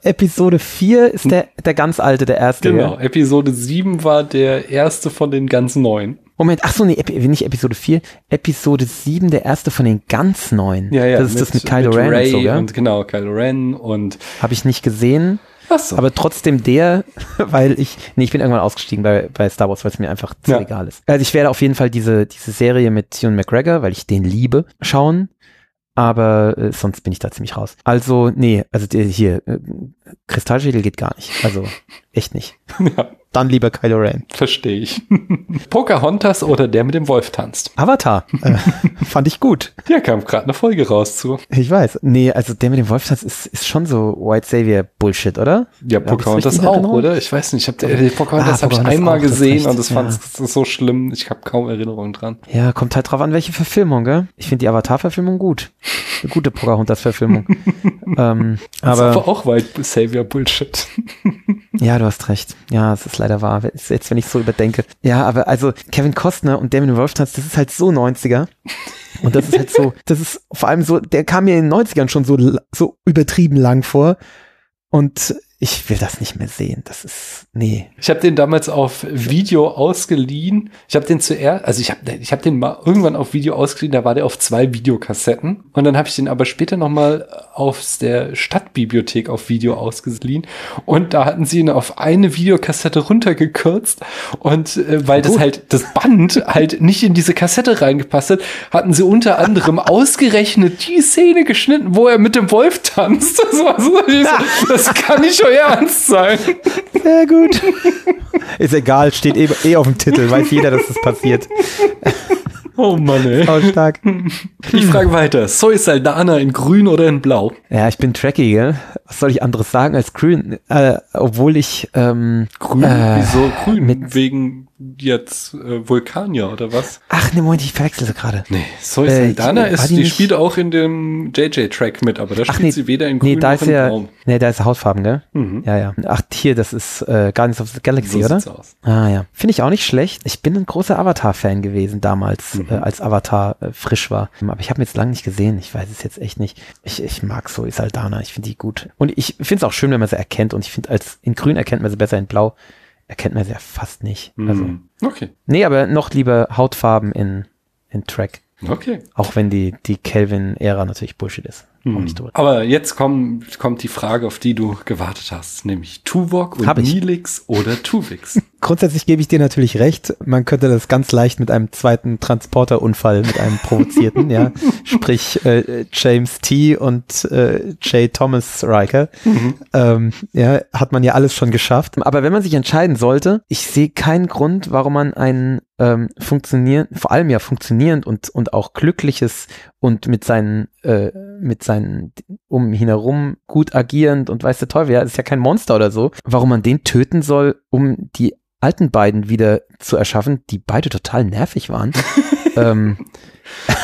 Episode 4 ist der, der ganz alte, der erste. genau. Episode 7 war der erste von den ganz neuen. Moment, ach so, nee, Epi nicht Episode 4, Episode 7, der erste von den ganz neuen. das ist das mit Kylo Ren Ray und so, und genau, Kylo Ren und Habe ich nicht gesehen, ach so. aber trotzdem der, <laughs> weil ich, nee, ich bin irgendwann ausgestiegen bei, bei Star Wars, weil es mir einfach zu Ja. egal ist. Also ich werde auf jeden Fall diese, diese Serie mit Ewan McGregor, weil ich den liebe, schauen. Aber äh, sonst bin ich da ziemlich raus. Also, nee, also der hier, äh, Kristallschädel geht gar nicht. Also, echt nicht. <laughs> ja, Dann lieber Kylo Ren. verstehe ich. <laughs> Pocahontas oder der mit dem Wolf tanzt. Avatar. <laughs> Äh, fand ich gut. Ja, kam gerade eine Folge raus zu. Ich weiß. Nee, also der mit dem Wolfstanz ist, ist schon so White Savior Bullshit, oder? Ja, Pocahontas auch, Erinnerung? oder? Ich weiß nicht. Ich hab, äh, Pocahontas Ah, habe ich Pocahontas einmal gesehen und das ja. fand ich so schlimm. Ich habe kaum Erinnerungen dran. Ja, kommt halt drauf an, welche Verfilmung, gell? Ich finde die Avatar-Verfilmung gut. Eine gute Pocahontas-Verfilmung. <laughs> ähm, aber aber auch White Savior Bullshit. <laughs> ja, du hast recht. Ja, es ist leider wahr. Jetzt, wenn ich so überdenke. Ja, aber also Kevin Costner und dem Wolftanz, das ist halt so 90er. Und das ist halt so, <laughs> das ist vor allem so, der kam mir in den 90ern schon so, so übertrieben lang vor. Und ich will das nicht mehr sehen. Das ist, nee. Ich habe den damals auf Video ausgeliehen. Ich habe den zuerst, also ich habe ich hab den mal irgendwann auf Video ausgeliehen, da war der auf zwei Videokassetten. Und dann habe ich den aber später nochmal aus der Stadtbibliothek auf Video ausgeliehen. Und da hatten sie ihn auf eine Videokassette runtergekürzt. Und äh, weil das Gut. halt, das Band halt nicht in diese Kassette reingepasst hat, hatten sie unter anderem <laughs> ausgerechnet die Szene geschnitten, wo er mit dem Wolf tanzt. Das war so, ich <laughs> das kann nicht euer Ernst sein. Sehr gut. Ist egal, steht eh, eh auf dem Titel, weiß jeder, dass das passiert. Oh Mann, ey. Sau stark. Ich frage weiter. Soy Saldana in grün oder in blau? Ja, ich bin Trekkie, gell? Was soll ich anderes sagen als grün? Äh, obwohl ich ähm, Grün? Äh, Wieso grün? mit- Wegen jetzt äh, Vulkanier oder was? Ach ne, Moment, ich verwechsel sie gerade. Nee, Soy Äh, Saldana ich- war ist, die die, spielt auch in dem JJ-Track mit, aber da Ach spielt nee, sie weder in grün nee, da noch ist in ja, braun. nee, da ist Hautfarben, gell? Mhm. Ja, ja. Ach, hier, das ist äh, Guardians of the Galaxy, So oder? aus. Ah ja, finde ich auch nicht schlecht. Ich bin ein großer Avatar-Fan gewesen damals, Mhm. äh, als Avatar äh, frisch war. Aber ich habe ihn jetzt lange nicht gesehen. Ich weiß es jetzt echt nicht. Ich, ich mag Zoe Saldana. Ich finde die gut. Und ich finde es auch schön, wenn man sie erkennt. Und ich finde, als in Grün erkennt man sie besser, in Blau erkennt man sie ja fast nicht. Also, Mhm. Okay, nee, aber noch lieber Hautfarben in, in Track. okay. Auch wenn die, die Kelvin-Ära natürlich Bullshit ist. Drüber. Aber jetzt kommt, kommt die Frage, auf die du gewartet hast, nämlich Tuvok und. Nilix oder Tuvix. <laughs> Grundsätzlich gebe ich dir natürlich recht. Man könnte das ganz leicht mit einem zweiten Transporterunfall, mit einem provozierten, ja. <laughs> Sprich, äh, James T. und äh, J. Thomas Riker. Ähm, ja, hat man ja alles schon geschafft. Aber wenn man sich entscheiden sollte, ich sehe keinen Grund, warum man einen ähm, funktionierend, vor allem ja funktionierend und, und auch glückliches und mit seinen, äh, mit seinen um ihn herum gut agierend und weiß der Teufel, ja, ist ja kein Monster oder so, warum man den töten soll, um die alten beiden wieder zu erschaffen, die beide total nervig waren. <laughs> ähm,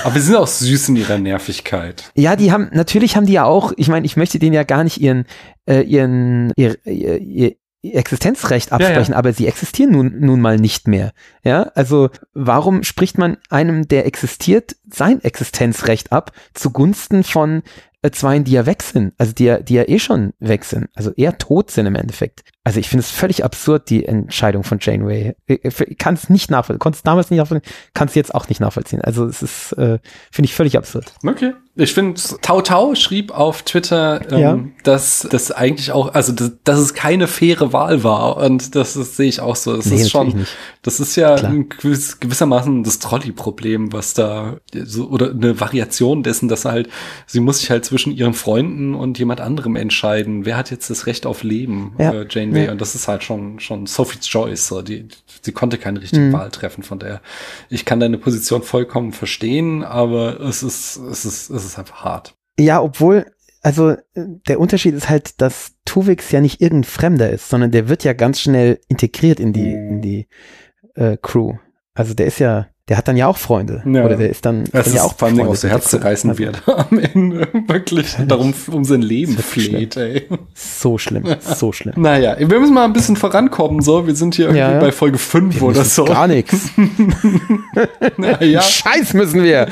Aber wir sind auch süß in ihrer Nervigkeit. ja, die haben, natürlich haben die ja auch, ich meine, ich möchte denen ja gar nicht ihren, äh, ihren, ihr, ihr, ihr Existenzrecht Ja, ja. absprechen, aber sie existieren nun, nun mal nicht mehr. Ja, also warum spricht man einem, der existiert, sein Existenzrecht ab zugunsten von Zweien, die ja weg sind, also die ja, die ja eh schon weg sind, also eher tot sind im Endeffekt. Also ich finde es völlig absurd, die Entscheidung von Janeway. Ich, ich kann es nicht nachvollziehen, konnte es damals nicht nachvollziehen, kann es jetzt auch nicht nachvollziehen. Also es ist, äh, finde ich völlig absurd. Okay. Ich finde, Tau Tau schrieb auf Twitter, ähm, Ja. dass das eigentlich auch, also dass, dass es keine faire Wahl war. Und das, ist- sehe ich auch so. Das Nee, ist schon, das ist ja gewiss, gewissermaßen das Trolley-Problem, was da so, oder eine Variation dessen, dass halt, sie muss sich halt zwischen ihren Freunden und jemand anderem entscheiden. Wer hat jetzt das Recht auf Leben? Ja. Äh, Janeway. Ja. Und das ist halt schon, schon Sophie's Choice. So. Die, sie konnte keine richtige Mhm. Wahl treffen. Von daher, ich kann deine Position vollkommen verstehen, aber es ist, es ist, es ist einfach hart. Ja, obwohl, also äh, der Unterschied ist halt, dass Tuvix ja nicht irgendein Fremder ist, sondern der wird ja ganz schnell integriert in die, in die äh, Crew. Also der ist ja, der hat dann ja auch Freunde. Ja. Oder der ist dann, dann ist ja auch vor allem Freunde auch so mit der herzzerreißend, Crew. wie er da am Ende <laughs> wirklich darum um sein Leben Das fleht, ey. So schlimm, so schlimm. Naja, wir müssen mal ein bisschen vorankommen, so. Wir sind hier irgendwie Ja, ja. bei Folge 5 Wir oder so. Gar nichts. <laughs> Naja, Scheiß müssen wir.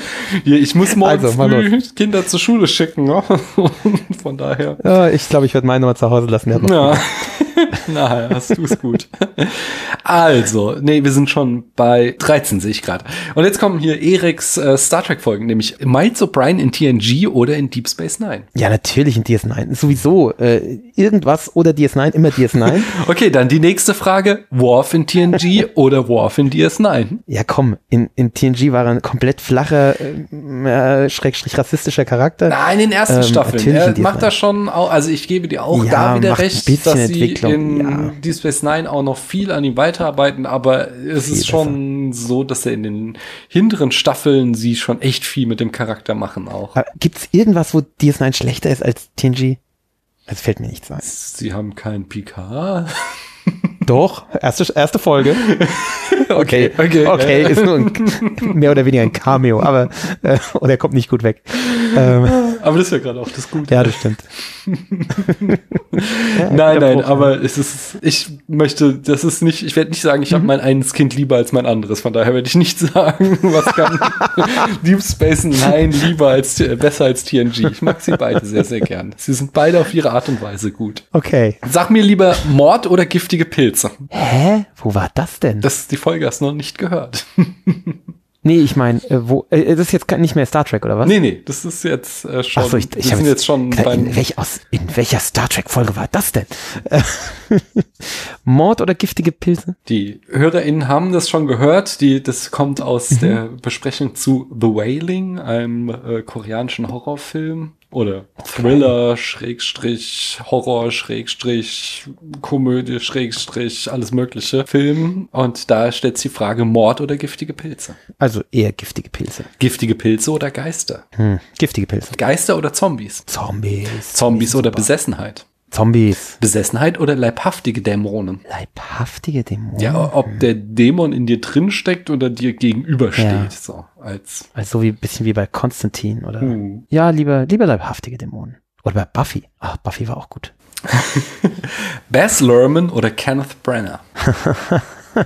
hier, ich muss morgen Also, früh Kinder zur Schule schicken, ne? <laughs> Von daher. Ja, ich glaube, ich werde meine mal zu Hause lassen. Ja. <laughs> Na, hast du's gut. Also, nee, wir sind schon bei 13, sehe ich gerade. Und jetzt kommen hier Eriks äh, Star Trek Folgen, nämlich Miles O'Brien in TNG oder in Deep Space Nine. Ja, natürlich in DS9. Sowieso. Äh, irgendwas oder DS9, immer DS9. <laughs> Okay, dann die nächste Frage. Worf in TNG oder Worf in DS9? Ja, komm, in, in TNG war er ein komplett flacher, äh, schrägstrich rassistischer Charakter. Nein, in den ersten Ähm, Staffeln. Er in DS9. macht das schon auch, also ich gebe dir auch Ja, da wieder recht, dass sie Entwicklung, in ja. Deep Space Nine auch noch viel an ihm weiterarbeiten, aber es Viel ist schon so, dass er in den hinteren Staffeln sie schon echt viel mit dem Charakter machen auch. Aber Gibt's irgendwas, wo DS9 schlechter ist als TNG? Es fällt mir nichts ein. Sie haben keinen PK. <laughs> Doch, erste, erste Folge. <laughs> Okay, okay. okay, ist nur ein, mehr oder weniger ein Cameo, aber äh, und er kommt nicht gut weg. Ähm, Aber das ist ja gerade auch das Gute. ja, das stimmt. <laughs> Ja, Nein, nein, Bruch. aber es ist, ich möchte, das ist nicht, ich werde nicht sagen, Mhm. ich habe mein eines Kind lieber als mein anderes. Von daher werde ich nicht <laughs> sagen, was kann <laughs> Deep Space Nine lieber als, äh, besser als TNG. Ich mag sie beide sehr, sehr gern. Sie sind beide auf ihre Art und Weise gut. Okay. Sag mir lieber Mord oder giftige Pilze. Hä? Wo war das denn? Das ist die Folge hast du noch nicht gehört. Nee, ich meine, äh, wo? Äh, das ist jetzt nicht mehr Star Trek oder was? nee, nee, das ist jetzt äh, schon, Ach so, ich, wir ich hab sind jetzt schon gedacht, beim, in, welch, aus, in welcher Star Trek Folge war das denn? <laughs> Mord oder giftige Pilze? Die HörerInnen haben das schon gehört. Die, das kommt aus Mhm. der Besprechung zu The Wailing, einem äh, koreanischen Horrorfilm. Oder Thriller, Schrägstrich, Horror, Schrägstrich, Komödie, Schrägstrich, alles mögliche Film. Und da stellt sich die Frage, Mord oder giftige Pilze? Also eher giftige Pilze. Giftige Pilze oder Geister? Hm. Giftige Pilze. Geister oder Zombies? Zombies. Zombies oder. Besessenheit? Zombies. Besessenheit oder leibhaftige Dämonen? Leibhaftige Dämonen. Ja, ob der Dämon in dir drin steckt oder dir gegenübersteht, Ja. so als. Also so wie bisschen wie bei Konstantin oder. Hm. Ja, lieber, lieber leibhaftige Dämonen. Oder bei Buffy. Ach, Buffy war auch gut. <laughs> Baz Luhrmann oder Kenneth Branagh? <laughs>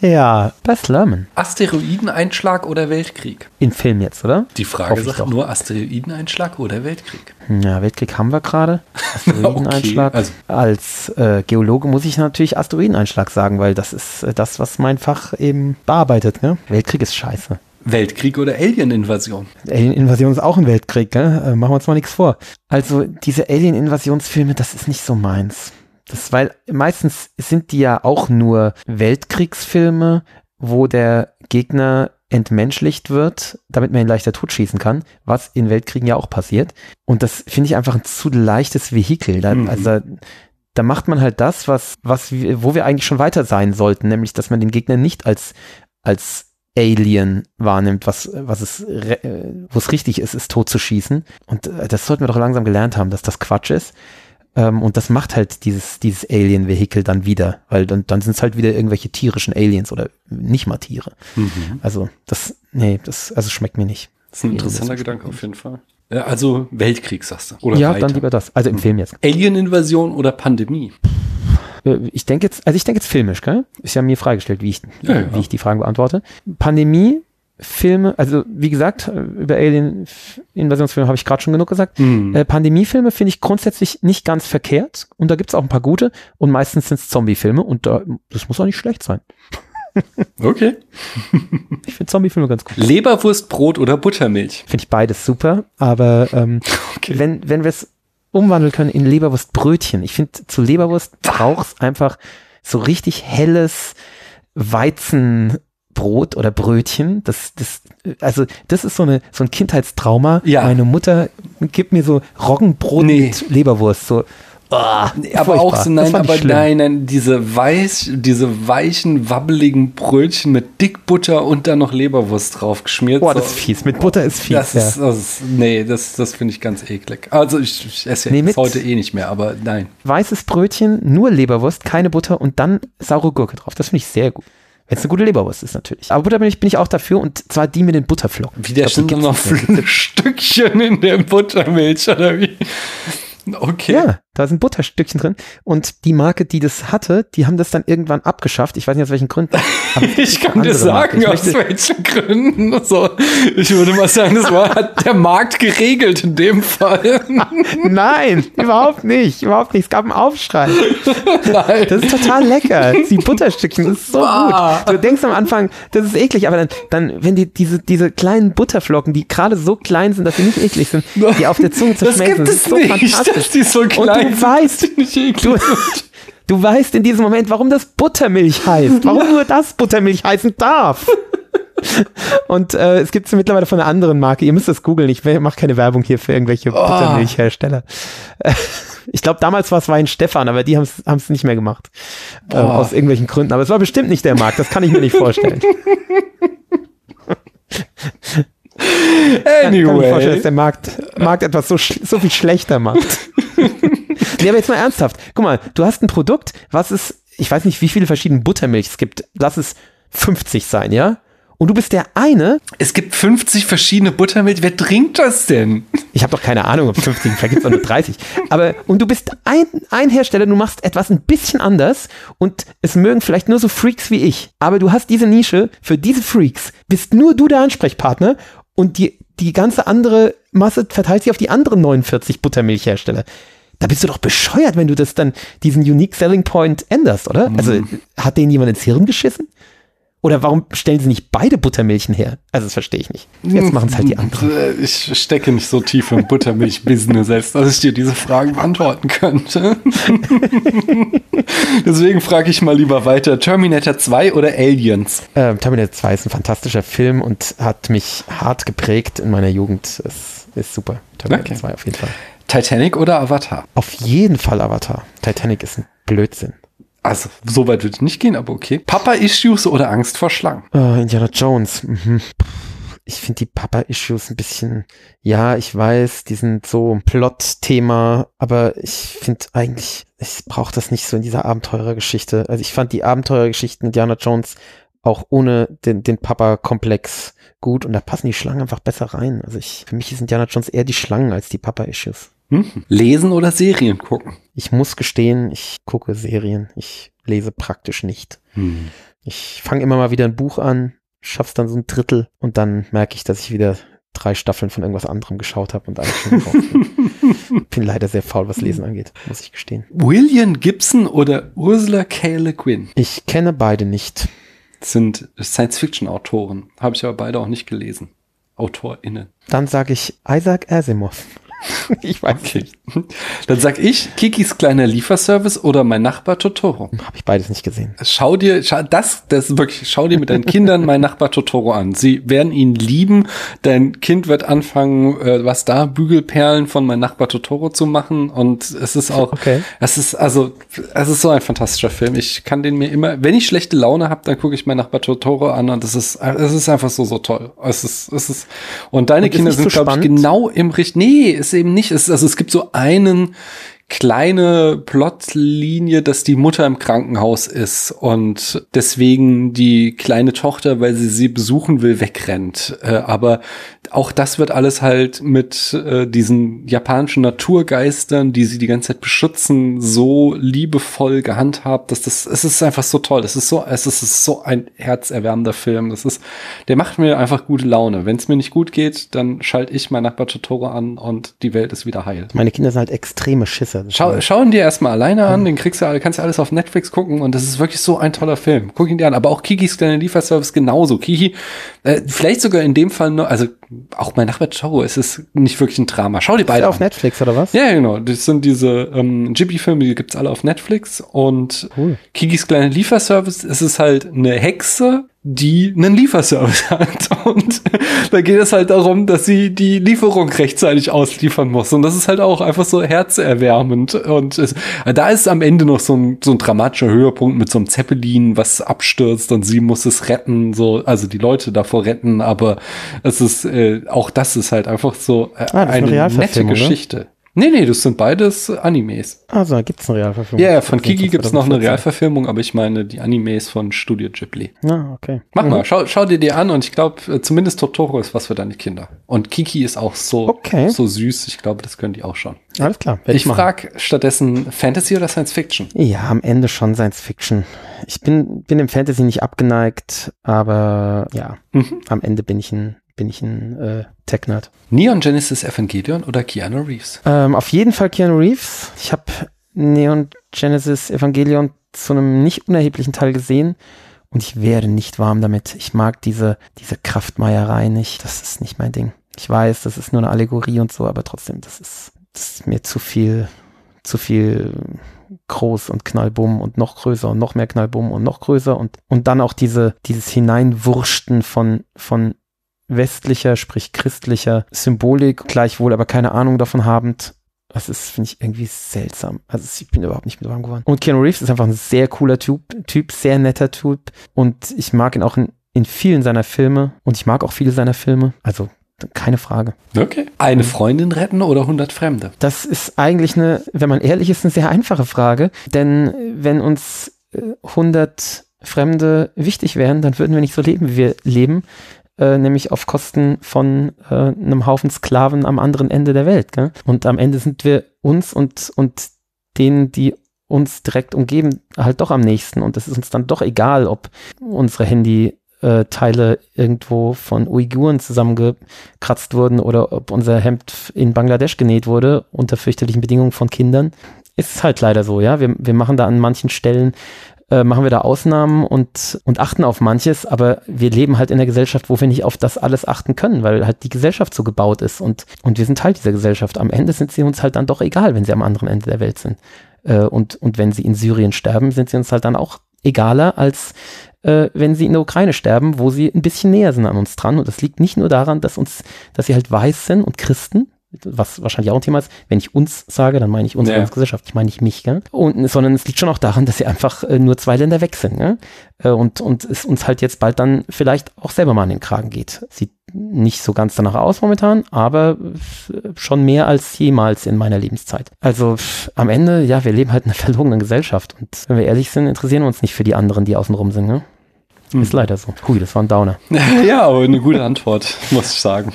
Ja, Beth Lerman. Asteroideneinschlag oder Weltkrieg? In Film jetzt, oder? Die Frage sagt nur Asteroideneinschlag oder Weltkrieg. Ja, Weltkrieg haben wir gerade. <laughs> Asteroideneinschlag. Okay, also- Als äh, Geologe muss ich natürlich Asteroideneinschlag sagen, weil das ist äh, das, was mein Fach eben bearbeitet. Ne? Weltkrieg ist scheiße. Weltkrieg oder Alien-Invasion? Alien-Invasion ist auch ein Weltkrieg, gell? Äh, machen wir uns mal nichts vor. Also diese Alien-Invasionsfilme, das ist nicht so meins. Das, weil meistens sind die ja auch nur Weltkriegsfilme, wo der Gegner entmenschlicht wird, damit man ihn leichter totschießen kann, was in Weltkriegen ja auch passiert. Und das finde ich einfach ein zu leichtes Vehikel. Da, Mhm. Also da, macht man halt das, was, was wo wir eigentlich schon weiter sein sollten, nämlich, dass man den Gegner nicht als, als Alien wahrnimmt, was, was es, äh, wo es richtig ist, ist tot zu schießen. Und äh, das sollten wir doch langsam gelernt haben, dass das Quatsch ist. Ähm, und das macht halt dieses, dieses Alien-Vehikel dann wieder, weil dann, dann sind es halt wieder irgendwelche tierischen Aliens oder nicht mal Tiere. Also das, nee, das, also schmeckt mir nicht. Das ist ein interessanter Gedanke auf jeden Fall. Ja, also Weltkrieg, sagst du. Oder ja, weiter. dann lieber das. Also im Film jetzt. Alien-Invasion oder Pandemie? Äh, Ich denke jetzt, also ich denke jetzt filmisch, gell? Ist ja mir freigestellt, wie ich, Ja, ja. wie ich die Fragen beantworte. Pandemie, Filme, also wie gesagt, über Alien-Invasionsfilme habe ich gerade schon genug gesagt. Hm. Äh, Pandemiefilme finde ich grundsätzlich nicht ganz verkehrt und da gibt es auch ein paar gute und meistens sind es Zombie-Filme und da, das muss auch nicht schlecht sein. <laughs> Okay. <laughs> Ich finde Zombie-Filme ganz gut. Leberwurstbrot oder Buttermilch? Finde ich beides super, aber ähm, <laughs> Okay. wenn, wenn wir es umwandeln können in Leberwurstbrötchen, ich finde, zu Leberwurst brauchst einfach so richtig helles Weizenbrot oder Brötchen. Das, das, also, das ist so, eine, so ein Kindheitstrauma. Ja. Meine Mutter gibt mir so Roggenbrot Nee. mit Leberwurst. So, ah, aber auch so, nein, aber schlimm. nein, nein, diese weiß, diese weichen, wabbeligen Brötchen mit Dickbutter und dann noch Leberwurst drauf geschmiert. Boah, so. das ist fies. Mit Butter ist fies. Das ja. ist, das ist, nee, das, das finde ich ganz eklig. Also ich, ich esse Nee, jetzt heute eh nicht mehr, aber nein. weißes Brötchen, nur Leberwurst, keine Butter und dann saure Gurke drauf. Das finde ich sehr gut. Wenn es eine gute Leberwurst ist, natürlich. Aber Buttermilch bin ich auch dafür und zwar die mit den Butterflocken. Wie der sind noch. <laughs> Stückchen in der Buttermilch, oder wie? Okay. Ja, da sind Butterstückchen drin. Und die Marke, die das hatte, die haben das dann irgendwann abgeschafft. Ich weiß nicht aus welchen Gründen. <laughs> Ich kann dir sagen, aus welchen Gründen. So, ich würde mal sagen, das war hat der Markt geregelt in dem Fall. <laughs> Nein, überhaupt nicht. Überhaupt nicht. Es gab einen Aufschrei. Nein. Das ist total lecker. Die Butterstückchen, das ist so Ah. gut. Du denkst am Anfang, das ist eklig, aber dann, dann wenn die diese, diese kleinen Butterflocken, die gerade so klein sind, dass sie nicht eklig sind, <laughs> die auf der Zunge das zerschmelzen, gibt das es ist so nicht, fantastisch. dass die so klein du weißt, du, <laughs> du weißt in diesem Moment, warum das Buttermilch heißt, warum nur das Buttermilch heißen darf. <laughs> Und äh, es gibt es mittlerweile von einer anderen Marke. Ihr müsst das googeln. Ich mache keine Werbung hier für irgendwelche Oh. Buttermilchhersteller. <laughs> Ich glaube, damals war es Wein Stefan, aber die haben es nicht mehr gemacht. Äh, aus irgendwelchen Gründen. Aber es war bestimmt nicht der Markt. Das kann ich mir nicht vorstellen. Kann ich mir vorstellen, dass Anyway. der Markt, Markt etwas so, so viel schlechter macht. Nee, aber jetzt mal ernsthaft. Guck mal, du hast ein Produkt, was es, ich weiß nicht, wie viele verschiedene Buttermilch es gibt. Lass es 50 sein, ja? Und du bist der eine, Es gibt 50 verschiedene Buttermilch. Wer trinkt das denn? ich habe doch keine Ahnung, ob es 50, vielleicht gibt es auch nur 30. Aber, und du bist ein, ein Hersteller, du machst etwas ein bisschen anders und es mögen vielleicht nur so Freaks wie ich. Aber du hast diese Nische für diese Freaks, bist nur du der Ansprechpartner und die, die ganze andere Masse verteilt sich auf die anderen 49 Buttermilchhersteller. Da bist du doch bescheuert, wenn du das dann, diesen Unique Selling Point änderst, oder? Also, hat denen jemand ins Hirn geschissen? Oder warum stellen sie nicht beide Buttermilchen her? Also, das verstehe ich nicht. Jetzt machen es halt die anderen. Äh, Ich stecke nicht so tief im Buttermilch-Business, als dass ich dir diese Fragen beantworten könnte. <laughs> Deswegen frage ich mal lieber weiter. Terminator 2 oder Aliens? Ähm, Terminator 2 ist ein fantastischer Film und hat mich hart geprägt in meiner Jugend. Es ist super. Terminator Okay. 2 auf jeden Fall. Titanic oder Avatar? Auf jeden Fall Avatar. Titanic ist ein Blödsinn. Also, so weit würde ich nicht gehen, aber okay. Papa-Issues oder Angst vor Schlangen? Oh, Indiana Jones. Mhm. Ich finde die Papa-Issues ein bisschen, ja, ich weiß, die sind so ein Plot-Thema, aber ich finde eigentlich, ich brauche das nicht so in dieser Abenteurergeschichte. Also ich fand die Abenteurergeschichten Indiana Jones auch ohne den, den Papa-Komplex gut und da passen die Schlangen einfach besser rein. Also ich, für mich ist Indiana Jones eher die Schlangen als die Papa-Issues. Hm. Lesen oder Serien gucken? Ich muss gestehen, ich gucke Serien. Ich lese praktisch nicht. Hm. Ich fange immer mal wieder ein Buch an, schaff's dann so ein Drittel und dann merke ich, dass ich wieder drei Staffeln von irgendwas anderem geschaut habe und eigentlich schon drauf bin. <laughs> bin leider sehr faul, was Lesen angeht, muss ich gestehen. William Gibson oder Ursula K. Le Guin? Ich kenne beide nicht. Das sind Science-Fiction-Autoren. Habe ich aber beide auch nicht gelesen. AutorInnen. Dann sage ich Isaac Asimov. Ich weiß Okay. <laughs> Dann sag ich Kikis kleiner Lieferservice oder mein Nachbar Totoro. Habe ich beides nicht gesehen. Schau dir, schau, das, das ist wirklich, schau dir mit deinen Kindern mein Nachbar Totoro an. Sie werden ihn lieben. Dein Kind wird anfangen, äh, was da, Bügelperlen von mein Nachbar Totoro zu machen. Und es ist auch, Okay. es ist also, es ist so ein fantastischer Film. Ich kann den mir immer, wenn ich schlechte Laune habe, dann gucke ich mein Nachbar Totoro an und es ist, es ist einfach so, so toll. Es ist, es ist, und deine Und Kinder sind, so glaube ich, genau im Richt. Nee, ist eben nicht. Es also es gibt so einen kleine Plotlinie, dass die Mutter im Krankenhaus ist und deswegen die kleine Tochter, weil sie sie besuchen will, wegrennt. Äh, aber auch das wird alles halt mit äh, diesen japanischen Naturgeistern, die sie die ganze Zeit beschützen, so liebevoll gehandhabt, dass das, es ist einfach so toll. Es ist so, es ist, so ein herzerwärmender Film. Das ist, der macht mir einfach gute Laune. Wenn es mir nicht gut geht, dann schalte ich mein Nachbar Totoro an und die Welt ist wieder heil. Meine Kinder sind halt extreme Schisser. Das Schau, schau ihn dir erstmal alleine an, den kriegst du, kannst du alles auf Netflix gucken und das ist wirklich so ein toller Film. Guck ihn dir an. Aber auch Kikis kleine Lieferservice genauso. Kiki, äh, vielleicht sogar in dem Fall nur, also auch mein Nachbar Toro, es ist nicht wirklich ein Drama. Schau ist beide an. auf Netflix oder was? Ja, genau. Das sind diese ähm, Ghibli-Filme, die gibt's alle auf Netflix. Und Cool. Kikis kleine Lieferservice, es ist halt eine Hexe, die einen Lieferservice <laughs> hat. Und da geht es halt darum, dass sie die Lieferung rechtzeitig ausliefern muss. Und das ist halt auch einfach so herzerwärmend. Und es, da ist am Ende noch so ein, so ein dramatischer Höhepunkt mit so einem Zeppelin, was abstürzt und sie muss es retten, so, also die Leute davor retten. Aber es ist, äh, auch das ist halt einfach so äh, Ah, eine nette ne? Nee, nee, das sind beides Animes. Also, da gibt's eine Realverfilmung. Ja, ja, von Kiki Das gibt's noch eine 2014. Realverfilmung, aber ich meine die Animes von Studio Ghibli. Ja, okay. Mach Mhm. mal, schau, schau dir die an und ich glaube, zumindest Totoro ist was für deine Kinder. Und Kiki ist auch so, Okay. so süß. Ich glaube, das können die auch schon. Alles klar. Ich machen. frage stattdessen Fantasy oder Science Fiction? Ja, am Ende schon Science Fiction. Ich bin, bin dem Fantasy nicht abgeneigt, aber ja, Mhm. am Ende bin ich ein, bin ich ein äh, Tech-Nerd. Neon Genesis Evangelion oder Keanu Reeves? Ähm, auf jeden Fall Keanu Reeves. Ich habe Neon Genesis Evangelion zu einem nicht unerheblichen Teil gesehen und ich werde nicht warm damit. Ich mag diese, diese Kraftmeierei nicht. Das ist nicht mein Ding. Ich weiß, das ist nur eine Allegorie und so, aber trotzdem, das ist, das ist mir zu viel, zu viel groß und Knallbumm und noch größer und noch mehr Knallbumm und noch größer und, und dann auch diese, dieses Hineinwurschten von, von westlicher, sprich christlicher Symbolik, gleichwohl aber keine Ahnung davon habend. Das ist, finde ich, irgendwie seltsam. Also ich bin überhaupt nicht mit warm geworden. Und Keanu Reeves ist einfach ein sehr cooler Typ, Typ, sehr netter Typ. Und ich mag ihn auch in, in vielen seiner Filme. Und ich mag auch viele seiner Filme. Also keine Frage. Okay. Eine Freundin retten oder 100 Fremde? Das ist eigentlich eine, wenn man ehrlich ist, eine sehr einfache Frage. Denn wenn uns äh, 100 Fremde wichtig wären, dann würden wir nicht so leben, wie wir leben. Äh, nämlich auf Kosten von äh, einem Haufen Sklaven am anderen Ende der Welt. Gell? Und am Ende sind wir uns und, und denen, die uns direkt umgeben, halt doch am nächsten. Und es ist uns dann doch egal, ob unsere Handy-Teile irgendwo von Uiguren zusammengekratzt wurden oder ob unser Hemd in Bangladesch genäht wurde, unter fürchterlichen Bedingungen von Kindern. Ist halt leider so, ja. Wir, wir machen da an manchen Stellen äh, machen wir da Ausnahmen und, und achten auf manches, aber wir leben halt in der Gesellschaft, wo wir nicht auf das alles achten können, weil halt die Gesellschaft so gebaut ist und, und wir sind Teil dieser Gesellschaft. Am Ende sind sie uns halt dann doch egal, wenn sie am anderen Ende der Welt sind. Äh, und, und wenn sie in Syrien sterben, sind sie uns halt dann auch egaler als äh, wenn sie in der Ukraine sterben, wo sie ein bisschen näher sind an uns dran. Und das liegt nicht nur daran, dass uns, dass sie halt weiß sind und Christen, was wahrscheinlich auch ein Thema ist. Wenn ich uns sage, dann meine ich unsere Ja. Gesellschaft, ich meine nicht mich, gell? Und, sondern es liegt schon auch daran, dass sie einfach äh, nur zwei Länder weg sind, gell? Äh, und, und es uns halt jetzt bald dann vielleicht auch selber mal an den Kragen geht. Sieht nicht so ganz danach aus momentan, aber äh, schon mehr als jemals in meiner Lebenszeit. Also am Ende, ja, wir leben halt in einer <laughs> verlogenen Gesellschaft und wenn wir ehrlich sind, interessieren wir uns nicht für die anderen, die außenrum sind, ne? Ist leider so. Hui, das war ein Downer. <laughs> Ja, aber eine gute Antwort, <laughs> muss ich sagen.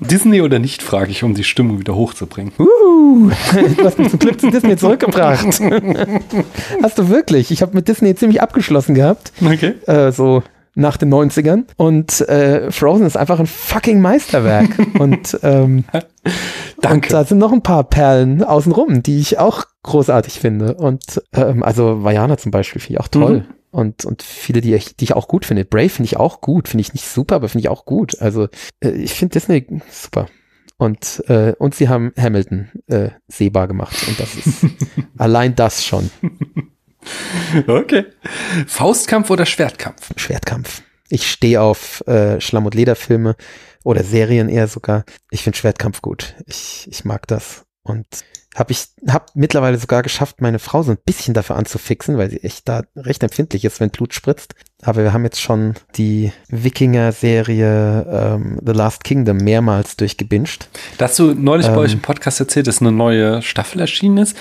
Disney oder nicht, frage ich, um die Stimmung wieder hochzubringen. Uh, <laughs> du hast mich zum Glück zu Disney zurückgebracht. hast du wirklich? Ich habe mit Disney ziemlich abgeschlossen gehabt, Okay. äh, so nach den 90ern. Und äh, Frozen ist einfach ein fucking Meisterwerk. und ähm, Danke. Und da sind noch ein paar Perlen außenrum, die ich auch großartig finde. Und ähm, also Vajana zum Beispiel finde ich auch toll. Mhm. Und, und viele, die ich, die ich auch gut finde. Brave finde ich auch gut. Finde ich nicht super, aber finde ich auch gut. Also äh, ich finde Disney super. Und, äh, und sie haben Hamilton äh, sehbar gemacht. Und das ist <laughs> allein das schon. Okay. Faustkampf oder Schwertkampf? Schwertkampf. Ich stehe auf äh, Schlamm- und Lederfilme oder Serien eher sogar. Ich finde Schwertkampf gut. Ich, ich mag das. Und habe ich hab mittlerweile sogar geschafft, meine Frau so ein bisschen dafür anzufixen, weil sie echt da recht empfindlich ist, wenn Blut spritzt. Aber wir haben jetzt schon die Wikinger-Serie ähm, The Last Kingdom mehrmals durchgebinged. Da hast du neulich bei Ähm. euch im Podcast erzählt, dass eine neue Staffel erschienen ist.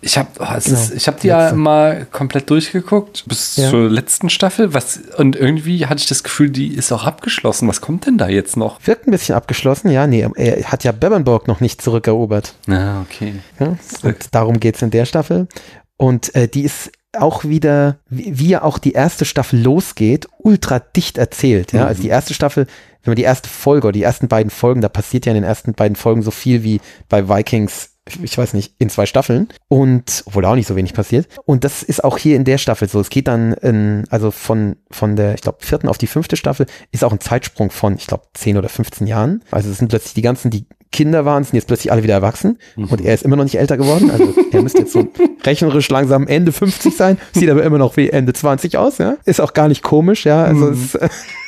Ich habe oh, es Genau. ich hab die ja mal komplett durchgeguckt bis Ja. zur letzten Staffel. Was, und irgendwie hatte ich das Gefühl, die ist auch abgeschlossen. Was kommt denn da jetzt noch? Wirkt ein bisschen abgeschlossen, ja, nee, er hat ja Bebernburg noch nicht zurückerobert. Ah, okay. Ja? Und darum geht's in der Staffel. Und äh, die ist auch wieder, wie, ja auch die erste Staffel losgeht, ultra dicht erzählt. Ja? Also die erste Staffel, wenn man die erste Folge oder die ersten beiden Folgen, da passiert ja in den ersten beiden Folgen so viel wie bei Vikings, ich weiß nicht, in zwei Staffeln. Und, obwohl da auch nicht so wenig passiert. Und das ist auch hier in der Staffel so. Es geht dann, in, also von, von der, ich glaube, vierten auf die fünfte Staffel ist auch ein Zeitsprung von, ich glaube, 10 oder 15 Jahren. Also es sind plötzlich die ganzen, die Kinder waren, sind jetzt plötzlich alle wieder erwachsen. Und er ist immer noch nicht älter geworden. Also er müsste jetzt so <laughs> rechnerisch langsam Ende 50 sein, sieht aber immer noch wie Ende 20 aus, ja. Ist auch gar nicht komisch, ja. Also es, <laughs>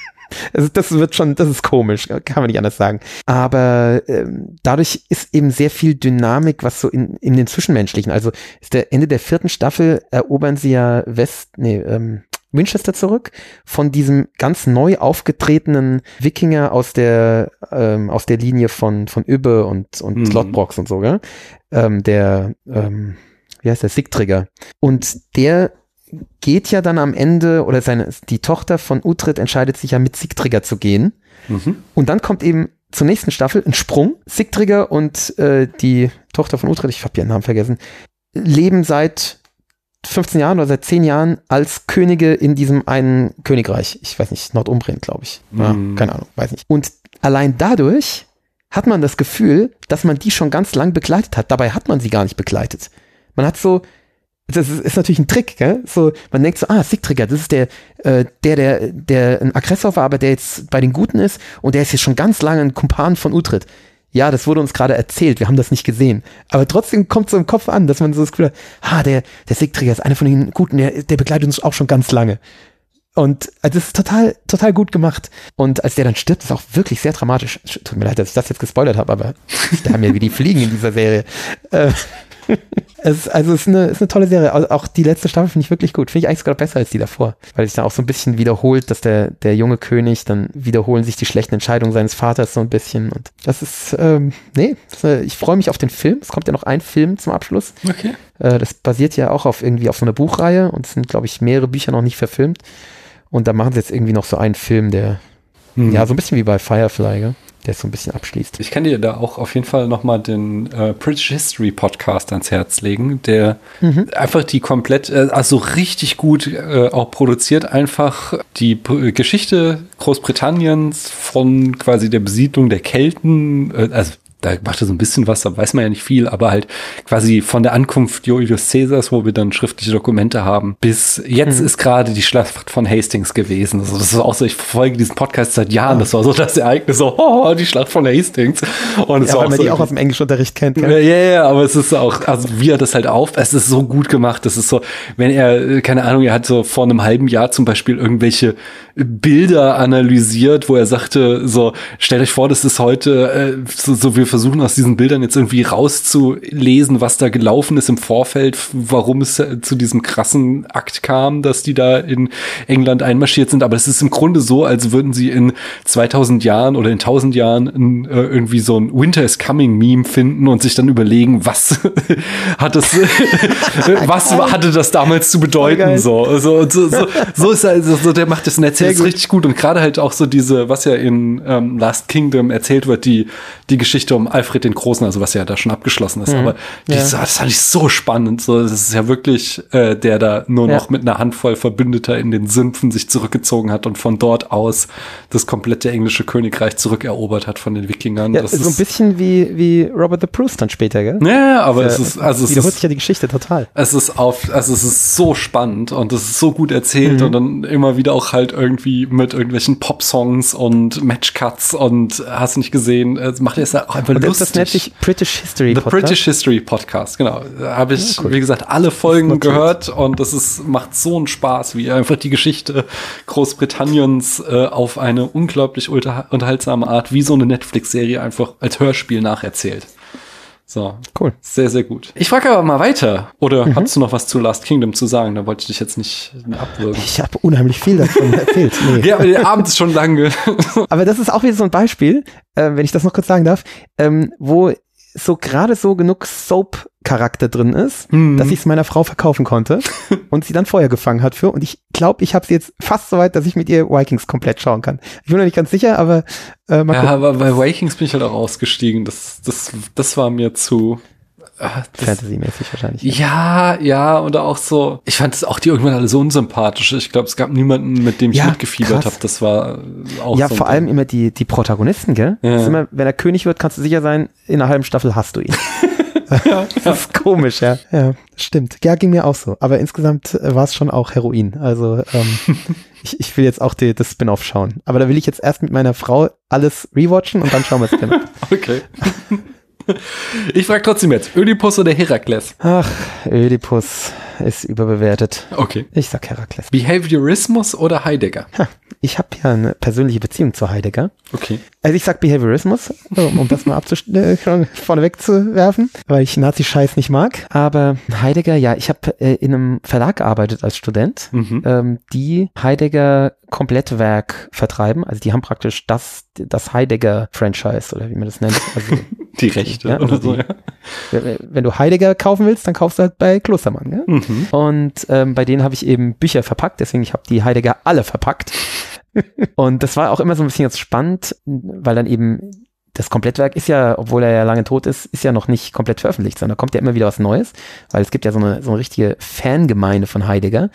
also das wird schon, das ist komisch, kann man nicht anders sagen. Aber ähm, dadurch ist eben sehr viel Dynamik, was so in, in den Zwischenmenschlichen, also ist der Ende der vierten Staffel erobern sie ja West, nee, ähm, Winchester zurück von diesem ganz neu aufgetretenen Wikinger aus der ähm, aus der Linie von von Übbe und und Mhm. Lodbrox und so, gell? Ähm, der ähm, wie heißt der Sigtrigger und der geht ja dann am Ende oder seine die Tochter von Uhtred entscheidet sich ja mit Sigtrigger zu gehen Mhm. und dann kommt eben zur nächsten Staffel ein Sprung. Sigtrigger und äh, die Tochter von Uhtred, ich habe ihren Namen vergessen, leben seit 15 Jahren oder seit 10 Jahren als Könige in diesem einen Königreich. Ich weiß nicht, Nordumbrien, glaube ich. Ja, Mhm. keine Ahnung, weiß nicht. Und allein dadurch hat man das Gefühl, dass man die schon ganz lang begleitet hat. Dabei hat man sie gar nicht begleitet. Man hat so, das ist, ist natürlich ein Trick, gell? So, man denkt so, ah, Sigtrigger, das ist der, äh, der, der, der ein Aggressor war, aber der jetzt bei den Guten ist und der ist jetzt schon ganz lange ein Kumpan von Utrecht. Ja, das wurde uns gerade erzählt, wir haben das nicht gesehen. Aber trotzdem kommt so im Kopf an, dass man so das Gefühl hat, ah, der, der Sigtrigger ist einer von den Guten, der, der begleitet uns auch schon ganz lange. Und also das ist total, total gut gemacht. Und als der dann stirbt, ist auch wirklich sehr dramatisch. Tut mir leid, dass ich das jetzt gespoilert habe, aber <laughs> da haben ja wie die Fliegen in dieser Serie. Äh, <laughs> es, also es ist eine, ist eine tolle Serie. Auch die letzte Staffel finde ich wirklich gut. Finde ich eigentlich sogar besser als die davor. Weil sich dann auch so ein bisschen wiederholt, dass der, der junge König, dann wiederholen sich die schlechten Entscheidungen seines Vaters so ein bisschen. Und das ist, ähm, nee, das, äh, ich freue mich auf den Film. Es kommt ja noch ein Film zum Abschluss. Okay. Äh, das basiert ja auch auf irgendwie auf so einer Buchreihe und es sind, glaube ich, mehrere Bücher noch nicht verfilmt. Und da machen sie jetzt irgendwie noch so einen Film, der, Mhm. ja, so ein bisschen wie bei Firefly, gell? der es so ein bisschen abschließt. Ich kann dir da auch auf jeden Fall nochmal den äh, British History Podcast ans Herz legen, der einfach die komplett, äh, also richtig gut äh, auch produziert, einfach die P Geschichte Großbritanniens von quasi der Besiedlung der Kelten, äh, also da macht er so ein bisschen was, da weiß man ja nicht viel, aber halt quasi von der Ankunft Julius Caesars, wo wir dann schriftliche Dokumente haben, bis jetzt mhm. ist gerade die Schlacht von Hastings gewesen. Also das ist auch so, ich verfolge diesen Podcast seit Jahren, das war so das Ereignis, so, <laughs> oh, die Schlacht von Hastings. Und ja, weil man so die auch aus dem Englischunterricht kennt. Ja, ja, ja, aber es ist auch, also wie er das halt auf, es ist so gut gemacht, das ist so, wenn er, keine Ahnung, er hat so vor einem halben Jahr zum Beispiel irgendwelche Bilder analysiert, wo er sagte, so, stellt euch vor, das ist heute, äh, so, so wir versuchen aus diesen Bildern jetzt irgendwie rauszulesen, was da gelaufen ist im Vorfeld, warum es zu diesem krassen Akt kam, dass die da in England einmarschiert sind. Aber es ist im Grunde so, als würden sie in 2000 Jahren oder in 1000 Jahren in, äh, irgendwie so ein Winter is Coming Meme finden und sich dann überlegen, was <laughs> hat das, <laughs> was hatte das damals zu bedeuten? So, so, so, so, so ist er, also, so, der macht das Netz jetzt richtig gut und gerade halt auch so diese, was ja in ähm, Last Kingdom erzählt wird, die, die Geschichte um Alfred den Großen, also was ja da schon abgeschlossen ist. Mhm. Aber die, ja. das fand ich so spannend. So, das ist ja wirklich äh, der da nur ja. noch mit einer Handvoll Verbündeter in den Sümpfen sich zurückgezogen hat und von dort aus das komplette englische Königreich zurückerobert hat von den Wikingern. Ja, das so ein bisschen wie, wie Robert the Bruce dann später, gell? Ja, aber das, es ist, also es wiederholt sich ja die Geschichte total. Es ist auf, also es ist so spannend und es ist so gut erzählt mhm. und dann immer wieder auch halt irgendwie mit irgendwelchen Pop-Songs und Matchcuts und hast nicht gesehen, es macht jetzt auch einfach lustig. Das nennt sich British History The Podcast. British History Podcast, genau. Da habe ich, ja, cool. wie gesagt, alle Folgen gehört und das ist, macht so einen Spaß, wie einfach die Geschichte Großbritanniens äh, auf eine unglaublich unterhaltsame Art, wie so eine Netflix-Serie einfach als Hörspiel nacherzählt. So. Cool. Sehr, sehr gut. Ich frage aber mal weiter. Oder mhm. hast du noch was zu Last Kingdom zu sagen? Da wollte ich dich jetzt nicht abwürgen. Ich habe unheimlich viel davon <laughs> erzählt. Nee. ja, aber der Abend ist schon lange. <laughs> aber das ist auch wieder so ein Beispiel, äh, wenn ich das noch kurz sagen darf, ähm, wo so gerade so genug Soap-Charakter drin ist, mhm. dass ich es meiner Frau verkaufen konnte <laughs> und sie dann Feuer gefangen hat für. Und ich glaube, ich habe sie jetzt fast so weit, dass ich mit ihr Vikings komplett schauen kann. Ich bin noch nicht ganz sicher, aber äh, mal Ja, gucken. aber bei Vikings bin ich halt auch ausgestiegen. Das, das, das war mir zu Fantasy-mäßig wahrscheinlich. Ja. ja, ja, und auch so, ich fand es auch die irgendwann alle so unsympathisch. Ich glaube, es gab niemanden, mit dem ich ja, mitgefiebert habe. Das war auch Ja, so vor allem immer die, die Protagonisten, gell? Ja. Immer, wenn er König wird, kannst du sicher sein, in einer halben Staffel hast du ihn. <laughs> <laughs> das ist komisch, ja. Ja, stimmt. Ja, ging mir auch so. Aber insgesamt äh, war es schon auch Heroin. Also ähm, <laughs> ich, ich will jetzt auch die, das Spin-off schauen. Aber da will ich jetzt erst mit meiner Frau alles rewatchen und dann schauen wir Spin-off. <laughs> okay. <laughs> Ich frage trotzdem jetzt, Ödipus oder Herakles? Ach, Ödipus ist überbewertet. Okay. Ich sag Herakles. Behaviorismus oder Heidegger? Ha, ich habe ja eine persönliche Beziehung zu Heidegger. Okay. Also ich sag Behaviorismus, um das mal <laughs> äh, vorneweg zu werfen, weil ich Nazi-Scheiß nicht mag. Aber Heidegger, ja, ich habe äh, in einem Verlag gearbeitet als Student, mhm. ähm, die Heidegger Komplettwerk vertreiben. Also die haben praktisch das, das Heidegger-Franchise oder wie man das nennt. Also, <laughs> die Rechte ja, oder so, die, ja. Wenn du Heidegger kaufen willst, dann kaufst du halt bei Klostermann. Ja? Mhm. Und ähm, bei denen habe ich eben Bücher verpackt, deswegen ich habe die Heidegger alle verpackt. <laughs> und das war auch immer so ein bisschen jetzt spannend, weil dann eben das Komplettwerk ist ja, obwohl er ja lange tot ist, ist ja noch nicht komplett veröffentlicht, sondern da kommt ja immer wieder was Neues, weil es gibt ja so eine, so eine richtige Fangemeinde von Heidegger,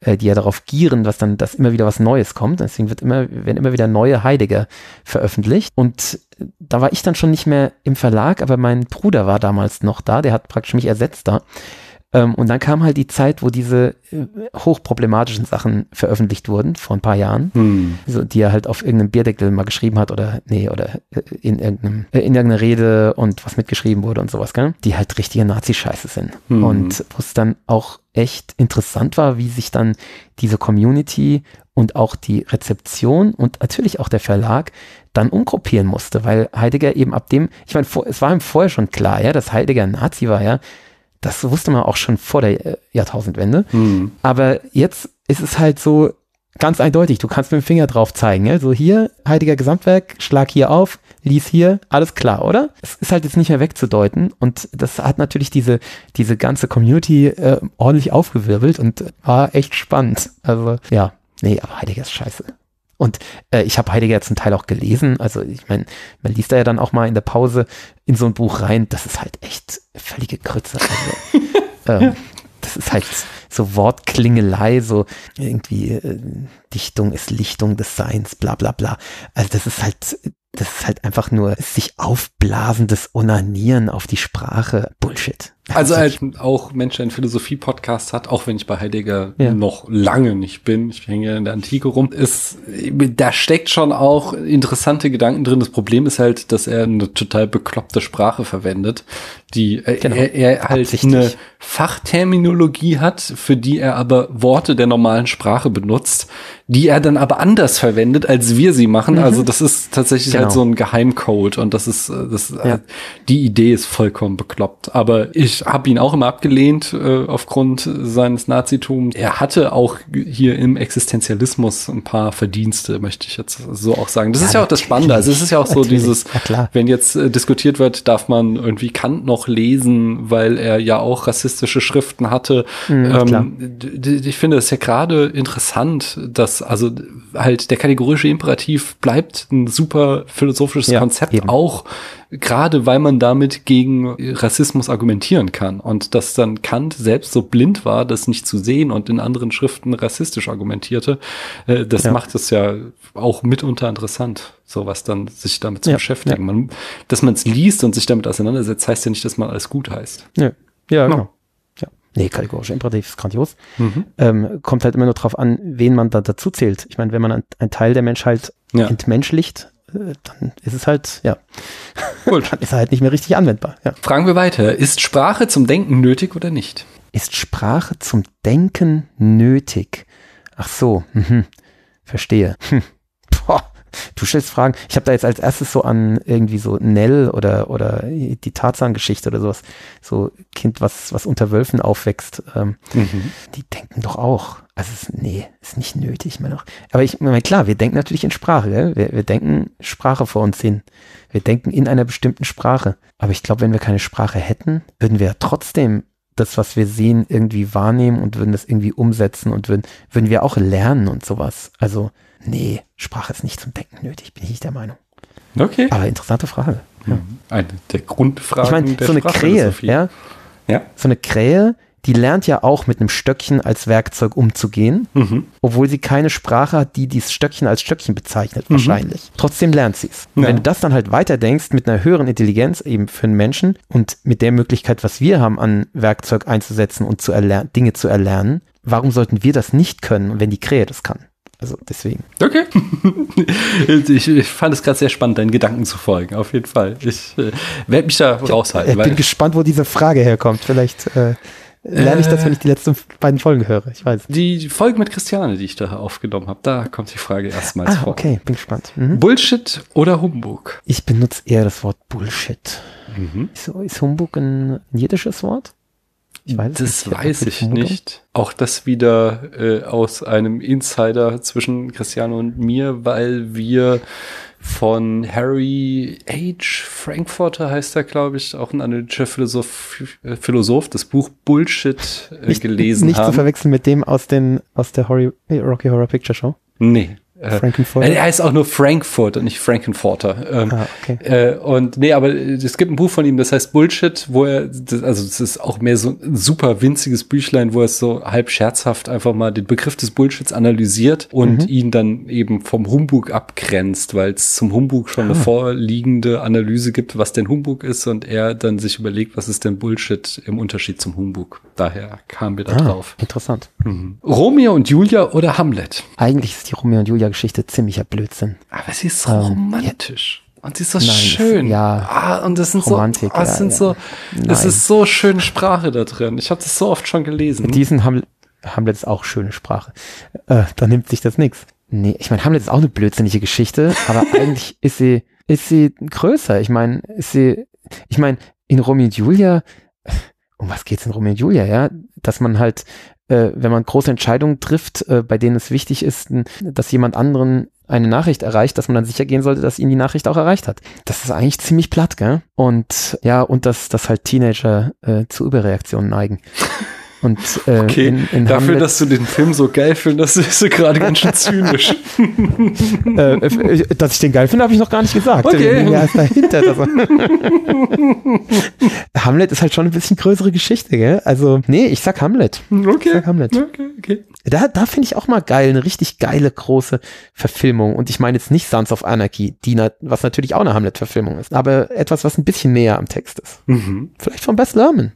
äh, die ja darauf gieren, dass dann, dass immer wieder was Neues kommt. Deswegen wird immer, werden immer wieder neue Heidegger veröffentlicht. Und da war ich dann schon nicht mehr im Verlag, aber mein Bruder war damals noch da, der hat praktisch mich ersetzt da. Ähm, und dann kam halt die Zeit, wo diese äh, hochproblematischen Sachen veröffentlicht wurden, vor ein paar Jahren, hm. so, die er halt auf irgendeinem Bierdeckel mal geschrieben hat oder, nee, oder äh, in, irgendeinem, äh, in irgendeiner Rede und was mitgeschrieben wurde und sowas, gell? die halt richtige Nazi-Scheiße sind. Hm. Und wo es dann auch echt interessant war, wie sich dann diese Community und auch die Rezeption und natürlich auch der Verlag dann umgruppieren musste, weil Heidegger eben ab dem, ich meine, es war ihm vorher schon klar, ja, dass Heidegger Nazi war, ja, das wusste man auch schon vor der äh, Jahrtausendwende. Mhm. Aber jetzt ist es halt so ganz eindeutig. Du kannst mit dem Finger drauf zeigen. Ja? So hier, Heidegger Gesamtwerk, schlag hier auf, lies hier, alles klar, oder? Es ist halt jetzt nicht mehr wegzudeuten. Und das hat natürlich diese, diese ganze Community äh, ordentlich aufgewirbelt und war echt spannend. Also ja, nee, aber Heidegger ist scheiße. Und äh, ich habe Heidegger zum Teil auch gelesen. Also ich meine, man liest da ja dann auch mal in der Pause in so ein Buch rein. Das ist halt echt völlige Krütze. Also, <laughs> ähm, das ist halt so Wortklingelei, so irgendwie äh, Dichtung ist Lichtung des Seins, bla bla bla. Also das ist halt das ist halt einfach nur sich aufblasendes Onanieren auf die Sprache. Bullshit. Also halt auch Mensch, der einen Philosophie-Podcast hat, auch wenn ich bei Heidegger ja. noch lange nicht bin, ich hänge ja in der Antike rum, ist, da steckt schon auch interessante Gedanken drin. Das Problem ist halt, dass er eine total bekloppte Sprache verwendet, die äh, genau. er, er halt eine Fachterminologie hat, für die er aber Worte der normalen Sprache benutzt, die er dann aber anders verwendet, als wir sie machen. Mhm. Also das ist tatsächlich halt genau. halt so ein Geheimcode und das ist, äh, das ja. die Idee ist vollkommen bekloppt. Aber ich habe ihn auch immer abgelehnt äh, aufgrund seines Nazitums. Er hatte auch hier im Existenzialismus ein paar Verdienste, möchte ich jetzt so auch sagen. Das ja, ist ja auch das Spannende. Also es ist ja auch so dieses, ja, wenn jetzt äh, diskutiert wird, darf man irgendwie Kant noch lesen, weil er ja auch rassistische Schriften hatte. Mhm, ähm, ich finde es ja gerade interessant, dass also halt der kategorische Imperativ bleibt ein super philosophisches ja, Konzept, eben. auch gerade weil man damit gegen Rassismus argumentieren kann. Und dass dann Kant selbst so blind war, das nicht zu sehen und in anderen Schriften rassistisch argumentierte, äh, das ja. macht es ja auch mitunter interessant, sowas dann sich damit zu ja, beschäftigen. Man, dass man es liest und sich damit auseinandersetzt, heißt ja nicht, dass man alles gut heißt. Ja, ja genau. Nee, kategorischer Imperativ ist grandios. Mhm. Ähm, kommt halt immer nur drauf an, wen man da dazu zählt. Ich meine, wenn man ein, ein Teil der Menschheit ja. entmenschlicht, äh, dann ist es halt, ja, Gut. <laughs> dann ist er halt nicht mehr richtig anwendbar. Ja. Fragen wir weiter. Ist Sprache zum Denken nötig oder nicht? Ist Sprache zum Denken nötig? Ach so, mhm. verstehe. Hm. <laughs> Du stellst Fragen. Ich habe da jetzt als erstes so an irgendwie so Nell oder oder die Tarzan-Geschichte oder sowas. So Kind, was was unter Wölfen aufwächst. Ähm, mhm. Die denken doch auch. Also es, nee, ist nicht nötig. Meine auch. Aber ich meine klar, wir denken natürlich in Sprache. Gell? Wir, wir denken Sprache vor uns hin. Wir denken in einer bestimmten Sprache. Aber ich glaube, wenn wir keine Sprache hätten, würden wir trotzdem das, was wir sehen, irgendwie wahrnehmen und würden das irgendwie umsetzen und würden, würden wir auch lernen und sowas. Also Nee, Sprache ist nicht zum Denken nötig, bin ich der Meinung. Okay. Aber interessante Frage. Ja. Eine der Grundfragen. Ich meine, so eine Krähe, ja? ja. So eine Krähe, die lernt ja auch mit einem Stöckchen als Werkzeug umzugehen, mhm. obwohl sie keine Sprache hat, die dieses Stöckchen als Stöckchen bezeichnet, mhm. wahrscheinlich. Trotzdem lernt sie es. Ja. Wenn du das dann halt weiterdenkst mit einer höheren Intelligenz eben für einen Menschen und mit der Möglichkeit, was wir haben, an Werkzeug einzusetzen und zu erlernen, Dinge zu erlernen, warum sollten wir das nicht können, wenn die Krähe das kann? Also deswegen. Okay. <laughs> ich, ich, fand es gerade sehr spannend, deinen Gedanken zu folgen, auf jeden Fall. Ich äh, werde mich da raushalten. Ich bin gespannt, wo diese Frage herkommt. Vielleicht äh, lerne ich das, wenn ich die letzten beiden Folgen höre. Ich weiß. Die Folge mit Christiane, die ich da aufgenommen habe, da kommt die Frage erstmals ah, vor. Okay, bin gespannt. Mhm. Bullshit oder Humbug? Ich benutze eher das Wort Bullshit. Mhm. Ist, ist Humbug ein jiddisches Wort? Ich weiß das nicht, weiß ich nicht. Auch das wieder äh, aus einem Insider zwischen Christiane und mir, weil wir von Harry H. Frankfurter heißt er, glaube ich, auch ein analytischer Philosoph, äh, Philosoph das Buch Bullshit äh, nicht, gelesen nicht haben. Nicht zu verwechseln mit dem aus, den, aus der Horror, Rocky Horror Picture Show. Nee, äh, Frankenfurter? Er heißt auch nur Frankfurt und nicht Frankenfurter. Ähm, ah, okay. Äh, und nee, aber es gibt ein Buch von ihm, das heißt Bullshit, wo er, das, also es ist auch mehr so ein super winziges Büchlein, wo er so halb scherzhaft einfach mal den Begriff des Bullshits analysiert und mhm. ihn dann eben vom Humbug abgrenzt, weil es zum Humbug schon ah. eine vorliegende Analyse gibt, was denn Humbug ist und er dann sich überlegt, was ist denn Bullshit im Unterschied zum Humbug. Daher kamen wir da ah, drauf. Interessant. Mhm. Romeo und Julia oder Hamlet? Eigentlich ist die Romeo und Julia Geschichte ziemlicher Blödsinn. Aber sie ist so ähm, romantisch. Ja. Und sie ist so Nein, schön. Ja. Ah, und das sind Romantik, so, ah, ja, sind ja. so, es ist so schöne Sprache da drin. Ich habe das so oft schon gelesen. Diesen Hamlet, Hamlet ist auch schöne Sprache. Äh, da nimmt sich das nichts. Nee, ich meine, Hamlet ist auch eine blödsinnige Geschichte, aber <laughs> eigentlich ist sie, ist sie größer. Ich meine, ist sie, ich meine, in Romeo und Julia, um was geht's in Romeo und Julia, ja? Dass man halt äh, wenn man große Entscheidungen trifft, äh, bei denen es wichtig ist, dass jemand anderen eine Nachricht erreicht, dass man dann sicher gehen sollte, dass ihn die Nachricht auch erreicht hat. Das ist eigentlich ziemlich platt, gell? Und ja, und dass, dass halt Teenager äh, zu Überreaktionen neigen. <laughs> Und äh, Okay, in, in dafür, Hamlet, dass du den Film so geil findest, <laughs> bist du gerade ganz schön zynisch. <laughs> äh, äh, dass ich den geil finde, habe ich noch gar nicht gesagt. Okay. Ja, ist dahinter. er- <laughs> Hamlet ist halt schon ein bisschen größere Geschichte, gell? Also, nee, ich sag Hamlet. Ich Okay. sag Hamlet. Okay, okay. Da, da finde ich auch mal geil, eine richtig geile große Verfilmung. Und ich meine jetzt nicht Sons of Anarchy, die na, was natürlich auch eine Hamlet-Verfilmung ist, aber etwas, was ein bisschen näher am Text ist. Mhm. Vielleicht von Bess Lerman.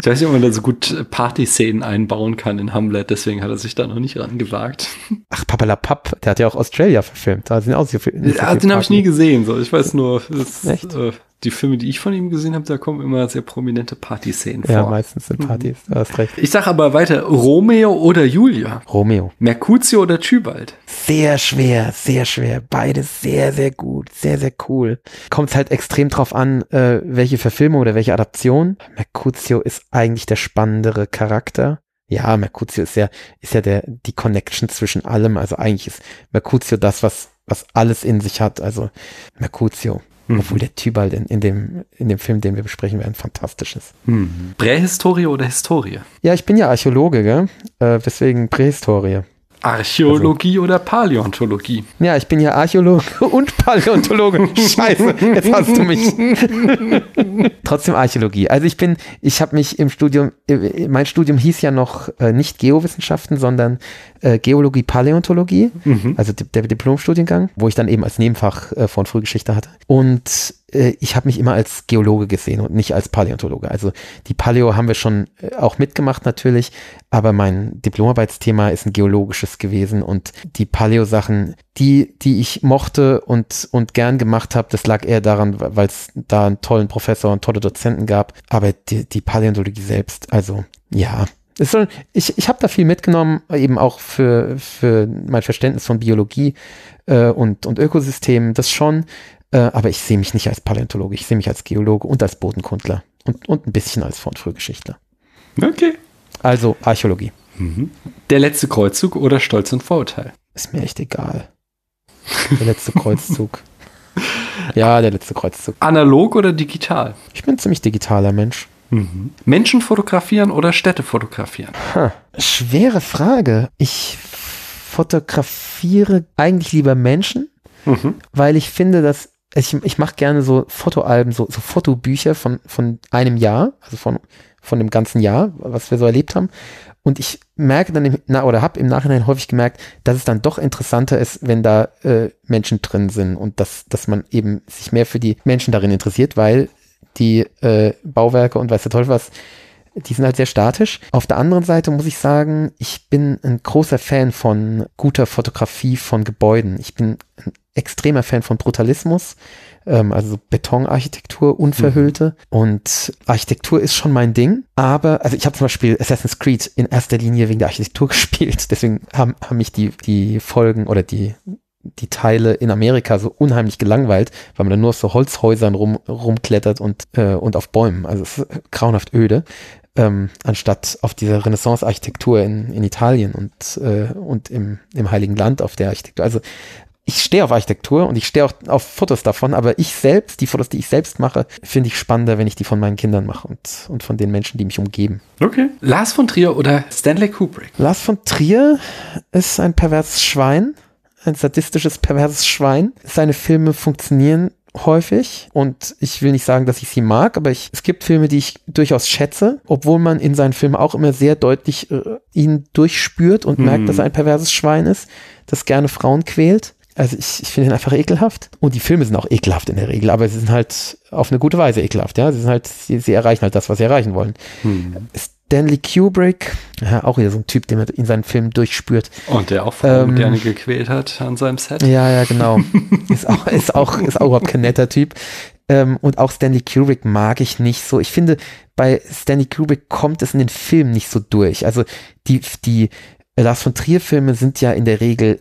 Ich weiß nicht, ob man da so gut Partyszenen einbauen kann in Hamlet, deswegen hat er sich da noch nicht rangewagt. Ach, Papalapap, der hat ja auch Australia verfilmt. Da sind auch so viel. so Ja, den habe ich nie gesehen. So. Ich weiß nur, das, Echt? äh, die Filme, die ich von ihm gesehen habe, da kommen immer sehr prominente Partyszenen Ja, vor. meistens sind Partys. Du hast recht. Ich sag aber weiter, Romeo oder Julia? Romeo. Mercutio oder Tybalt? Sehr schwer, sehr schwer. Beides sehr, sehr gut, sehr, sehr cool. Kommt halt extrem drauf an, äh, welche Verfilmung oder welche Adaption. Mercutio ist eigentlich der spannendere Charakter. Ja, Mercutio ist ja, ist ja der, die Connection zwischen allem. Also eigentlich ist Mercutio das, was, was alles in sich hat. Also Mercutio. Obwohl der Tybalt in, in, dem, in dem Film, den wir besprechen werden, fantastisch ist. Hm. Prähistorie oder Historie? Ja, ich bin ja Archäologe, gell? Äh, deswegen Prähistorie. Archäologie oder Paläontologie? Ja, ich bin ja Archäologe <laughs> und Paläontologe. Scheiße, jetzt hast du mich. <laughs> Trotzdem Archäologie. Also ich bin, ich habe mich im Studium, äh, mein Studium hieß ja noch äh, nicht Geowissenschaften, sondern äh, Geologie, Paläontologie, also di- der Diplomstudiengang, wo ich dann eben als Nebenfach äh, von Frühgeschichte hatte. Und äh, ich habe mich immer als Geologe gesehen und nicht als Paläontologe. Also die Paleo haben wir schon äh, auch mitgemacht natürlich, aber mein Diplomarbeitsthema ist ein geologisches gewesen und die Paleo-Sachen, die, die ich mochte und, und gern gemacht habe, das lag eher daran, weil es da einen tollen Professor und tolle Dozenten gab, aber die, die Paläontologie selbst, also ja. Soll, ich ich habe da viel mitgenommen, eben auch für, für mein Verständnis von Biologie äh, und, und Ökosystemen, das schon, äh, aber ich sehe mich nicht als Paläontologe, ich sehe mich als Geologe und als Bodenkundler und, und ein bisschen als Vor- und Frühgeschichtler. Okay. Also Archäologie. Der letzte Kreuzzug oder Stolz und Vorurteil? Ist mir echt egal. Der letzte Kreuzzug. <laughs> Ja, der letzte Kreuzzug. Analog oder digital? Ich bin ein ziemlich digitaler Mensch. Menschen fotografieren oder Städte fotografieren? Ha. Schwere Frage. Ich fotografiere eigentlich lieber Menschen, weil ich finde, dass ich, ich mache gerne so Fotoalben, so, so Fotobücher von, von einem Jahr, also von, von dem ganzen Jahr, was wir so erlebt haben. Und ich merke dann, im, na, oder habe im Nachhinein häufig gemerkt, dass es dann doch interessanter ist, wenn da äh, Menschen drin sind und dass, dass man eben sich mehr für die Menschen darin interessiert, weil die äh, Bauwerke und weiß der Teufel was, die sind halt sehr statisch. Auf der anderen Seite muss ich sagen, ich bin ein großer Fan von guter Fotografie von Gebäuden. Ich bin ein extremer Fan von Brutalismus, ähm, also Betonarchitektur, unverhüllte. Und Architektur ist schon mein Ding. Aber, also ich habe zum Beispiel Assassin's Creed in erster Linie wegen der Architektur <laughs> gespielt. Deswegen haben, haben mich die, die Folgen oder die die Teile in Amerika so unheimlich gelangweilt, weil man dann nur auf so Holzhäusern rum, rumklettert und, äh, und auf Bäumen. Also es ist grauenhaft öde, ähm, anstatt auf dieser Renaissance-Architektur in, in Italien und, äh, und im, im Heiligen Land auf der Architektur. Also ich stehe auf Architektur und ich stehe auch auf Fotos davon, aber ich selbst, die Fotos, die ich selbst mache, finde ich spannender, wenn ich die von meinen Kindern mache und, und von den Menschen, die mich umgeben. Okay. Lars von Trier oder Stanley Kubrick? Lars von Trier ist ein perverses Schwein, ein sadistisches, perverses Schwein. Seine Filme funktionieren häufig und ich will nicht sagen, dass ich sie mag, aber ich, es gibt Filme, die ich durchaus schätze, obwohl man in seinen Filmen auch immer sehr deutlich äh, ihn durchspürt und merkt, dass er ein perverses Schwein ist, das gerne Frauen quält. Also ich, ich finde ihn einfach ekelhaft. Und die Filme sind auch ekelhaft in der Regel, aber sie sind halt auf eine gute Weise ekelhaft, ja. Sie sind halt, sie, sie erreichen halt das, was sie erreichen wollen. Stanley Kubrick, ja, auch wieder so ein Typ, den man in seinen Filmen durchspürt. Und der auch Ähm, gerne gequält hat an seinem Set. Ja, ja, genau. <laughs> ist auch, ist auch, ist auch überhaupt kein netter Typ. Ähm, und auch Stanley Kubrick mag ich nicht so. Ich finde, bei Stanley Kubrick kommt es in den Filmen nicht so durch. Also die, die Lars von Trier Filme sind ja in der Regel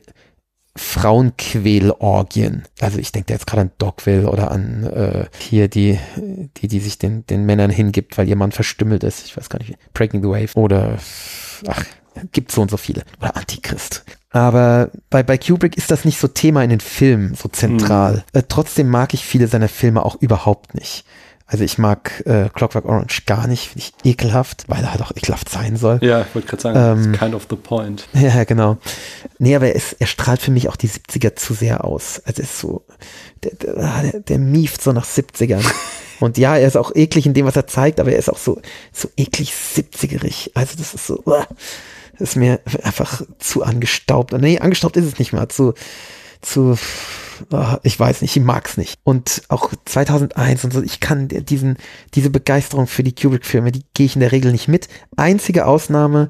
Frauenquälorgien. Also ich denke da jetzt gerade an Dogville oder an äh, hier die, die, die sich den, den Männern hingibt, weil ihr Mann verstümmelt ist. Ich weiß gar nicht, Breaking the Wave oder ach, gibt so und so viele. Oder Antichrist. Aber bei, bei Kubrick ist das nicht so Thema in den Filmen, so zentral. Äh, trotzdem mag ich viele seiner Filme auch überhaupt nicht. Also ich mag äh, Clockwork Orange gar nicht, finde ich ekelhaft, weil er halt auch ekelhaft sein soll. Ja, ich wollte gerade sagen, Ähm, kind of the point. <laughs> Ja, genau. Nee, aber er, ist, er strahlt für mich auch die 70er zu sehr aus. Also er ist so, der, der, ah, der, der mieft so nach 70ern. <laughs> Und ja, er ist auch eklig in dem, was er zeigt, aber er ist auch so, so eklig 70erig. Also das ist so, uah, das ist mir einfach zu angestaubt. Und nee, angestaubt ist es nicht mal. Zu, zu, ich weiß nicht, ich mag's nicht. Und auch 2001 und so, ich kann diesen, diese Begeisterung für die Kubrick-Filme, die gehe ich in der Regel nicht mit. Einzige Ausnahme,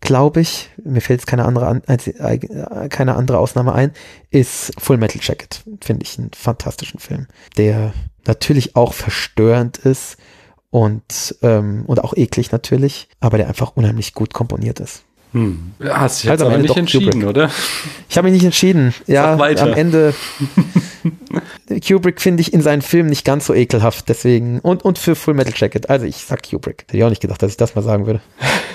glaube ich, mir fällt jetzt keine andere, äh, keine andere Ausnahme ein, ist Full Metal Jacket. Finde ich einen fantastischen Film, der natürlich auch verstörend ist und, ähm, und auch eklig natürlich, aber der einfach unheimlich gut komponiert ist. Hm. Hast dich Halt jetzt aber nicht entschieden, Kubrick. oder? Ich habe mich nicht entschieden. Ja, am Ende. <laughs> Kubrick finde ich in seinen Filmen nicht ganz so ekelhaft, deswegen. Und, und für Full Metal Jacket. Also ich sag Kubrick. Hätte ich auch nicht gedacht, dass ich das mal sagen würde.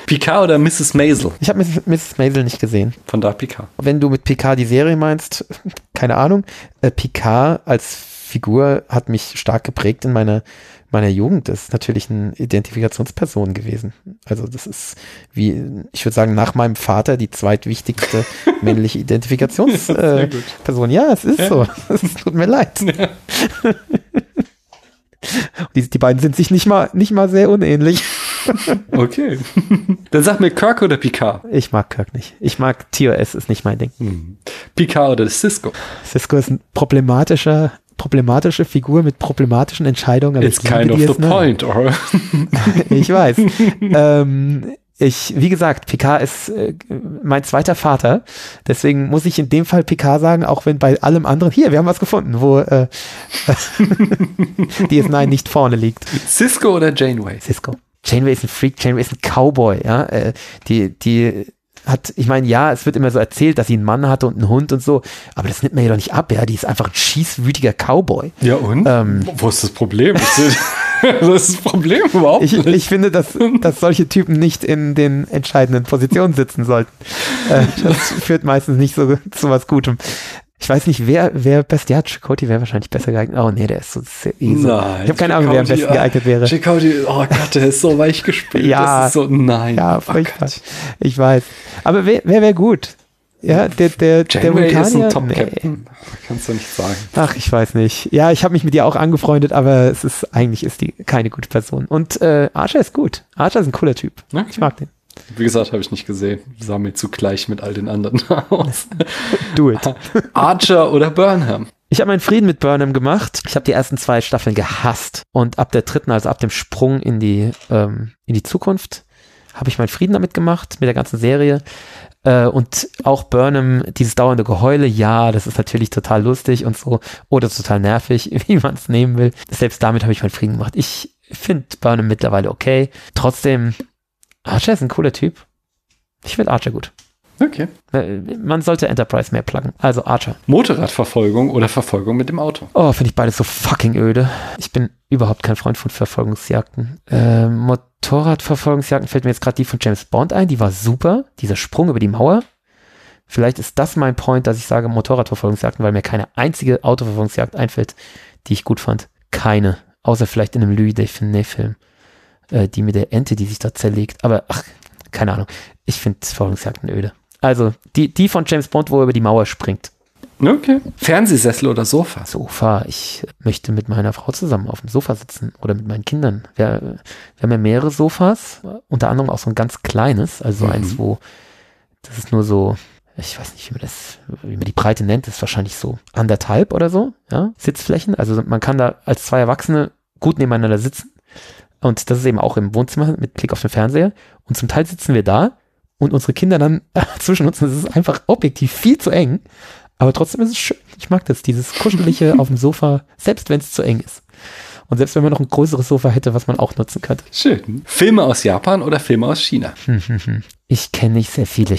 Picard oder Mrs. Maisel? Ich habe Mrs. Mrs. Maisel nicht gesehen. Von da Picard. Wenn du mit Picard die Serie meinst, keine Ahnung. Äh, Picard als Figur hat mich stark geprägt in meiner, meiner Jugend. Ist natürlich eine Identifikationsperson gewesen. Also das ist wie, ich würde sagen, nach meinem Vater die zweitwichtigste <laughs> männliche Identifikationsperson. Äh, ja, es ist Ja. so. <laughs> Es tut mir leid. <laughs> Die, die beiden sind sich nicht mal, nicht mal sehr unähnlich. Okay. Dann sag mir Kirk oder Picard? Ich mag Kirk nicht. Ich mag TOS, ist nicht mein Ding. Hm. Picard oder Cisco? Cisco ist ein problematischer, problematische Figur mit problematischen Entscheidungen. It's kind of the es, ne? point, or? <laughs> Ich weiß. <laughs> ähm, ich, wie gesagt, Picard ist äh, mein zweiter Vater. Deswegen muss ich in dem Fall Picard sagen, auch wenn bei allem anderen, hier, wir haben was gefunden, wo äh, <laughs> DS9 nicht vorne liegt. Cisco oder Janeway? Cisco. Janeway ist ein Freak, Janeway ist ein Cowboy, ja. Äh, die, die hat, ich meine, ja, es wird immer so erzählt, dass sie einen Mann hatte und einen Hund und so, aber das nimmt man ihr doch nicht ab, ja. Die ist einfach ein schießwütiger Cowboy. Ja und? Ähm. Wo ist das Problem? <laughs> Das ist das Problem überhaupt Ich, nicht. ich finde, dass, dass solche Typen nicht in den entscheidenden Positionen sitzen sollten. Äh, das führt meistens nicht so zu was Gutem. Ich weiß nicht, wer, wer best, ja, Chakoti wäre wahrscheinlich besser geeignet. Oh nee, der ist so eh so. Nein, Ich habe keine Ahnung, wer am besten geeignet wäre. Chakotay, oh Gott, der ist so weich gespielt. Ja. Das ist so, nein. Ja, Oh furchtbar. Gott. Ich weiß. Aber wer, wer wäre gut? Ja, der, der, der Janeway ist Vulkanier? ein Top Nee. Captain. Kannst du nicht sagen. Ach, ich weiß nicht. Ja, ich habe mich mit ihr auch angefreundet, aber es ist eigentlich ist die keine gute Person. Und äh, Archer ist gut. Archer ist ein cooler Typ. Okay. Ich mag den. Wie gesagt, habe ich nicht gesehen. Sah mir zu gleich mit all den anderen <laughs> aus. Do it. <laughs> Archer oder Burnham? Ich habe meinen Frieden mit Burnham gemacht. Ich habe die ersten zwei Staffeln gehasst. Und ab der dritten, also ab dem Sprung in die, ähm, in die Zukunft, habe ich meinen Frieden damit gemacht, mit der ganzen Serie. Äh, und auch Burnham, dieses dauernde Geheule, ja, das ist natürlich total lustig und so. Oder total nervig, <laughs> wie man es nehmen will. Selbst damit habe ich meinen Frieden gemacht. Ich finde Burnham mittlerweile okay. Trotzdem, Archer ist ein cooler Typ. Ich finde Archer gut. Okay. Äh, Man sollte Enterprise mehr pluggen. Also Archer. Motorradverfolgung oder Verfolgung mit dem Auto? Oh, finde ich beides so fucking öde. Ich bin überhaupt kein Freund von Verfolgungsjagden. Äh, Motorradverfolgungsjagden fällt mir jetzt gerade die von James Bond ein. Die war super. Dieser Sprung über die Mauer. Vielleicht ist das mein Point, dass ich sage Motorradverfolgungsjagden, weil mir keine einzige Autoverfolgungsjagd einfällt, die ich gut fand. Keine. Außer vielleicht in einem Louis Define-Film. Äh, die mit der Ente, die sich da zerlegt. Aber, ach, keine Ahnung. Ich finde Verfolgungsjagden öde. Also, die, die von James Bond, wo er über die Mauer springt. Okay. Fernsehsessel oder Sofa? Sofa. Ich möchte mit meiner Frau zusammen auf dem Sofa sitzen oder mit meinen Kindern. Wir, wir haben ja mehrere Sofas, unter anderem auch so ein ganz kleines, also Mhm. eins, wo das ist nur so, ich weiß nicht, wie man das, wie man die Breite nennt, das ist wahrscheinlich so anderthalb oder so, ja, Sitzflächen. Also man kann da als zwei Erwachsene gut nebeneinander sitzen. Und das ist eben auch im Wohnzimmer mit Blick auf den Fernseher. Und zum Teil sitzen wir da und unsere Kinder dann <laughs> zwischen uns. Das ist einfach objektiv viel zu eng. Aber trotzdem ist es schön. Ich mag das, dieses kuschelige <laughs> auf dem Sofa, selbst wenn es zu eng ist. Und selbst wenn man noch ein größeres Sofa hätte, was man auch nutzen könnte. Schön. Filme aus Japan oder Filme aus China? <laughs> Ich kenne nicht sehr viele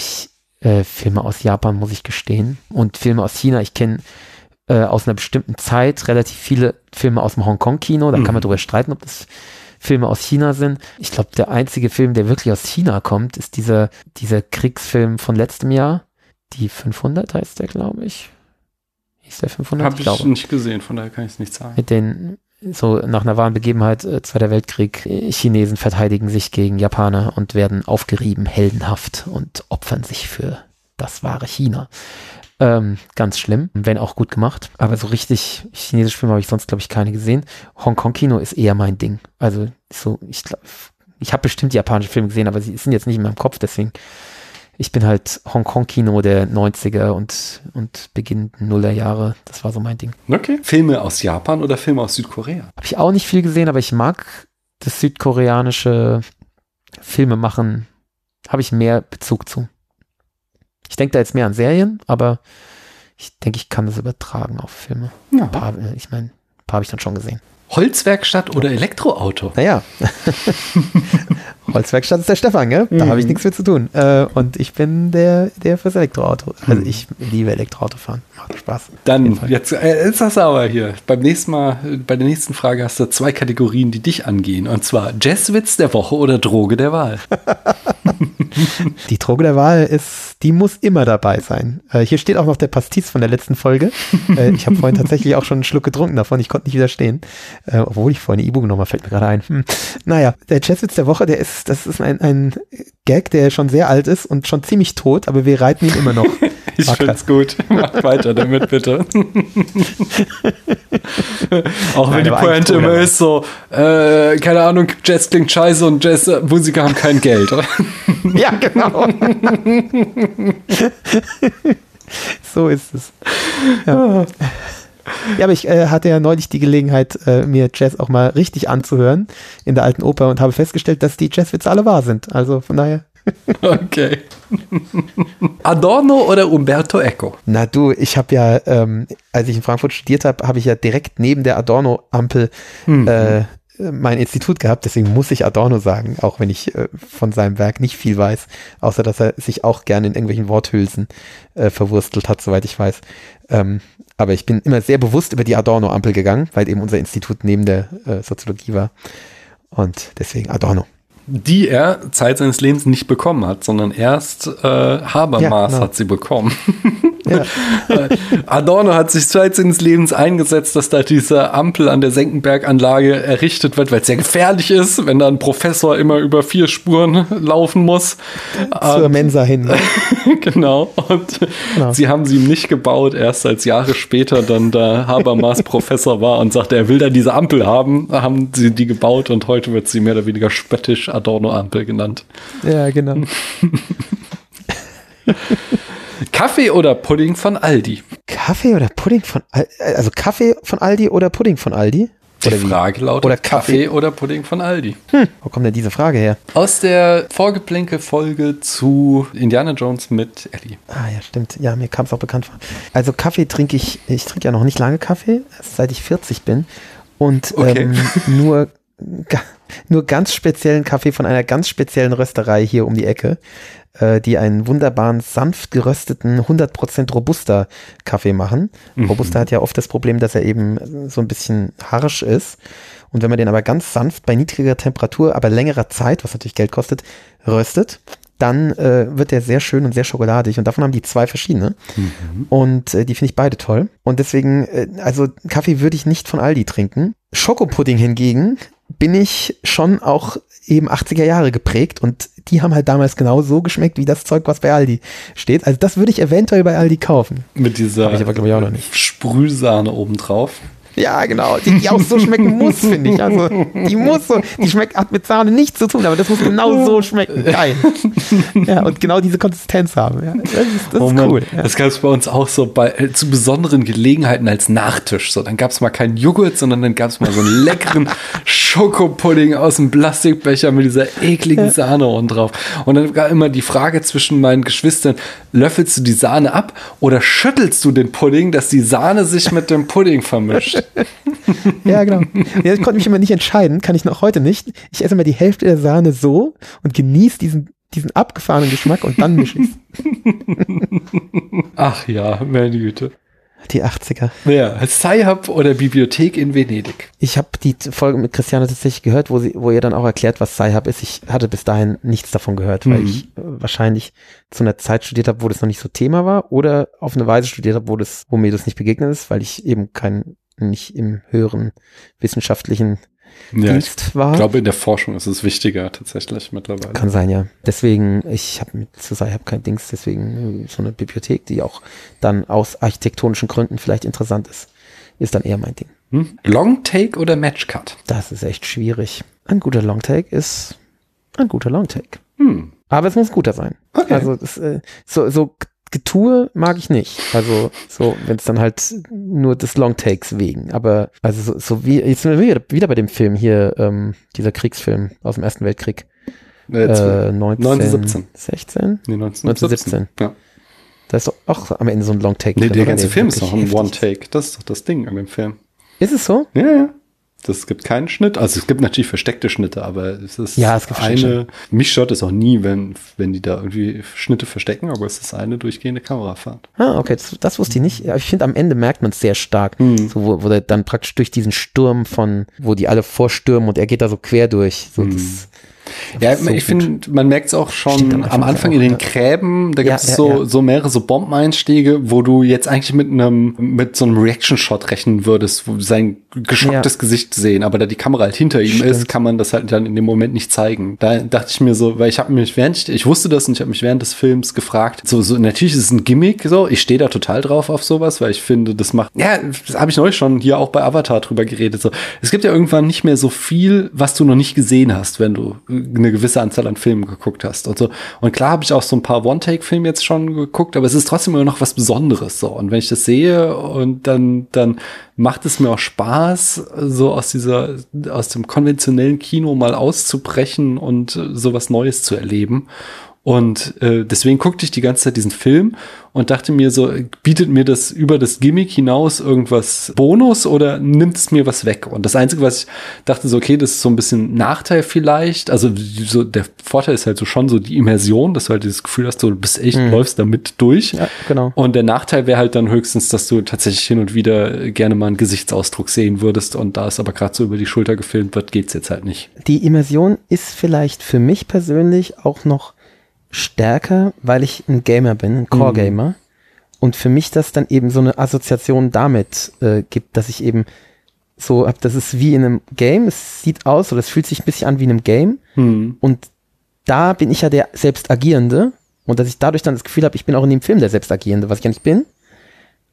äh, Filme aus Japan, muss ich gestehen. Und Filme aus China, ich kenne äh, aus einer bestimmten Zeit relativ viele Filme aus dem Hongkong-Kino. Da kann man darüber streiten, ob das Filme aus China sind. Ich glaube, der einzige Film, der wirklich aus China kommt, ist dieser, dieser Kriegsfilm von letztem Jahr. Die 500 heißt der, glaube ich. Hieß der 500? Habe ich glaube. nicht gesehen, von daher kann ich es nicht sagen. Mit den, so nach einer wahren Begebenheit, äh, Zweiter Weltkrieg, äh, Chinesen verteidigen sich gegen Japaner und werden aufgerieben, heldenhaft und opfern sich für das wahre China. Ähm, ganz schlimm, wenn auch gut gemacht. Aber so richtig chinesische Filme habe ich sonst, glaube ich, keine gesehen. Hongkong-Kino ist eher mein Ding. Also so, ich glaube, ich habe bestimmt japanische Filme gesehen, aber sie sind jetzt nicht in meinem Kopf, deswegen ich bin halt Hongkong-Kino der 90er und, und Beginn Nuller Jahre. Das war so mein Ding. Okay. Filme aus Japan oder Filme aus Südkorea? Habe ich auch nicht viel gesehen, aber ich mag das südkoreanische Filme machen. Habe ich mehr Bezug zu. Ich denke da jetzt mehr an Serien, aber ich denke, ich kann das übertragen auf Filme. Ja. Ein paar, äh, ich meine, ein paar habe ich dann schon gesehen. Holzwerkstatt oder Elektroauto? Naja. <laughs> Holzwerkstatt ist der Stefan, gell? Da mhm. habe ich nichts mit zu tun. Äh, und ich bin der, der fürs Elektroauto. Also mhm. ich liebe Elektroauto fahren. Macht Spaß. Dann, jetzt, äh, jetzt hast du aber hier. Beim nächsten Mal, bei der nächsten Frage hast du zwei Kategorien, die dich angehen. Und zwar Jazzwitz der Woche oder Droge der Wahl. <laughs> <laughs> die Droge der Wahl ist, die muss immer dabei sein. Äh, hier steht auch noch der Pastis von der letzten Folge. Äh, ich habe vorhin tatsächlich auch schon einen Schluck getrunken davon. Ich konnte nicht widerstehen. Äh, obwohl ich vorhin eine E-Book genommen habe, fällt mir gerade ein. Hm. Naja, der Jazzwitz der Woche, der ist, das ist ein, ein Gag, der schon sehr alt ist und schon ziemlich tot, aber wir reiten ihn immer noch. <laughs> ich finde es gut. <laughs> Mach weiter damit, bitte. <laughs> Auch wenn Nein, die Pointe immer ist so, äh, keine Ahnung, Jazz klingt scheiße und Jazzmusiker haben kein Geld. <laughs> ja, genau. so ist es. Ja. Ja, aber ich äh, hatte ja neulich die Gelegenheit, äh, mir Jazz auch mal richtig anzuhören in der alten Oper und habe festgestellt, dass die Jazzwitze alle wahr sind. Also von daher. <laughs> okay. Adorno oder Umberto Eco? Na du, ich habe ja, ähm, als ich in Frankfurt studiert habe, habe ich ja direkt neben der Adorno-Ampel mhm. äh, mein Institut gehabt, deswegen muss ich Adorno sagen, auch wenn ich äh, von seinem Werk nicht viel weiß, außer dass er sich auch gerne in irgendwelchen Worthülsen äh, verwurstelt hat, soweit ich weiß. Ähm, aber ich bin immer sehr bewusst über die Adorno-Ampel gegangen, weil eben unser Institut neben der äh, Soziologie war. Und deswegen Adorno die er Zeit seines Lebens nicht bekommen hat, sondern erst äh, Habermas ja, hat sie bekommen. <laughs> Ja. Äh, Adorno hat sich Zeit seines Lebens eingesetzt, dass da diese Ampel an der Senckenberg-Anlage errichtet wird, weil es sehr gefährlich ist, wenn da ein Professor immer über vier Spuren <laughs> laufen muss. Zur ähm, Mensa hin. <laughs> genau. Und genau. sie haben sie ihm nicht gebaut, erst als Jahre später dann da Habermas Professor war und sagte, er will da diese Ampel haben, haben sie die gebaut und heute wird sie mehr oder weniger spöttisch Adorno-Ampel genannt. Ja, genau. <laughs> Kaffee oder Pudding von Aldi? Kaffee oder Pudding von Aldi? Also Kaffee von Aldi oder Pudding von Aldi? Die oder Frage lautet oder Kaffee, Kaffee oder Pudding von Aldi. Hm, wo kommt denn diese Frage her? Aus der Vorgeplänke-Folge zu Indiana Jones mit Ellie. Ah ja, stimmt. Ja, mir kam es auch bekannt vor. Also Kaffee trinke ich, ich trinke ja noch nicht lange Kaffee, seit ich 40 bin. Und okay. ähm, nur nur ganz speziellen Kaffee von einer ganz speziellen Rösterei hier um die Ecke, äh, die einen wunderbaren, sanft gerösteten, 100% Robusta Kaffee machen. Mhm. Robusta hat ja oft das Problem, dass er eben so ein bisschen harsch ist. Und wenn man den aber ganz sanft bei niedriger Temperatur, aber längerer Zeit, was natürlich Geld kostet, röstet, dann äh, wird der sehr schön und sehr schokoladig. Und davon haben die zwei verschiedene. Mhm. Und äh, die finde ich beide toll. Und deswegen, äh, also Kaffee würde ich nicht von Aldi trinken. Schokopudding hingegen bin ich schon auch eben 80er Jahre geprägt und die haben halt damals genau so geschmeckt wie das Zeug, was bei Aldi steht. Also das würde ich eventuell bei Aldi kaufen. Mit dieser ich aber, ich, auch noch nicht. Sprühsahne obendrauf. Ja, genau. Die, die auch so <laughs> schmecken muss, finde ich. Also, die muss so, die schmeckt, hat mit Sahne nichts zu tun, aber das muss genau so schmecken. Geil. Ja, und genau diese Konsistenz haben. Ja, das ist, das oh ist cool. Ja. Das gab es bei uns auch so bei, äh, zu besonderen Gelegenheiten als Nachtisch. So, dann gab es mal keinen Joghurt, sondern dann gab es mal so einen leckeren <laughs> Schokopudding aus dem Plastikbecher mit dieser ekligen. Sahne und drauf. Und dann war immer die Frage zwischen meinen Geschwistern, löffelst du die Sahne ab oder schüttelst du den Pudding, dass die Sahne sich mit dem Pudding vermischt? Ja, genau. Ja, ich konnte mich immer nicht entscheiden, kann ich noch heute nicht. Ich esse immer die Hälfte der Sahne so und genieße diesen, diesen abgefahrenen Geschmack und dann mische ich Ach ja, meine Güte. Die 80er. Ja, Sci-Hub oder Bibliothek in Venedig. Ich habe die Folge mit Christiane tatsächlich gehört, wo sie, wo ihr dann auch erklärt, was Sci-Hub ist. Ich hatte bis dahin nichts davon gehört, weil mhm. ich äh, wahrscheinlich zu einer Zeit studiert habe, wo das noch nicht so Thema war oder auf eine Weise studiert habe, wo das, wo mir das nicht begegnet ist, weil ich eben kein nicht im höheren wissenschaftlichen Ja, ich Dienst war. glaube, in der Forschung ist es wichtiger tatsächlich mittlerweile. Kann sein, ja. Deswegen, ich habe mit zu sagen, ich habe kein Dings, deswegen äh, so eine Bibliothek, die auch dann aus architektonischen Gründen vielleicht interessant ist, ist dann eher mein Ding. Hm? Long Take oder Match Cut? Das ist echt schwierig. Ein guter Longtake ist ein guter Longtake. Hm. Aber es muss ein guter sein. Okay. Also das, äh, so, so Getue mag ich nicht. Also so, wenn es dann halt nur des Longtakes wegen. Aber also so, so wie, jetzt sind wir wieder, bei dem Film hier, ähm, dieser Kriegsfilm aus dem Ersten Weltkrieg. Äh, Äh, 19, 1917. 16? nee, 1917. 1917. Ja. Da ist doch auch am Ende so ein Longtake. Nee, drin, der ganze Nee, Film ist noch ein. One-Take. Das ist doch das Ding an dem Film. Ist es so? Ja, ja. Das gibt keinen Schnitt. Also es gibt natürlich versteckte Schnitte, aber es ist Ja, es eine. Mich stört es auch nie, wenn, wenn die da irgendwie Schnitte verstecken, aber es ist eine durchgehende Kamerafahrt. Ah, okay, das, das wusste ich nicht. Ich finde, am Ende merkt man es sehr stark. Mhm. So, wo, wo der dann praktisch durch diesen Sturm von, wo die alle vorstürmen und er geht da so quer durch. So, Mhm. das, Ja, so ich finde, man merkt es auch schon am Anfang in den. Gräben. Da gibt es ja, so, ja. so mehrere so Bombeneinstiege, wo du jetzt eigentlich mit einem mit so einem Reaction-Shot rechnen würdest, wo sein geschocktes. Gesicht sehen, aber da die Kamera halt hinter ihm Stimmt. ist, kann man das halt dann in dem Moment nicht zeigen. Da dachte ich mir so, weil ich habe mich während ich, ich wusste das und ich habe mich während des Films gefragt, so, so natürlich ist es ein Gimmick, so ich stehe da total drauf auf sowas, weil ich finde, das macht, ja, das habe ich neulich schon hier auch bei Avatar drüber geredet. So, es gibt ja irgendwann nicht mehr so viel, was du noch nicht gesehen hast, wenn du eine gewisse Anzahl an Filmen geguckt hast und so. Und klar habe ich auch so ein paar One-Take-Filme jetzt schon geguckt, aber es ist trotzdem immer noch was Besonderes so. Und wenn ich das sehe und dann, dann macht es mir auch Spaß, so aus dieser, aus dem konventionellen Kino mal auszubrechen und äh, sowas Neues zu erleben. Und äh, deswegen guckte ich die ganze Zeit diesen Film und dachte mir so, bietet mir das über das Gimmick hinaus irgendwas Bonus oder nimmt es mir was weg? Und das Einzige, was ich dachte, so, okay, das ist so ein bisschen Nachteil vielleicht. Also so der Vorteil ist halt so schon so die Immersion, dass du halt dieses Gefühl hast, so, du bist echt, läufst damit durch. ja, genau. Und der Nachteil wäre halt dann höchstens, dass du tatsächlich hin und wieder gerne mal einen Gesichtsausdruck sehen würdest. Und da es aber gerade so über die Schulter gefilmt wird, geht's jetzt halt nicht. Die Immersion ist vielleicht für mich persönlich auch noch stärker, weil ich ein Gamer bin, ein Core-Gamer. Und für mich das dann eben so eine Assoziation damit äh, gibt, dass ich eben so hab, das ist wie in einem Game, es sieht aus oder es fühlt sich ein bisschen an wie in einem Game. Hm. Und da bin ich ja der selbst Agierende und dass ich dadurch dann das Gefühl habe, ich bin auch in dem Film der selbst Agierende, was ich ja nicht bin.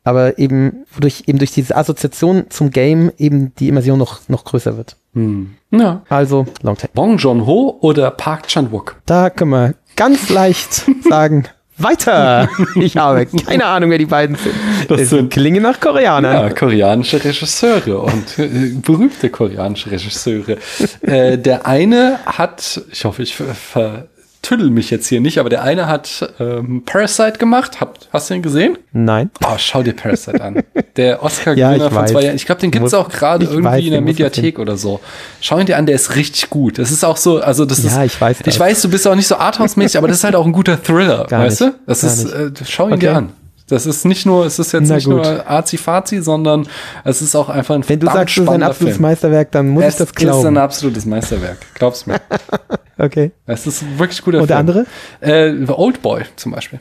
Aber eben durch, eben durch diese Assoziation zum Game eben die Immersion noch, noch größer wird. Hm. Ja. Also, Long Take. Bong Joon-ho oder Park Chan-wook? Da können wir ganz leicht sagen, <laughs> weiter. Ich habe keine Ahnung, wer die beiden sind. Das Es sind- klingen nach Koreanern. Ja, koreanische Regisseure und äh, berühmte koreanische Regisseure. äh, der eine hat, ich hoffe, ich ver- vertüdel mich jetzt hier nicht, aber der eine hat ähm, Parasite gemacht. Hab, hast du ihn gesehen? Nein. Oh, schau dir Parasite an. Der <laughs> Ja, Oscar-Gewinner ich von weiß. zwei Jahren. Ich glaube, den gibt's auch gerade irgendwie weiß, in der Mediathek oder so. Schau ihn dir an, der ist richtig gut. Das ist auch so, also das Ja, ist. ich weiß das. Ich weiß, du bist auch nicht so <laughs> Arthouse-mäßig, aber das ist halt auch ein guter Thriller, Gar weißt nicht. du? Das Gar ist, äh, schau ihn Okay. dir an. Das ist nicht nur, es ist jetzt Na nicht gut. nur Azi-Fazi, sondern es ist auch einfach ein Wenn du sagst, es ist ein absolutes Film. Meisterwerk, dann muss es ich das ist ein glauben. absolutes Meisterwerk. Glaub's mir. <laughs> Okay. Es ist ein wirklich guter Und der Film. andere? Äh, Oldboy zum Beispiel.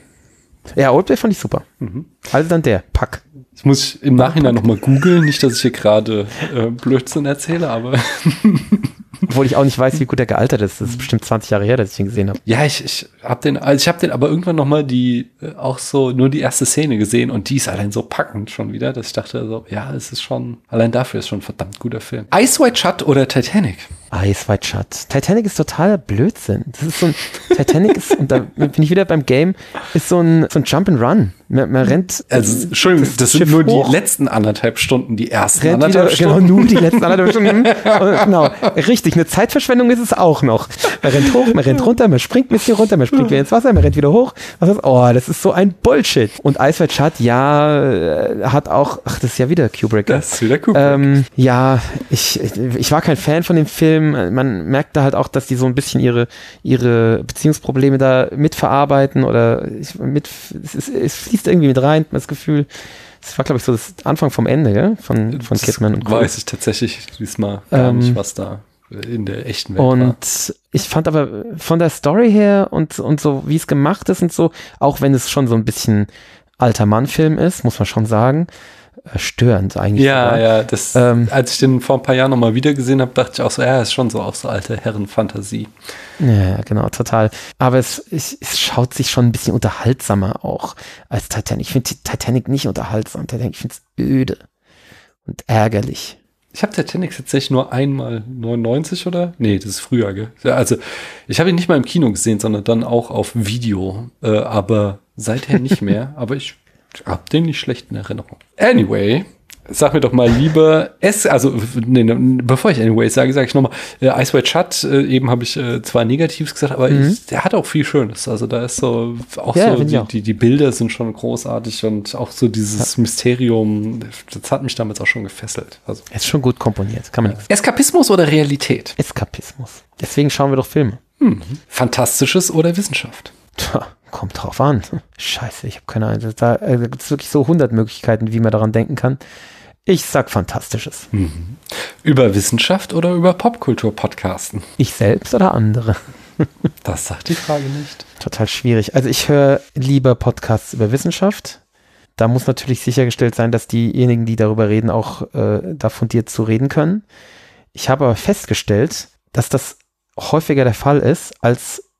Ja, Oldboy fand ich super. Mhm. Also dann der, Pack. Das muss ich im Nachhinein nochmal googeln. Nicht, dass ich hier gerade äh, Blödsinn erzähle, aber <laughs> Obwohl ich auch nicht weiß, wie gut der gealtert ist. Das ist bestimmt 20 Jahre her, dass ich ihn gesehen habe. ja, ich, ich habe den, also ich habe den aber irgendwann nochmal die, äh, auch so nur die erste Szene gesehen und die ist allein so packend schon wieder, dass ich dachte so, ja, es ist schon, allein dafür ist schon ein verdammt guter Film. Ice White Shut oder Titanic? Ice White Shut. Titanic ist totaler Blödsinn. Das ist so ein, Titanic ist, und da bin ich wieder beim Game, ist so ein, so ein Jump and Run. Man, man rennt, Also, Entschuldigung, das, sind Schiff nur hoch. die letzten anderthalb Stunden, die ersten rennt anderthalb wieder, genau, Stunden. nur die letzten anderthalb Stunden. <laughs> Und genau, richtig, eine Zeitverschwendung ist es auch noch. Man rennt hoch, man rennt runter, man springt ein bisschen runter, man springt wieder ins Wasser, man rennt wieder hoch. Was ist, oh, das ist so ein Bullshit. Und Ice White Shut, ja, äh, hat auch, ach, das ist ja wieder Kubrick. Das ist wieder Kubrick. Ähm, ja, ich, ich war kein Fan von dem Film. Man merkt da halt auch, dass die so ein bisschen ihre, ihre Beziehungsprobleme da mitverarbeiten oder ich, mit, es, ist, es fließt irgendwie mit rein, das Gefühl. Das war, glaube ich, so das Anfang vom Ende, gell? Von, von Das Kidman und Co. Weiß ich tatsächlich diesmal gar Ähm, nicht, was da in der echten Welt war. Und ich fand aber von der Story her und, und so, wie es gemacht ist und so, auch wenn es schon so ein bisschen alter Mann-Film ist, muss man schon sagen, äh, störend eigentlich. Ja, sogar. ja, das, Ähm. als ich den vor ein paar Jahren nochmal wieder gesehen habe, dachte ich auch so, ja, ist schon so auch so alte Herrenfantasie. Ja, genau, total. Aber es, es, es schaut sich schon ein bisschen unterhaltsamer auch als Titanic. Ich finde Titanic nicht unterhaltsam. Titanic, ich finde es öde und ärgerlich. Ich habe Titanic tatsächlich nur einmal 99 oder? Nee, das ist früher, gell? Also, ich habe ihn nicht mal im Kino gesehen, sondern dann auch auf Video. Äh, aber seither nicht mehr. <laughs> aber ich habe den nicht schlecht in Erinnerung. Anyway, sag mir doch mal lieber es, also nee, nee, bevor ich anyway sage, sage ich nochmal, äh, Ice White Shut, äh, eben habe ich äh, zwar Negatives gesagt, aber Mhm. ich, der hat auch viel Schönes. Also da ist so auch Ja, so, die, auch. die, die Bilder sind schon großartig und auch so dieses Mysterium, das hat mich damals auch schon gefesselt. Also Er ist schon gut komponiert, kann man nichts. Eskapismus oder Realität? Eskapismus. Deswegen schauen wir doch Filme. Fantastisches oder Wissenschaft? Tja, kommt drauf an. <laughs> Scheiße, ich habe keine Ahnung. Da gibt es wirklich so 100 Möglichkeiten, wie man daran denken kann. Ich sag Fantastisches. Über Wissenschaft oder über Popkultur podcasten? Ich selbst oder andere? <laughs> Das sagt die Frage nicht. Total schwierig. Also ich höre lieber Podcasts über Wissenschaft. Da muss natürlich sichergestellt sein, dass diejenigen, die darüber reden, auch äh, da fundiert zu reden können. Ich habe aber festgestellt, dass das häufiger der Fall ist, als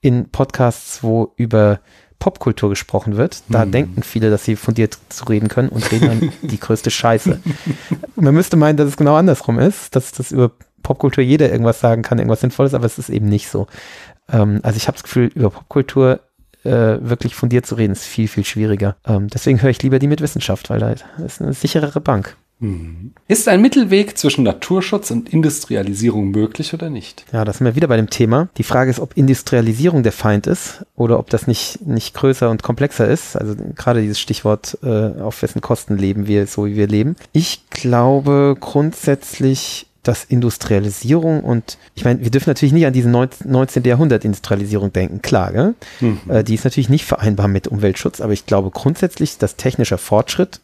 in Podcasts, wo über Popkultur gesprochen wird. Da Hm. denken viele, dass sie fundiert zu reden können und reden dann <laughs> die größte Scheiße. <laughs> Man müsste meinen, dass es genau andersrum ist, dass das über Popkultur jeder irgendwas sagen kann, irgendwas Sinnvolles, aber es ist eben nicht so. Ähm, also ich habe das Gefühl, über Popkultur äh, wirklich fundiert zu reden, ist viel, viel schwieriger. Ähm, deswegen höre ich lieber die mit Wissenschaft, weil da ist eine sicherere Bank. Ist ein Mittelweg zwischen Naturschutz und Industrialisierung möglich oder nicht? Ja, da sind wir wieder bei dem Thema. Die Frage ist, ob Industrialisierung der Feind ist oder ob das nicht, nicht größer und komplexer ist. Also gerade dieses Stichwort, äh, auf wessen Kosten leben wir, so wie wir leben. Ich glaube grundsätzlich, dass Industrialisierung und ich meine, wir dürfen natürlich nicht an diesen 19. 19. Jahrhundert Industrialisierung denken, klar, gell? Äh, die ist natürlich nicht vereinbar mit Umweltschutz, aber ich glaube grundsätzlich, dass technischer Fortschritt,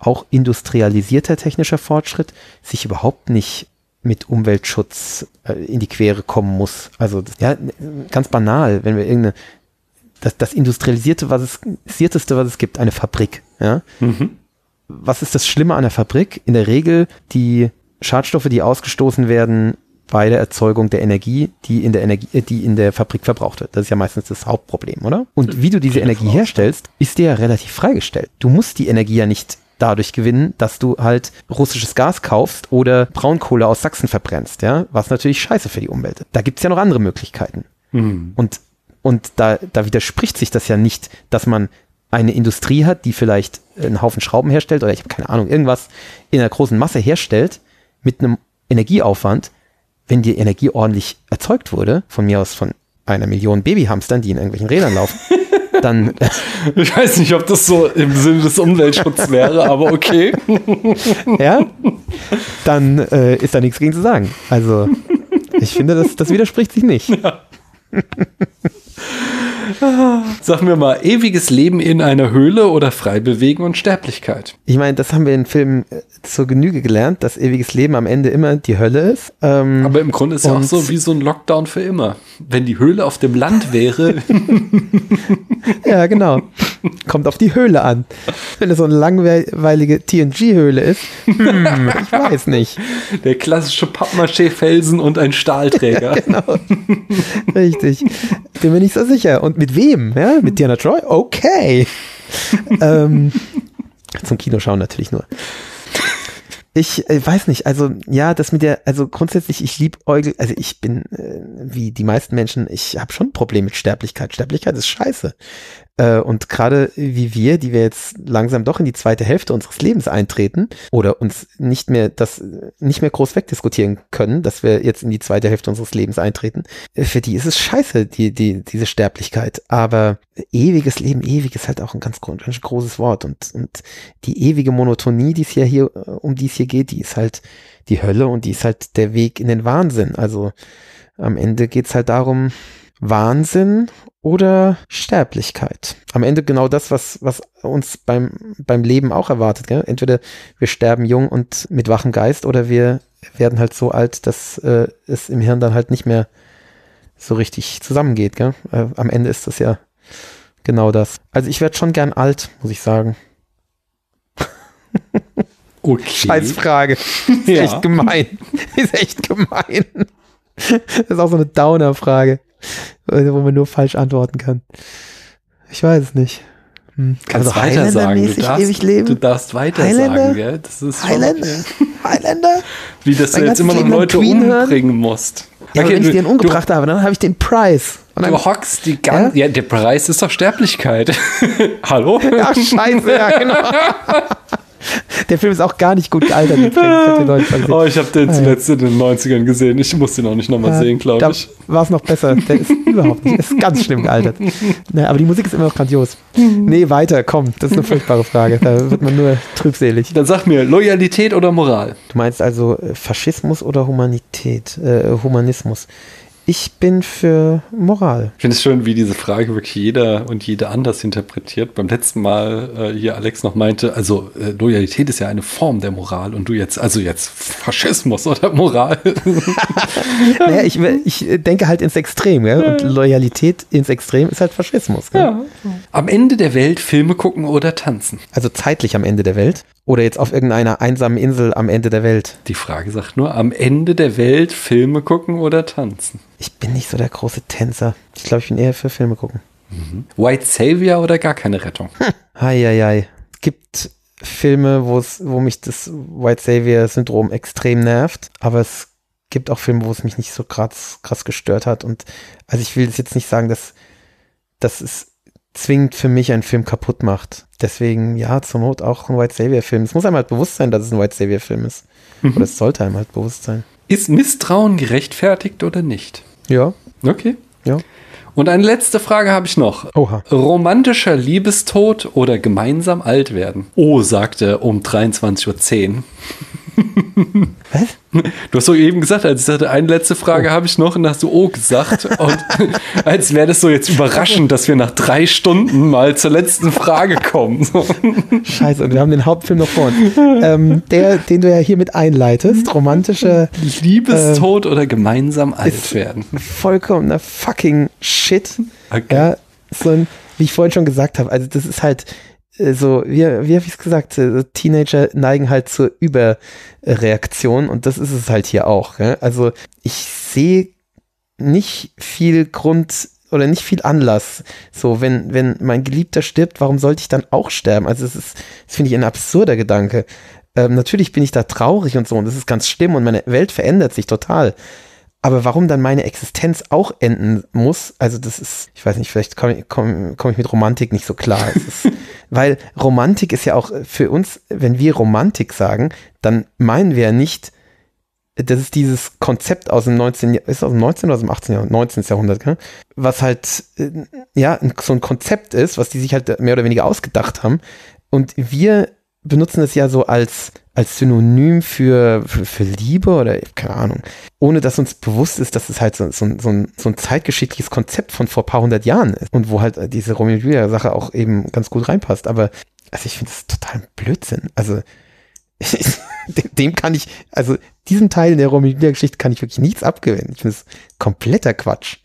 auch industrialisierter technischer Fortschritt, sich überhaupt nicht mit Umweltschutz äh, in die Quere kommen muss. Also ja, ganz banal, wenn wir irgendeine das, das industrialisierte, was es, sierteste, was es gibt, eine Fabrik. Ja? Was ist das Schlimme an der Fabrik? In der Regel die Schadstoffe, die ausgestoßen werden bei der Erzeugung der Energie, die in der Energie, äh, die in der Fabrik verbraucht wird. Das ist ja meistens das Hauptproblem, oder? Und wie du diese Energie herstellst, ist dir ja relativ freigestellt. Du musst die Energie ja nicht dadurch gewinnen, dass du halt russisches Gas kaufst oder Braunkohle aus Sachsen verbrennst, ja, was natürlich scheiße für die Umwelt. ist. Da gibt's ja noch andere Möglichkeiten. Und, und da, da widerspricht sich das ja nicht, dass man eine Industrie hat, die vielleicht einen Haufen Schrauben herstellt oder ich habe keine Ahnung, irgendwas in einer großen Masse herstellt mit einem Energieaufwand, wenn die Energie ordentlich erzeugt wurde, von mir aus von einer Million Babyhamstern, die in irgendwelchen Rädern laufen, <laughs> dann Ich weiß nicht, ob das so im Sinne des Umweltschutzes wäre, aber okay. <laughs> ja, dann äh, ist da nichts gegen zu sagen. Also ich finde, das, das widerspricht sich nicht. <laughs> Sag mir mal, ewiges Leben in einer Höhle oder frei bewegen und Sterblichkeit? Ich meine, das haben wir in Filmen äh, zur Genüge gelernt, dass ewiges Leben am Ende immer die Hölle ist. Ähm, Aber im Grunde ist ja auch so wie so ein Lockdown für immer. Wenn die Höhle auf dem Land wäre, <laughs> ja, genau. Kommt auf die Höhle an. Wenn es so eine langweilige TNG-Höhle ist, hm, <laughs> ich weiß nicht. der klassische Pappmaché-Felsen und ein <laughs> Stahlträger. Genau. Richtig. Bin mir nicht so sicher. Und mit wem? Ja, mit Diana Troy? Okay. <laughs> ähm, zum Kinoschauen natürlich nur. Ich äh, weiß nicht, also ja, das mit der, also grundsätzlich, ich lieb Eugel, also ich bin äh, wie die meisten Menschen, ich habe schon ein Problem mit Sterblichkeit. Sterblichkeit ist scheiße. Äh, und gerade wie wir, die wir jetzt langsam doch in die zweite Hälfte unseres Lebens eintreten oder uns nicht mehr das nicht mehr groß wegdiskutieren können, dass wir jetzt in die zweite Hälfte unseres Lebens eintreten, äh, für die ist es scheiße, die, die, diese Sterblichkeit. Aber ewiges Leben, ewig ist halt auch ein ganz, gro- ganz großes Wort. Und, und die ewige Monotonie, die es ja hier, äh, um die es hier geht, die ist halt die Hölle und die ist halt der Weg in den Wahnsinn. Also am Ende geht's halt darum, Wahnsinn oder Sterblichkeit. Am Ende genau das, was, was uns beim, beim Leben auch erwartet. Gell? Entweder wir sterben jung und mit wachem Geist oder wir werden halt so alt, dass äh, es im Hirn dann halt nicht mehr so richtig zusammengeht. Gell? Äh, am Ende ist das ja genau das. Also ich werde schon gern alt, muss ich sagen. <laughs> Okay. Scheißfrage. <laughs> Ist Ja. echt gemein. <laughs> Ist echt gemein. Das ist auch so eine Downer-Frage, wo man nur falsch antworten kann. Ich weiß es nicht. Hm. Kannst weiter sagen. Du darfst, ewig leben? du darfst weiter Highlander? sagen, gell? Das ist schon Highlander? Highlander? Wie, dass du jetzt immer noch Leute umbringen musst. Ja, Okay, wenn ich du- den umgebracht habe, dann habe ich den Preis. Und Du, du hockst die ganze. Ja? der Preis ist doch Sterblichkeit. <laughs> Hallo? Ach, scheiße, ja, genau. <laughs> <laughs> Der Film ist auch gar nicht gut gealtert. übrigens. Ich. Oh, ich habe den Ah, ja. zuletzt in den 90ern gesehen. Ich muss den auch nicht nochmal sehen, glaube da ich. war es noch besser. Der ist <laughs> überhaupt nicht. Ist ganz schlimm gealtert. Naja, aber die Musik ist immer noch grandios. Nee, weiter, komm. Das ist eine furchtbare Frage. Da wird man nur trübselig. Dann sag mir, Loyalität oder Moral? Du meinst also äh, Faschismus oder Humanität? Äh, Humanismus. Ich bin für Moral. Ich finde es schön, wie diese Frage wirklich jeder und jede anders interpretiert. Beim letzten Mal äh, hier Alex noch meinte, also äh, Loyalität ist ja eine Form der Moral und du jetzt, also jetzt Faschismus oder Moral. <laughs> Naja, ich, ich denke halt ins Extrem. Gell? Und Loyalität ins Extrem ist halt Faschismus. Gell? Am Ende der Welt Filme gucken oder tanzen? Also zeitlich am Ende der Welt. Oder jetzt auf irgendeiner einsamen Insel am Ende der Welt. Die Frage sagt nur, am Ende der Welt Filme gucken oder tanzen? Ich bin nicht so der große Tänzer. Ich glaube, ich bin eher für Filme gucken. White Savior oder gar keine Rettung? Eieiei. Es gibt Filme, wo es, wo mich das White Savior Syndrom extrem nervt, aber es gibt auch Filme, wo es mich nicht so krass, krass gestört hat. Und also ich will jetzt nicht sagen, dass, dass es zwingend für mich einen Film kaputt macht. Deswegen, ja, zur Not auch ein White Savior Film. Es muss einem halt bewusst sein, dass es ein White Savior Film ist. Oder es sollte einem halt bewusst sein. Ist Misstrauen gerechtfertigt oder nicht? Ja, Okay. ja. Und eine letzte Frage habe ich noch. Oha. Romantischer Liebestod oder gemeinsam alt werden? Oh, sagte um 23.10 Uhr. Was? Du hast so eben gesagt, als ich sagte, eine letzte Frage habe ich noch und hast du Oh gesagt. Und <laughs> als wäre das so jetzt überraschend, dass wir nach drei Stunden mal zur letzten Frage kommen. Scheiße, und wir haben den Hauptfilm noch vor uns. ähm, der, den du ja hiermit einleitest, romantische Liebestod oder gemeinsam alt werden? vollkommener fucking Shit. Okay. Ja, so ein, wie ich vorhin schon gesagt habe, also das ist halt äh, so, wie, wie habe ich es gesagt, äh, Teenager neigen halt zur Überreaktion und das ist es halt hier auch. Gell? Also ich sehe nicht viel Grund oder nicht viel Anlass. So, wenn, wenn mein Geliebter stirbt, warum sollte ich dann auch sterben? Also es ist, das finde ich ein absurder Gedanke. Ähm, natürlich bin ich da traurig und so und das ist ganz schlimm und meine Welt verändert sich total. Aber warum dann meine Existenz auch enden muss, also das ist, ich weiß nicht, vielleicht komme ich, komm, komm ich mit Romantik nicht so klar. Ist, <laughs> weil Romantik ist ja auch für uns, wenn wir Romantik sagen, dann meinen wir ja nicht, das ist dieses Konzept aus dem 19. Jahr- ist aus dem 19. oder aus dem 18. Jahrhundert, 19. Jahrhundert, gell? was halt, äh, ja, so ein Konzept ist, was die sich halt mehr oder weniger ausgedacht haben. Und wir benutzen es ja so als, als Synonym für, für, für Liebe oder keine Ahnung, ohne dass uns bewusst ist, dass es halt so, so, ein- so, ein, so ein zeitgeschichtliches Konzept von vor ein paar hundert Jahren ist und wo halt diese Romeo und Julia Sache auch eben ganz gut reinpasst. Aber also ich finde das total Blödsinn. Also <laughs> dem, kann ich, also diesem Teil in der Romeo und Julia Geschichte kann ich wirklich nichts abgewinnen. Ich finde es kompletter Quatsch.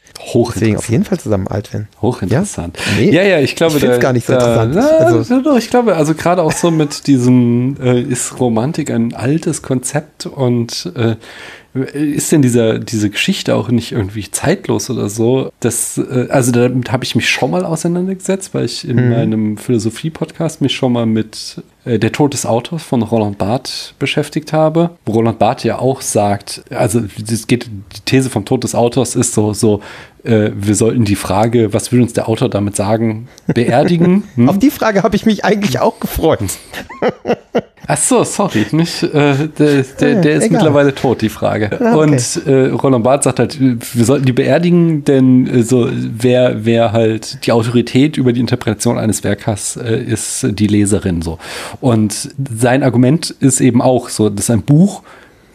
Deswegen auf jeden Fall zusammen alt werden. Hochinteressant. Nee, ja, ja, ich glaube, ich da- gar nicht so da- interessant. Na, Also- also, doch, ich glaube, also gerade auch so mit diesem, äh, ist Romantik ein altes Konzept und äh, ist denn dieser, diese Geschichte auch nicht irgendwie zeitlos oder so? Das, äh, also damit habe ich mich schon mal auseinandergesetzt, weil ich in Mhm. meinem Philosophie-Podcast mich schon mal mit äh, Der Tod des Autors von Roland Barth beschäftigt habe. Wo Roland Barth ja auch sagt, also es geht, die These vom Tod des Autors ist so, so äh, wir sollten die Frage, was will uns der Autor damit sagen, beerdigen. <laughs> Hm? Auf die Frage habe ich mich eigentlich auch gefreut. <laughs> Ach so, sorry, nicht? Äh, der, der, der ist egal. mittlerweile tot, die Frage. Ah, okay. Und äh, Roland Barth sagt halt, wir sollten die beerdigen, denn äh, so wer, wer halt die Autorität über die Interpretation eines Werkes äh, ist die Leserin so. Und sein Argument ist eben auch so, dass ein Buch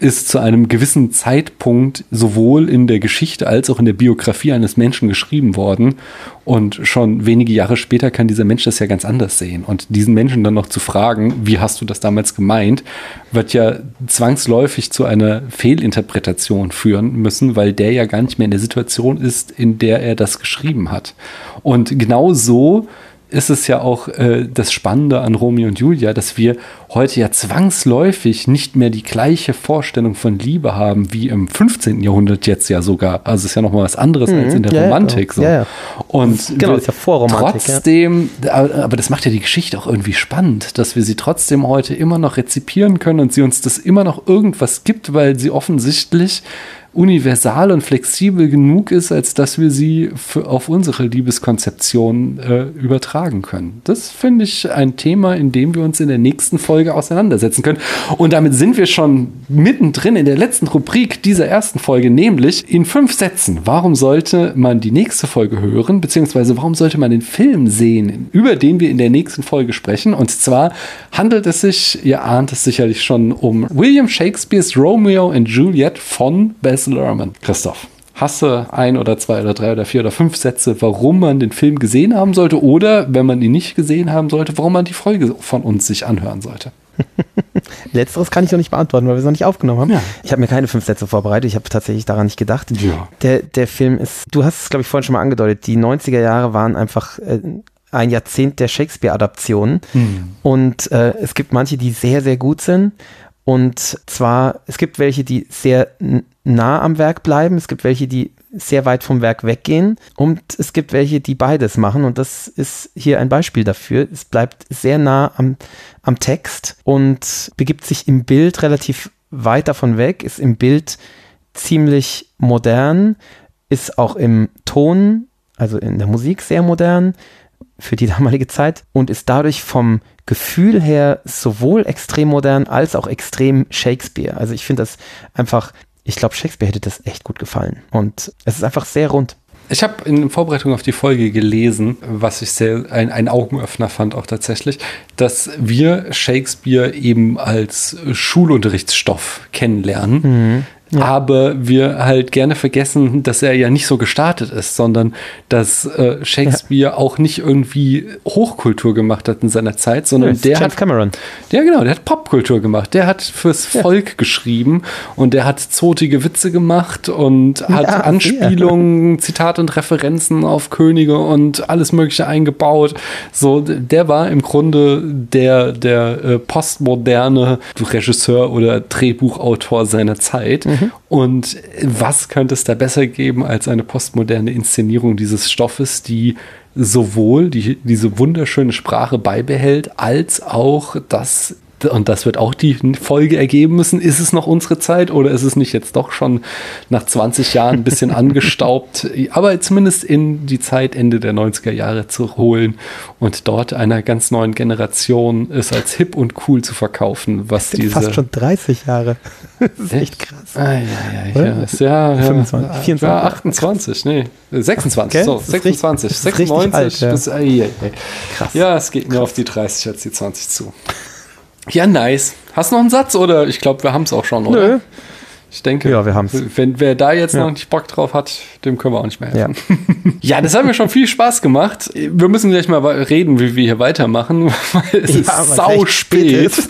ist zu einem gewissen Zeitpunkt sowohl in der Geschichte als auch in der Biografie eines Menschen geschrieben worden. Und schon wenige Jahre später kann dieser Mensch das ja ganz anders sehen. Und diesen Menschen dann noch zu fragen, wie hast du das damals gemeint, wird ja zwangsläufig zu einer Fehlinterpretation führen müssen, weil der ja gar nicht mehr in der Situation ist, in der er das geschrieben hat. Und genau so ist es ja auch äh, das Spannende an Romeo und Julia, dass wir heute ja zwangsläufig nicht mehr die gleiche Vorstellung von Liebe haben wie im 15. Jahrhundert jetzt ja sogar. Also es ist ja noch mal was anderes mhm, als in der ja, Romantik. So. Ja, ja. Und genau, ist ja Vorromantik, trotzdem, aber das macht ja die Geschichte auch irgendwie spannend, dass wir sie trotzdem heute immer noch rezipieren können und sie uns das immer noch irgendwas gibt, weil sie offensichtlich universal und flexibel genug ist, als dass wir sie für, auf unsere Liebeskonzeption äh, übertragen können. Das finde ich ein Thema, in dem wir uns in der nächsten Folge auseinandersetzen können. Und damit sind wir schon mittendrin in der letzten Rubrik dieser ersten Folge, nämlich in fünf Sätzen. Warum sollte man die nächste Folge hören, beziehungsweise warum sollte man den Film sehen, über den wir in der nächsten Folge sprechen? Und zwar handelt es sich, ihr ahnt es sicherlich schon, um William Shakespeares Romeo and Juliet von Bess Baz Luhrmann. Christoph, hast du ein oder zwei oder drei oder vier oder fünf Sätze, warum man den Film gesehen haben sollte oder, wenn man ihn nicht gesehen haben sollte, warum man die Folge von uns sich anhören sollte? <laughs> Letzteres kann ich noch nicht beantworten, weil wir es noch nicht aufgenommen haben. Ja. Ich habe mir keine fünf Sätze vorbereitet. Ich habe tatsächlich daran nicht gedacht. Ja. Der, der Film ist, du hast es, glaube ich, vorhin schon mal angedeutet, die 90er Jahre waren einfach äh, ein Jahrzehnt der Shakespeare-Adaptionen. Hm. Und äh, es gibt manche, die sehr, sehr gut sind. Und zwar, es gibt welche, die sehr nah am Werk bleiben, es gibt welche, die sehr weit vom Werk weggehen und es gibt welche, die beides machen und das ist hier ein Beispiel dafür. Es bleibt sehr nah am, am Text und begibt sich im Bild relativ weit davon weg, ist im Bild ziemlich modern, ist auch im Ton, also in der Musik sehr modern für die <laughs> damalige Zeit und ist dadurch vom Gefühl her sowohl extrem modern als auch extrem Shakespeare. Also ich finde das einfach, ich glaube, Shakespeare hätte das echt gut gefallen. Und es ist einfach sehr rund. Ich habe in Vorbereitung auf die Folge gelesen, was ich sehr ein, ein Augenöffner fand auch tatsächlich, dass wir Shakespeare eben als Schulunterrichtsstoff kennenlernen. Mhm. Ja. Aber wir halt gerne vergessen, dass er ja nicht so gestartet ist, sondern dass äh, Shakespeare ja. auch nicht irgendwie Hochkultur gemacht hat in seiner Zeit, sondern ja, der Jeff hat Cameron. Ja, genau, der hat Popkultur gemacht. Der hat fürs Volk geschrieben und der hat zotige Witze gemacht und hat Anspielungen, <laughs> Zitate und Referenzen auf Könige und alles Mögliche eingebaut. So, der war im Grunde der der äh, postmoderne Regisseur oder Drehbuchautor seiner Zeit. Mhm. Mhm. Und was könnte es da besser geben als eine postmoderne Inszenierung dieses Stoffes, die sowohl die, diese wunderschöne Sprache beibehält, als auch das und das wird auch die Folge ergeben müssen, ist es noch unsere Zeit oder ist es nicht jetzt doch schon nach 20 Jahren ein bisschen <laughs> angestaubt, aber zumindest in die Zeit Ende der 90er Jahre zu holen und dort einer ganz neuen Generation es als hip und cool zu verkaufen, was diese fast schon 30 Jahre. <laughs> Das ist echt krass. Ah, ja, ja, ja, ist ja, 25, 24, ja, 28, nee, 26, okay, so, 26, richtig, 96 alt, ja. bis, äh, äh, Krass. Ja, es geht mir auf die 30 als die 20 zu. Ja, nice. Hast du noch einen Satz oder ich glaube, wir haben es auch schon, oder? Nö. Ich denke, ja, wir haben's. wenn wer da jetzt ja. noch nicht Bock drauf hat, dem können wir auch nicht mehr helfen. Ja. <laughs> ja, das hat mir schon viel Spaß gemacht. Wir müssen gleich mal reden, wie wir hier weitermachen, <laughs> weil es ja, ist sau spät. <laughs>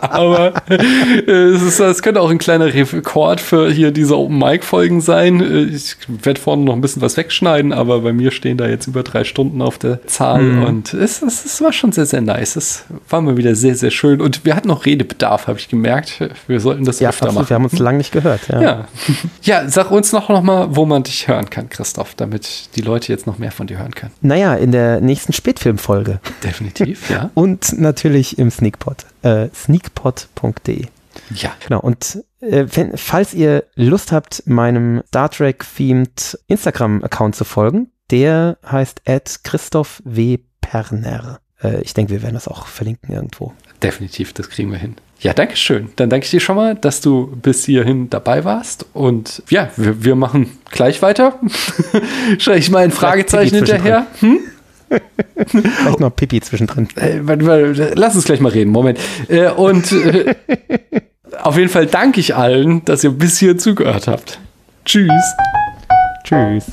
Aber es, ist, es könnte auch ein kleiner Rekord für hier diese Open Mic Folgen sein. Ich werde vorne noch ein bisschen was wegschneiden, aber bei mir stehen da jetzt über drei Stunden auf der Zahl mhm. und es, es, es war schon sehr, sehr nice. Es war mal wieder sehr, sehr schön und wir hatten noch Redebedarf, habe ich gemerkt. Wir sollten das ja, öfter machen. Wir haben uns lange nicht gehört. Ja. ja. <laughs> ja, sag uns noch, noch mal, wo man dich hören kann, Christoph, damit die Leute jetzt noch mehr von dir hören können. Naja, in der nächsten Spätfilmfolge. Definitiv, ja. <laughs> Und natürlich im Sneakpot. Äh, sneakpot.de. Ja. Genau. Und äh, wenn, falls ihr Lust habt, meinem Star Trek-themed Instagram-Account zu folgen, der heißt at Christoph W. Perner. Äh, ich denke, wir werden das auch verlinken irgendwo. Definitiv, das kriegen wir hin. Ja, danke schön. Dann danke ich dir schon mal, dass du bis hierhin dabei warst. Und ja, wir, wir machen gleich weiter. <laughs> Schreibe ich mal ein Fragezeichen hinterher. Hm? <laughs> Vielleicht noch Pipi zwischendrin. Äh, lass uns gleich mal reden. Moment. Äh, und äh, auf jeden Fall danke ich allen, dass ihr bis hier zugehört habt. Tschüss. Tschüss.